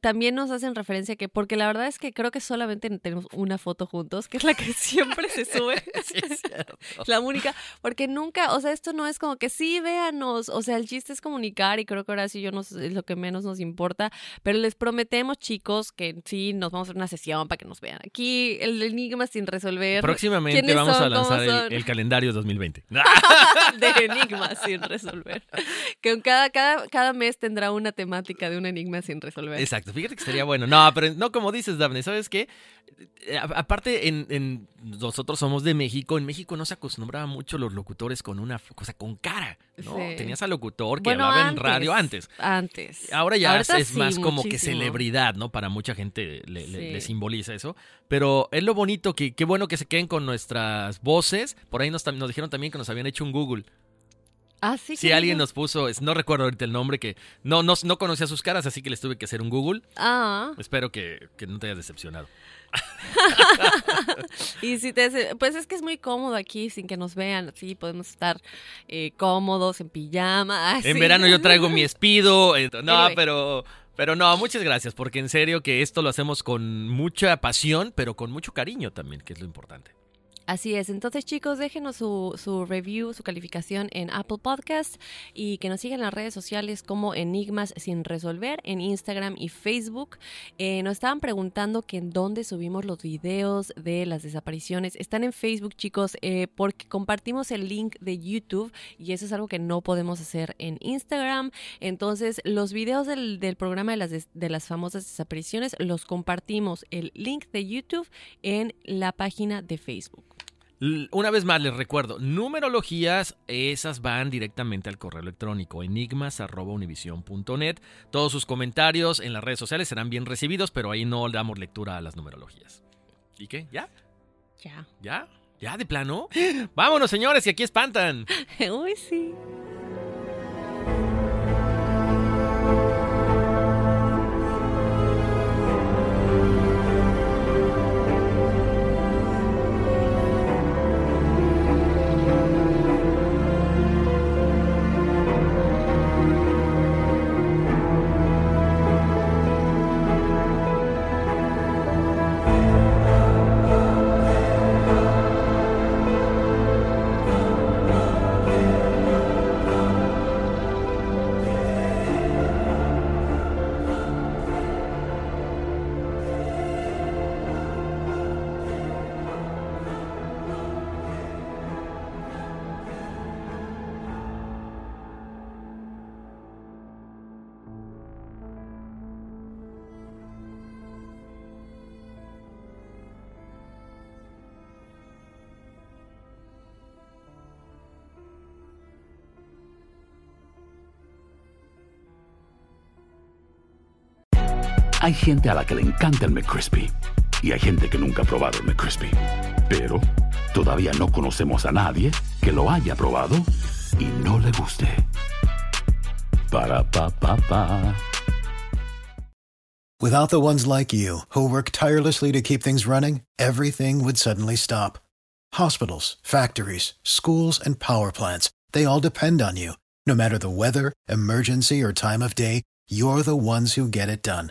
también nos hacen referencia que, porque la verdad es que creo que solamente tenemos una foto juntos, que es la que [laughs] siempre se sube. [laughs] sí, es cierto. La única, porque nunca, o sea, esto no es como que sí, véanos, o sea, el chiste es comunicar y creo que ahora sí yo nos, es lo que menos nos importa, pero les prometemos, chicos, que sí, nos vamos a hacer una sesión para que nos vean. Aquí el enigma sin resolver. Próximamente vamos a lanzar el, el calendario 2020. [laughs] [laughs] de enigmas sin resolver. Que cada, cada, cada mes tendrá una temática de un enigma sin resolver. Exacto, fíjate que estaría bueno. No, pero no como dices, Daphne, ¿sabes qué? Eh, aparte, en, nosotros somos de México. En México no se acostumbraba mucho los locutores con una cosa con cara, ¿no? Tenías al locutor que hablaba en radio antes. Antes. Ahora ya es más como que celebridad, ¿no? Para mucha gente le, simboliza eso. Pero es lo bonito, que qué bueno que se queden con nuestras voces. Por ahí nos, nos dijeron también que nos habían hecho un Google. Ah, sí. Si alguien nos puso, no recuerdo ahorita el nombre, que no, no, no conocía sus caras, así que les tuve que hacer un Google. Ah. Espero que, que no te hayas decepcionado. [laughs] y si te, pues es que es muy cómodo aquí sin que nos vean, así podemos estar eh, cómodos en pijama. [laughs] En verano yo traigo mi espido, no, pero pero no, muchas gracias, porque en serio que esto lo hacemos con mucha pasión, pero con mucho cariño también, que es lo importante. Así es, entonces chicos, déjenos su, su, review, su calificación en Apple Podcast y que nos sigan en las redes sociales como Enigmas sin resolver en Instagram y Facebook. Eh, nos estaban preguntando que en dónde subimos los videos de las desapariciones. Están en Facebook chicos eh, porque compartimos el link de YouTube y eso es algo que no podemos hacer en Instagram. Entonces los videos del, del programa de las, de las famosas desapariciones los compartimos el link de YouTube en la página de Facebook. Una vez más les recuerdo, numerologías, esas van directamente al correo electrónico enigmas.univision.net. Todos sus comentarios en las redes sociales serán bien recibidos, pero ahí no damos lectura a las numerologías. ¿Y qué? ¿Ya? Ya. ¿Ya? ¿Ya de plano? [gasps] Vámonos, señores, y aquí espantan. [laughs] Uy, sí. Hay gente a la que le encanta el McCrispy y hay gente que nunca ha probado el McCrispy. Pero todavía no conocemos a nadie que lo haya probado y no le guste. Para pa pa pa. Without the ones like you who work tirelessly to keep things running, everything would suddenly stop. Hospitals, factories, schools and power plants, they all depend on you. No matter the weather, emergency or time of day, you're the ones who get it done.